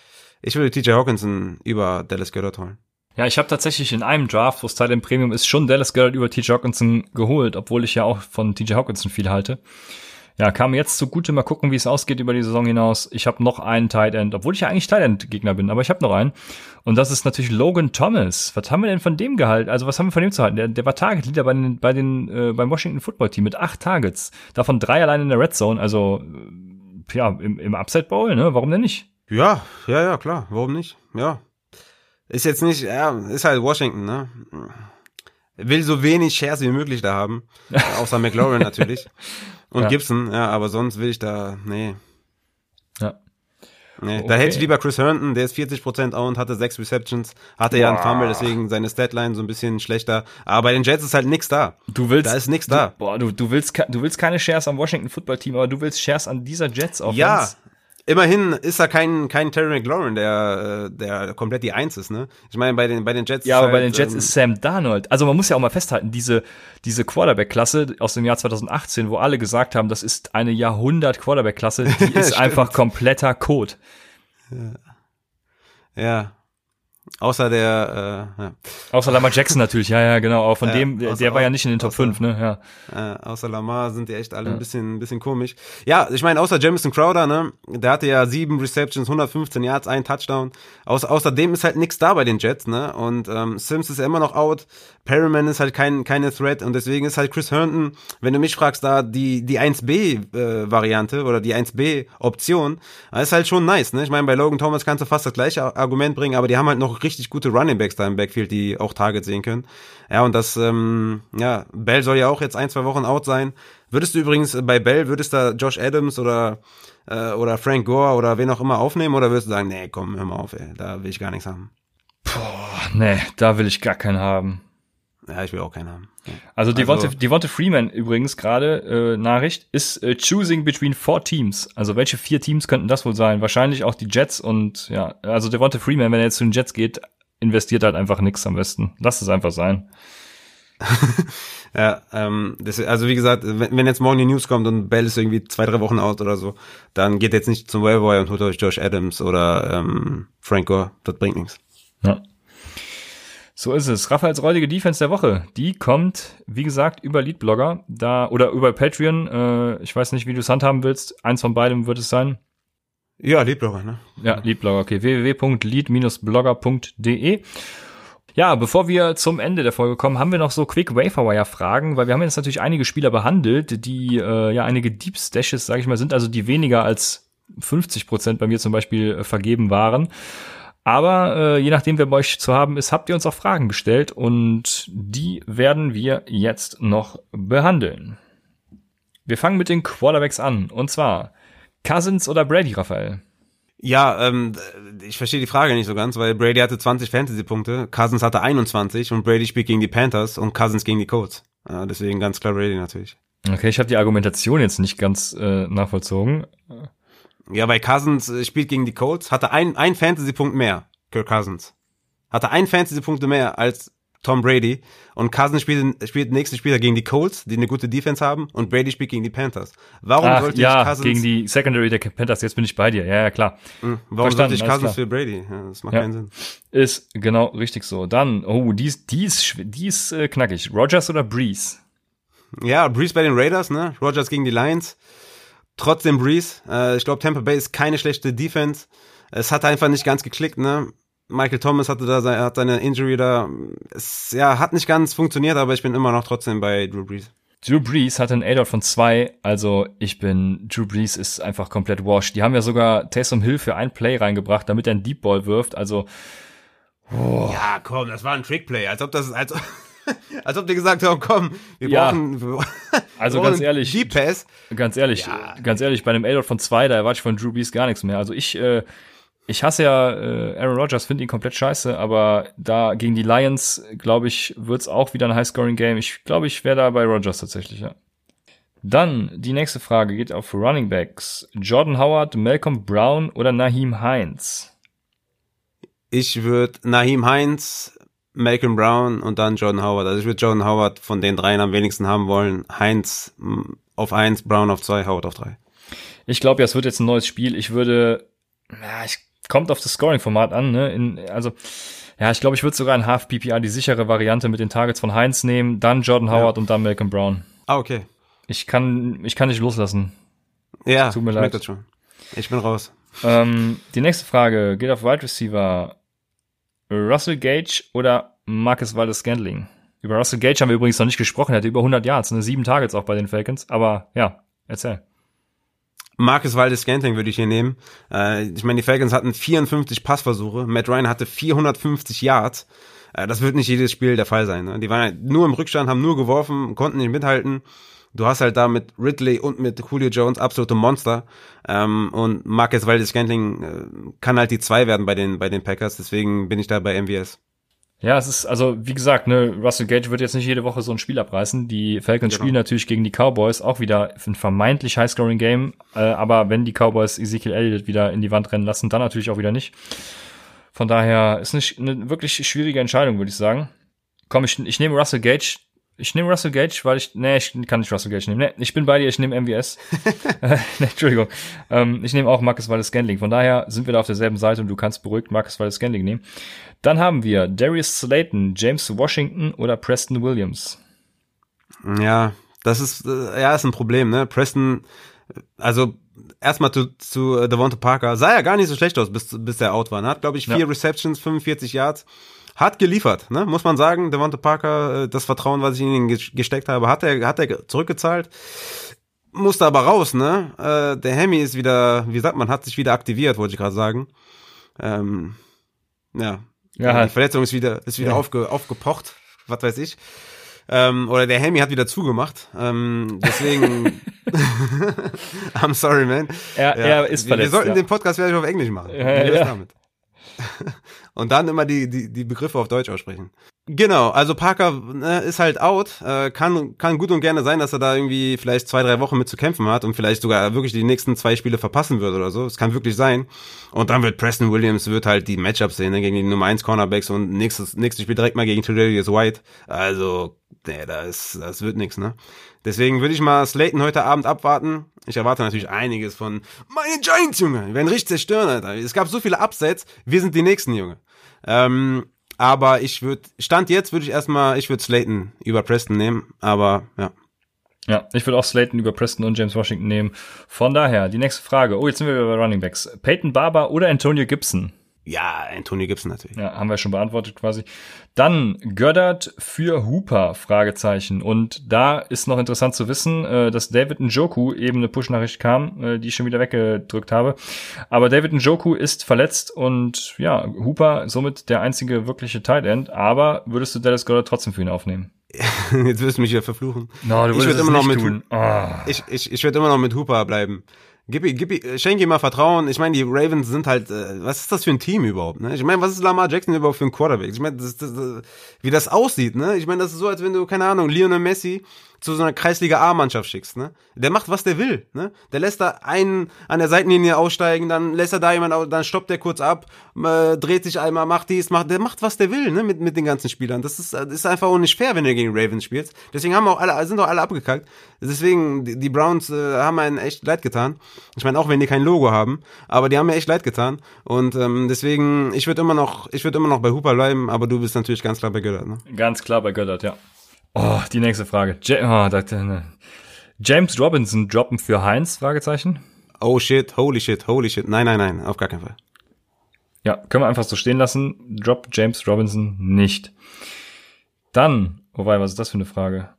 ich würde TJ Hawkinson über Dallas Goddard holen. Ja, ich habe tatsächlich in einem Draft, wo es Teil im Premium ist, schon Dallas Goddard über TJ Hawkinson geholt, obwohl ich ja auch von TJ Hawkinson viel halte. Ja, kam jetzt zugute, mal gucken, wie es ausgeht über die Saison hinaus. Ich habe noch einen Tight End, obwohl ich ja eigentlich Tight End Gegner bin, aber ich habe noch einen. Und das ist natürlich Logan Thomas. Was haben wir denn von dem gehalten? Also was haben wir von dem zu halten? Der, der war Target Leader bei den, bei den äh, beim Washington Football Team mit acht Targets, davon drei allein in der Red Zone. Also äh, ja im, im Upside Bowl, ne? Warum denn nicht? Ja, ja, ja, klar. Warum nicht? Ja, ist jetzt nicht, ja, ist halt Washington, ne? Will so wenig Shares wie möglich da haben. *laughs* außer McLaurin natürlich. Und ja. Gibson, ja, aber sonst will ich da, nee. Ja. Nee, okay. da hätte ich lieber Chris Herndon, der ist 40% owned, hatte sechs Receptions, hatte wow. ja einen Fumble, deswegen seine Statline so ein bisschen schlechter. Aber bei den Jets ist halt nix da. Du willst, da ist nix da. Boah, du, du willst, du willst keine Shares am Washington Football Team, aber du willst Shares an dieser Jets Offense. Ja, immerhin ist er kein, kein Terry McLaurin, der, der komplett die Eins ist, ne? Ich meine, bei den, bei den Jets. Ja, aber halt, bei den Jets ähm, ist Sam Darnold. Also man muss ja auch mal festhalten, diese, diese Quarterback-Klasse aus dem Jahr 2018, wo alle gesagt haben, das ist eine Jahrhundert-Quarterback-Klasse, die *laughs* ist einfach kompletter Code. Ja. ja. Außer der, äh, ja. Außer Lamar Jackson natürlich, ja, ja, genau. Auch von Ja, dem, der, außer- der war ja nicht in den Top außer- 5, ne? Ja. Äh, außer Lamar sind die echt alle ein bisschen, ein bisschen komisch. Ja, ich meine, außer Jamison Crowder, ne, der hatte ja sieben Receptions, 115 Yards, ein Touchdown. Aus, außerdem ist halt nichts da bei den Jets, ne, und ähm, Sims ist ja immer noch out. Perryman ist halt kein, keine Threat und deswegen ist halt Chris Herndon, wenn du mich fragst, da die, die 1B-Variante oder die 1B-Option, ist halt schon nice, ne. Ich meine, bei Logan Thomas kannst du fast das gleiche Argument bringen, aber die haben halt noch richtig gute Running Backs da im Backfield, die auch Targets sehen können. Ja, und das, ähm, ja, Bell soll ja auch jetzt ein, zwei Wochen out sein. Würdest du übrigens äh, bei Bell, würdest da Josh Adams oder, äh, oder Frank Gore oder wen auch immer aufnehmen oder würdest du sagen, nee, komm, hör mal auf, ey, da will ich gar nichts haben. Boah, nee, da will ich gar keinen haben. Ja, ich will auch keinen haben. Ja. Also Devonta, Also- Devonta Freeman übrigens gerade, äh, Nachricht, ist äh, choosing between four teams. Also welche vier Teams könnten das wohl sein? Wahrscheinlich auch die Jets und ja, also Devonta Freeman, wenn er jetzt zu den Jets geht, investiert halt einfach nix am besten. Lass es einfach sein. *laughs* Ja, ähm, das, also wie gesagt, wenn, wenn jetzt morgen die News kommt und Bell ist irgendwie zwei, drei Wochen out oder so, dann geht jetzt nicht zum Wellboy und holt euch Josh Adams oder ähm, Frank Gore. Das bringt nichts. Ja. So ist es. Raphaels räudige Defense der Woche. Die kommt, wie gesagt, über Leadblogger da oder über Patreon. Äh, ich weiß nicht, wie du es handhaben willst. Eins von beidem wird es sein. Ja, Lieblocker, ne? Ja, Leadblogger, okay. www.lead-blogger.de. Ja, bevor wir zum Ende der Folge kommen, haben wir noch so Quick Waferwire Fragen, weil wir haben jetzt natürlich einige Spieler behandelt, die äh, ja einige Deep Stashes, sage ich mal, sind, also die weniger als 50 Prozent bei mir zum Beispiel äh, vergeben waren. Aber äh, je nachdem, wer bei euch zu haben ist, habt ihr uns auch Fragen gestellt und die werden wir jetzt noch behandeln. Wir fangen mit den Quarterbacks an und zwar Cousins oder Brady, Raphael? Ja, ähm, ich verstehe die Frage nicht so ganz, weil Brady hatte 20 Fantasy-Punkte, Cousins hatte 21 und Brady spielt gegen die Panthers und Cousins gegen die Colts. Ja, deswegen ganz klar Brady natürlich. Okay, ich habe die Argumentation jetzt nicht ganz äh, nachvollzogen. Ja, weil Cousins äh, spielt gegen die Colts, hatte ein, ein Fantasy-Punkt mehr, Kirk Cousins. Hatte ein Fantasy-Punkt mehr als Tom Brady und Cousins spielt, spielt nächsten Spieler gegen die Colts, die eine gute Defense haben und Brady spielt gegen die Panthers. Warum Ach, sollte ja, ich Cousins, gegen die Secondary der Panthers, jetzt bin ich bei dir. Ja, ja, klar. Mh, warum Verstanden, sollte ich Cousins für Brady? Ja, das macht Ja. keinen Sinn. Ist genau richtig so. Dann, oh, die ist, die ist, die ist äh, knackig. Rogers oder Breeze? Ja, Breeze bei den Raiders, ne? Rogers gegen die Lions. Trotzdem Breeze. Äh, ich glaube, Tampa Bay ist keine schlechte Defense. Es hat einfach nicht ganz geklickt, ne? Michael Thomas hatte da sein, hat seine Injury da. Es ja, hat nicht ganz funktioniert, aber ich bin immer noch trotzdem bei Drew Brees. Drew Brees hatte ein A-Dot von zwei, also ich bin, Drew Brees ist einfach komplett washed. Die haben ja sogar Taysom Hill für ein Play reingebracht, damit er einen Deep Ball wirft, also Ja, komm, das war ein Trickplay, als ob das als, *laughs* als ob die gesagt haben, komm, wir Ja. brauchen *laughs* wir, Also wir ganz brauchen ehrlich, Deep Pass. Ganz ehrlich, Ja. ganz ehrlich, bei einem A-Dot von zwei, da erwarte ich von Drew Brees gar nichts mehr. Also ich, äh, ich hasse ja äh, Aaron Rodgers, finde ihn komplett scheiße, aber da gegen die Lions, glaube ich, wird's auch wieder ein High-Scoring-Game. Ich glaube, ich wäre da bei Rodgers tatsächlich, ja. Dann, die nächste Frage geht auf Running Backs. Jordan Howard, Malcolm Brown oder Naheem Hines? Ich würde Naheem Heinz, Malcolm Brown und dann Jordan Howard. Also ich würde Jordan Howard von den dreien am wenigsten haben wollen. Heinz auf eins, Brown auf zwei, Howard auf drei. Ich glaube ja, es wird jetzt ein neues Spiel. Ich würde, ja, ich, kommt auf das Scoring-Format an, ne? In, also, ja, ich glaube, ich würde sogar in Half PPR die sichere Variante mit den Targets von Heinz nehmen, dann Jordan Howard und dann Malcolm Brown. Ah, okay. Ich kann, ich kann nicht loslassen. Ja, Tut mir ich leid. schon. Ich bin raus. Ähm, die nächste Frage geht auf Wide Receiver. Russell Gage oder Marcus Valdes Scantling? Über Russell Gage haben wir übrigens noch nicht gesprochen. Er hatte über 100 Yards, ne? Sieben Targets auch bei den Falcons. Aber ja, erzähl. Marcus Waldes Scantling würde ich hier nehmen. Äh, ich meine, die Falcons hatten 54 Passversuche. Matt Ryan hatte 450 Yards. Äh, das wird nicht jedes Spiel der Fall sein. Ne? Die waren halt nur im Rückstand, haben nur geworfen, konnten nicht mithalten. Du hast halt da mit Ridley und mit Julio Jones absolute Monster. Ähm, und Marcus Waldes Scantling äh, kann halt die zwei werden bei den, bei den Packers. Deswegen bin ich da bei MVS. Ja, es ist, also, wie gesagt, ne, Russell Gage wird jetzt nicht jede Woche so ein Spiel abreißen. Die Falcons Genau. spielen natürlich gegen die Cowboys auch wieder ein vermeintlich High-Scoring-Game. Äh, aber wenn die Cowboys Ezekiel Elliott wieder in die Wand rennen lassen, dann natürlich auch wieder nicht. Von daher ist nicht eine wirklich schwierige Entscheidung, würde ich sagen. Komm, ich, ich nehme Russell Gage Ich nehme Russell Gage, weil ich, nee, ich kann nicht Russell Gage nehmen. Nee, ich bin bei dir, ich nehme MVS. *laughs* äh, nee, Entschuldigung. Ähm, ich nehme auch Marcus Wallace Scandling. Von daher sind wir da auf derselben Seite und du kannst beruhigt Marcus Wallace Scandling nehmen. Dann haben wir Darius Slayton, James Washington oder Preston Williams. Ja, das ist, äh, ja, ist ein Problem, ne? Preston, also erstmal zu, zu äh, Devonta Parker, sah ja gar nicht so schlecht aus, bis, bis der out war. Ne? Hat, glaube ich, vier ja. Receptions, 45 Yards. Hat geliefert, ne? muss man sagen. Devonta Parker, äh, das Vertrauen, was ich in ihn gesteckt habe, hat er, hat er zurückgezahlt. Musste aber raus, ne? Äh, der Hemi ist wieder, wie sagt man, hat sich wieder aktiviert, wollte ich gerade sagen. Ähm, ja. ja. Die Verletzung ist wieder, ist wieder ja. aufge, aufgepocht, was weiß ich. Ähm, oder der Hemi hat wieder zugemacht. Ähm, deswegen. *laughs* *laughs* I'm sorry, man. Er, ja. er ist verletzt. Wir sollten ja. den Podcast vielleicht auf Englisch machen. Ja, ja. damit. *laughs* Und dann immer die, die, die Begriffe auf Deutsch aussprechen. Genau, also Parker ne, ist halt out. Äh, kann, kann gut und gerne sein, dass er da irgendwie vielleicht zwei, drei Wochen mit zu kämpfen hat und vielleicht sogar wirklich die nächsten zwei Spiele verpassen wird oder so. Es kann wirklich sein. Und dann wird Preston Williams wird halt die Matchups sehen ne, gegen die Nummer 1 Cornerbacks und nächstes, nächstes Spiel direkt mal gegen Tredarius White. Also, nee, das, das wird nix, ne? Deswegen würde ich mal Slayton heute Abend abwarten. Ich erwarte natürlich einiges von meine Giants, Junge. Die werden richtig zerstören, Alter. Es gab so viele Upsets. Wir sind die Nächsten, Junge. Ähm, aber ich würde, Stand jetzt würde ich erstmal, ich würde Slayton über Preston nehmen. Aber ja. Ja, ich würde auch Slayton über Preston und James Washington nehmen. Von daher, die nächste Frage. Oh, jetzt sind wir bei Running Backs. Peyton Barber oder Antonio Gibson? Ja, Antonio Gibson natürlich. Ja, haben wir schon beantwortet quasi. Dann Göttert für Hooper, Fragezeichen. Und da ist noch interessant zu wissen, äh, dass David Njoku eben eine Push-Nachricht kam, äh, die ich schon wieder weggedrückt habe. Aber David Njoku ist verletzt und ja, Hooper somit der einzige wirkliche Tight End. Aber würdest du Dallas Goddard trotzdem für ihn aufnehmen? *laughs* Jetzt wirst du mich wieder verfluchen. No, du ich würde immer noch mit tun. Oh. Ich, ich, ich würde immer noch mit Hooper bleiben. Gib, gib, schenk ihm mal Vertrauen. Ich meine, die Ravens sind halt, äh, was ist das für ein Team überhaupt? Ne? Ich meine, was ist Lamar Jackson überhaupt für ein Quarterback? Ich meine, das, das, das, wie das aussieht, ne? Ich meine, das ist so, als wenn du, keine Ahnung, Lionel Messi zu so einer Kreisliga A-Mannschaft schickst, ne? Der macht, was der will, ne? Der lässt da einen an der Seitenlinie aussteigen, dann lässt er da jemand, dann stoppt der kurz ab, äh, dreht sich einmal, macht dies, macht, der macht, was der will, ne? Mit, mit den ganzen Spielern. Das ist, das ist einfach auch nicht fair, wenn du gegen Ravens spielst. Deswegen haben auch alle, sind auch alle abgekackt. Deswegen, die, die Browns äh, haben einen echt leid getan. Ich meine, auch wenn die kein Logo haben, aber die haben mir echt leid getan. Und ähm, deswegen, ich würde immer noch, ich würde immer noch bei Hooper bleiben, aber du bist natürlich ganz klar bei Göttert, ne? Ganz klar bei Göttert, ja. Oh, die nächste Frage. Ja, oh, das, ne. James Robinson droppen für Heinz? Fragezeichen. Oh shit, holy shit, holy shit. Nein, nein, nein, auf gar keinen Fall. Ja, können wir einfach so stehen lassen. Drop James Robinson nicht. Dann, wobei, was ist das für eine Frage?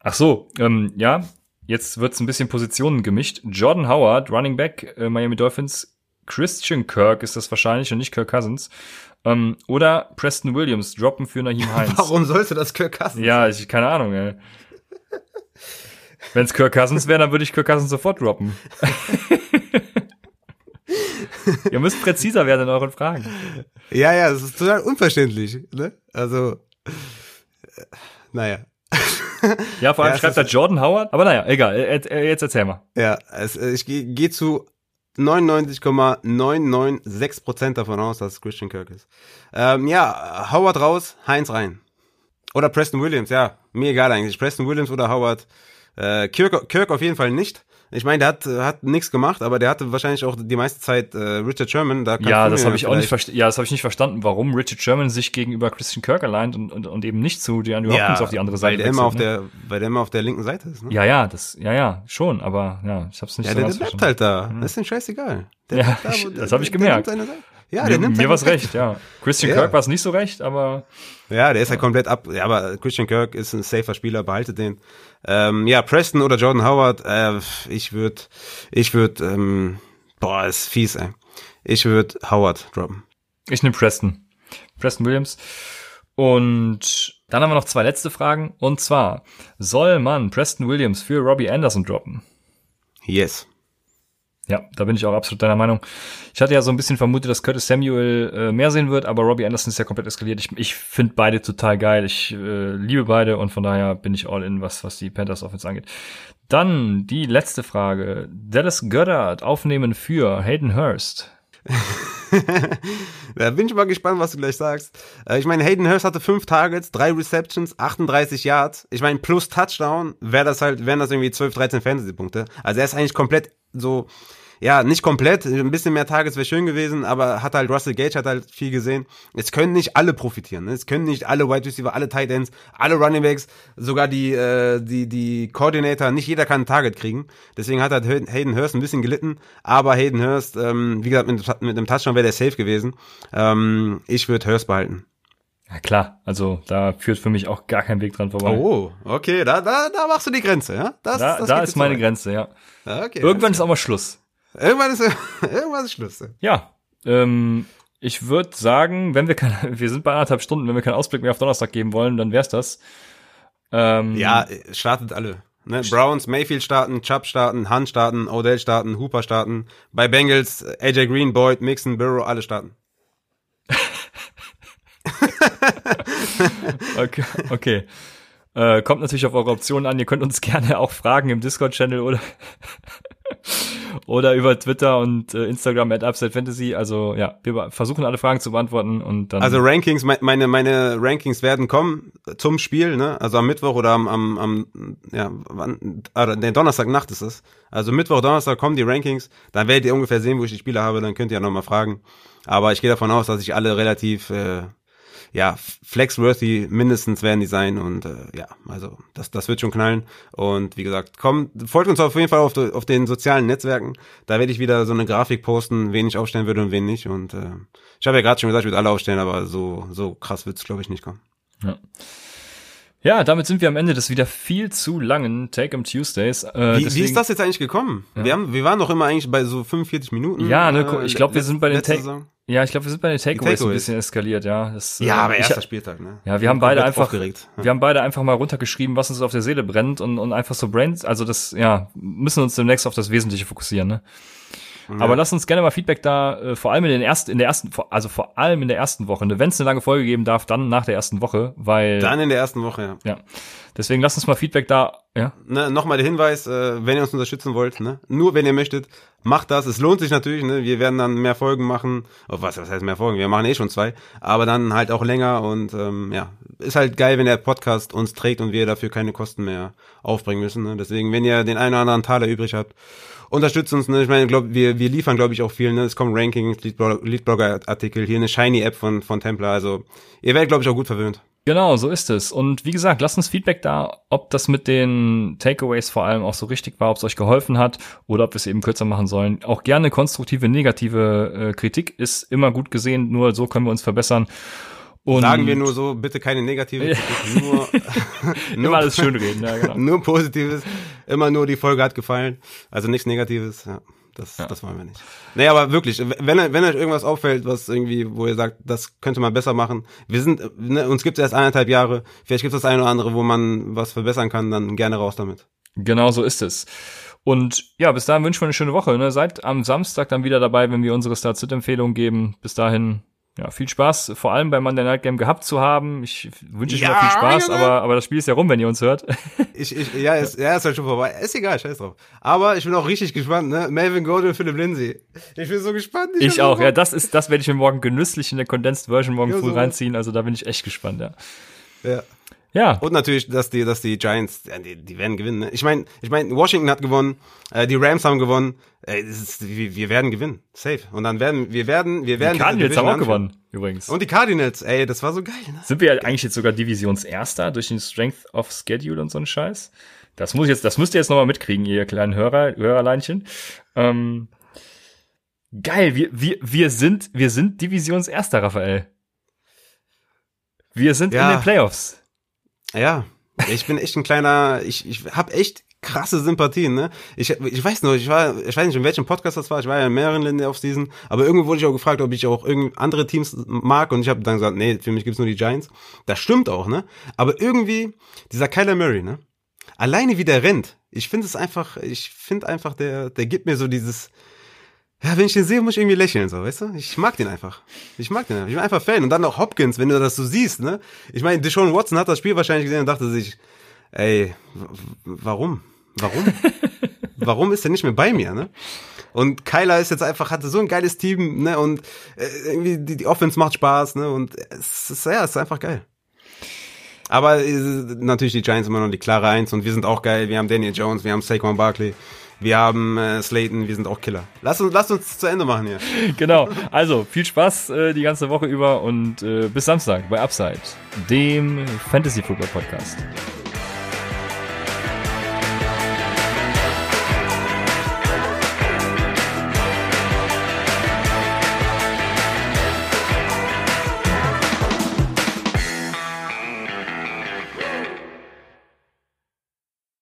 Ach so, ähm, ja, jetzt wird's ein bisschen Positionen gemischt. Jordan Howard, Running Back, äh, Miami Dolphins. Christian Kirk ist das wahrscheinlich und nicht Kirk Cousins. Ähm, oder Preston Williams droppen für Naheem *laughs* Heinz. Warum sollte das Kirk Cousins? Ja, ich, keine Ahnung, ey. Wenn es Kirk Cousins wäre, dann würde ich Kirk Cousins sofort droppen. *laughs* Ihr müsst präziser werden in euren Fragen. Ja, ja, das ist total unverständlich. Ne? Also, äh, naja. Ja, vor allem ja, schreibt da Jordan Howard. Aber naja, egal. Jetzt erzähl mal. Ja, es, ich gehe geh zu 99,996% davon aus, dass es Christian Kirk ist. Ähm, ja, Howard raus, Heinz rein. Oder Preston Williams, ja. Mir egal eigentlich. Preston Williams oder Howard. Äh, Kirk, Kirk auf jeden Fall nicht. Ich meine, der hat, hat nichts gemacht, aber der hatte wahrscheinlich auch die meiste Zeit äh, Richard Sherman. Da ja, das habe ich auch nicht verstanden. Ja, das habe ich nicht verstanden, warum Richard Sherman sich gegenüber Christian Kirk allein und, und, und eben nicht zu DeAndre Hopkins ja, auf die andere Seite weil der immer auf ne? der, weil der immer auf der linken Seite ist. Ne? Ja, ja, das, ja, ja, schon, aber ja, ich hab's nicht ja, so der, der bleibt halt da. Das ist ihm scheißegal. Der ja, da, ich, das habe ich gemerkt. Ja, der mir, nimmt mir was recht, ja. Christian ja. Kirk war es nicht so recht, aber. Ja, der ist ja. halt komplett ab. Ja, aber Christian Kirk ist ein safer Spieler, behaltet den. Ähm, ja, Preston oder Jordan Howard, äh, ich würde, ich würde, ähm, boah, ist fies, ey. Ich würde Howard droppen. Ich nehme Preston. Preston Williams. Und dann haben wir noch zwei letzte Fragen. Und zwar, soll man Preston Williams für Robbie Anderson droppen? Yes. Ja, da bin ich auch absolut deiner Meinung. Ich hatte ja so ein bisschen vermutet, dass Curtis Samuel äh, mehr sehen wird, aber Robbie Anderson ist ja komplett eskaliert. Ich, ich finde beide total geil. Ich äh, liebe beide und von daher bin ich all in, was, was die Panthers Offense angeht. Dann die letzte Frage. Dallas Goddard aufnehmen für Hayden Hurst. *laughs* da bin ich mal gespannt, was du gleich sagst. Äh, ich meine, Hayden Hurst hatte fünf Targets, drei Receptions, 38 Yards. Ich meine, plus Touchdown wäre das halt, wären das irgendwie 12, 13 Fantasy-Punkte. Also er ist eigentlich komplett so ja, nicht komplett, ein bisschen mehr Tages wäre schön gewesen, aber hat halt Russell Gage hat halt viel gesehen. Es können nicht alle profitieren, ne? es können nicht alle Wide Receiver, alle Tight Ends, alle Running Backs, sogar die äh, die die Coordinator, nicht jeder kann ein Target kriegen. Deswegen hat halt Hayden Hurst ein bisschen gelitten, aber Hayden Hurst, ähm, wie gesagt, mit, mit einem Touchdown wäre der safe gewesen. Ähm, ich würde Hurst behalten. Ja klar, also da führt für mich auch gar kein Weg dran vorbei. Oh, okay, da, da, da machst du die Grenze, ja? Das, da das da ist meine Grenze, ja. Okay, Irgendwann ist auch mal Schluss. Irgendwann ist, *laughs* irgendwann ist Schluss. Ja, ähm, ich würde sagen, wenn wir keine, wir sind bei anderthalb Stunden, wenn wir keinen Ausblick mehr auf Donnerstag geben wollen, dann wär's das. Ähm, ja, startet alle. Ne? Browns, Mayfield starten, Chubb starten, Hunt starten, Odell starten, Hooper starten. Bei Bengals, AJ Green, Boyd, Mixon, Burrow, alle starten. *laughs* okay. okay. Äh, kommt natürlich auf eure Optionen an. Ihr könnt uns gerne auch fragen im Discord-Channel oder *laughs* oder über Twitter und äh, Instagram at Upside Fantasy. Also ja, wir versuchen alle Fragen zu beantworten und dann. Also Rankings, meine meine Rankings werden kommen zum Spiel, ne? Also am Mittwoch oder am am, am ja, wann, ah, nee, Donnerstagnacht ist es. Also Mittwoch, Donnerstag kommen die Rankings. Dann werdet ihr ungefähr sehen, wo ich die Spiele habe. Dann könnt ihr ja nochmal fragen. Aber ich gehe davon aus, dass ich alle relativ äh, ja, flexworthy mindestens werden die sein und äh, ja, also das, das wird schon knallen. Und wie gesagt, kommt, folgt uns auf jeden Fall auf, auf den sozialen Netzwerken. Da werde ich wieder so eine Grafik posten, wen ich aufstellen würde und wen nicht. Und äh, ich habe ja gerade schon gesagt, ich würde alle aufstellen, aber so, so krass wird's glaube ich, nicht kommen. Ja. Ja, damit sind wir am Ende des wieder viel zu langen Take 'em Tuesdays. Äh, wie, wie ist das jetzt eigentlich gekommen? Ja. Wir, haben, wir waren doch immer eigentlich bei so 45 Minuten. Ja, ne, äh, ich glaube, wir sind bei den Take ja, ich glaube, wir sind bei den Takeaways Take ein bisschen eskaliert, ja. Das, ja, aber äh, erster ich, Spieltag, ne? Ja, wir haben beide einfach, aufgeregt. wir haben beide einfach mal runtergeschrieben, was uns auf der Seele brennt und, und einfach so Brain, also das, ja, müssen uns demnächst auf das Wesentliche fokussieren, ne? Ja. Aber lass uns gerne mal Feedback da, äh, vor allem in den ersten, in der ersten, also vor allem in der ersten Woche. Wenn es eine lange Folge geben darf, dann nach der ersten Woche, weil. Dann in der ersten Woche, ja. Ja. Deswegen lasst uns mal Feedback da, ja. Ne, Nochmal der Hinweis, äh, wenn ihr uns unterstützen wollt, ne? Nur wenn ihr möchtet, macht das. Es lohnt sich natürlich, ne? Wir werden dann mehr Folgen machen. Oh, was, was heißt mehr Folgen? Wir machen eh schon zwei, aber dann halt auch länger und ähm, ja, ist halt geil, wenn der Podcast uns trägt und wir dafür keine Kosten mehr aufbringen müssen. Ne? Deswegen, wenn ihr den einen oder anderen Taler übrig habt, unterstützt uns. Ne? Ich meine, glaub, wir, wir liefern, glaube ich, auch viel. Ne? Es kommen Rankings, Leadblogger-Artikel, hier eine Shiny-App von, von Templar. Also ihr werdet, glaube ich, auch gut verwöhnt. Genau, so ist es. Und wie gesagt, lasst uns Feedback da, ob das mit den Takeaways vor allem auch so richtig war, ob es euch geholfen hat oder ob wir es eben kürzer machen sollen. Auch gerne konstruktive, negative äh, Kritik ist immer gut gesehen, nur so können wir uns verbessern. Und Sagen wir nur so, bitte keine negative *laughs* Kritik, nur, *laughs* nur alles schön reden, ja, genau. nur Positives, immer nur die Folge hat gefallen, also nichts Negatives, ja. Das, ja. das wollen wir nicht. Nee, aber wirklich, wenn, wenn euch irgendwas auffällt, was irgendwie, wo ihr sagt, das könnte man besser machen. Wir sind, ne, uns gibt es erst eineinhalb Jahre. Vielleicht gibt es das eine oder andere, wo man was verbessern kann, dann gerne raus damit. Genau so ist es. Und ja, bis dahin wünschen wir eine schöne Woche. Ne? Seid am Samstag dann wieder dabei, wenn wir unsere Start-Sit-Empfehlungen geben. Bis dahin ja, viel Spaß, vor allem beim Monday Night Game gehabt zu haben. Ich wünsche euch ja, noch viel Spaß, aber, aber das Spiel ist ja rum, wenn ihr uns hört. *laughs* Ich, ich, ja, ist, ja, ist halt schon vorbei. Ist egal, scheiß drauf. Aber ich bin auch richtig gespannt, ne? Melvin Gordon und Philipp Lindsay. Ich bin so gespannt. Ich, ich auch, ja, das ist, das werde ich mir morgen genüsslich in der Condensed Version morgen ja, früh so. reinziehen. Also da bin ich echt gespannt, ja. Ja. Ja. Und natürlich, dass die, dass die Giants, die, die werden gewinnen. Ne? Ich meine, ich meine, Washington hat gewonnen, äh, die Rams haben gewonnen. Das ist, wir, wir werden gewinnen, safe. Und dann werden wir werden, wir werden. Die Cardinals haben auch gewonnen, übrigens. Und die Cardinals, ey, das war so geil. Ne? Sind wir eigentlich jetzt sogar Divisionserster durch den Strength of Schedule und so einen Scheiß? Das muss ich jetzt, das müsst ihr jetzt nochmal mitkriegen, ihr kleinen Hörer, Hörerleinchen. Ähm, geil, wir, wir, wir sind, wir sind Divisionserster, Raphael. Wir sind ja. in den Playoffs. Ja, ich bin echt ein kleiner, ich, ich habe echt krasse Sympathien, ne? Ich, ich weiß nur, ich war, ich weiß nicht, in welchem Podcast das war, ich war ja in mehreren Ländern auf Season, aber irgendwo wurde ich auch gefragt, ob ich auch irgendwie andere Teams mag und ich habe dann gesagt, nee, für mich gibt's nur die Giants. Das stimmt auch, ne? Aber irgendwie, dieser Kyler Murray, ne? Alleine wie der rennt, ich finde es einfach, ich finde einfach, der, der gibt mir so dieses, ja, wenn ich den sehe, muss ich irgendwie lächeln, so, weißt du? Ich mag den einfach. Ich mag den einfach. Ich bin einfach Fan. Und dann noch Hopkins, wenn du das so siehst, ne? Ich meine, Deshaun Watson hat das Spiel wahrscheinlich gesehen und dachte sich, ey, warum? Warum? *laughs* warum ist er nicht mehr bei mir, ne? Und Kyler ist jetzt einfach, hatte so ein geiles Team, ne? Und äh, irgendwie die, die Offense macht Spaß, ne? Und es ist, ja, es ist einfach geil. Aber äh, natürlich die Giants immer noch die klare Eins und wir sind auch geil. Wir haben Daniel Jones, wir haben Saquon Barkley. Wir haben äh, Slayton, wir sind auch Killer. Lass uns, lass uns zu Ende machen hier. *laughs* genau. Also, viel Spaß äh, die ganze Woche über und äh, bis Samstag bei Upside, dem Fantasy Football Podcast.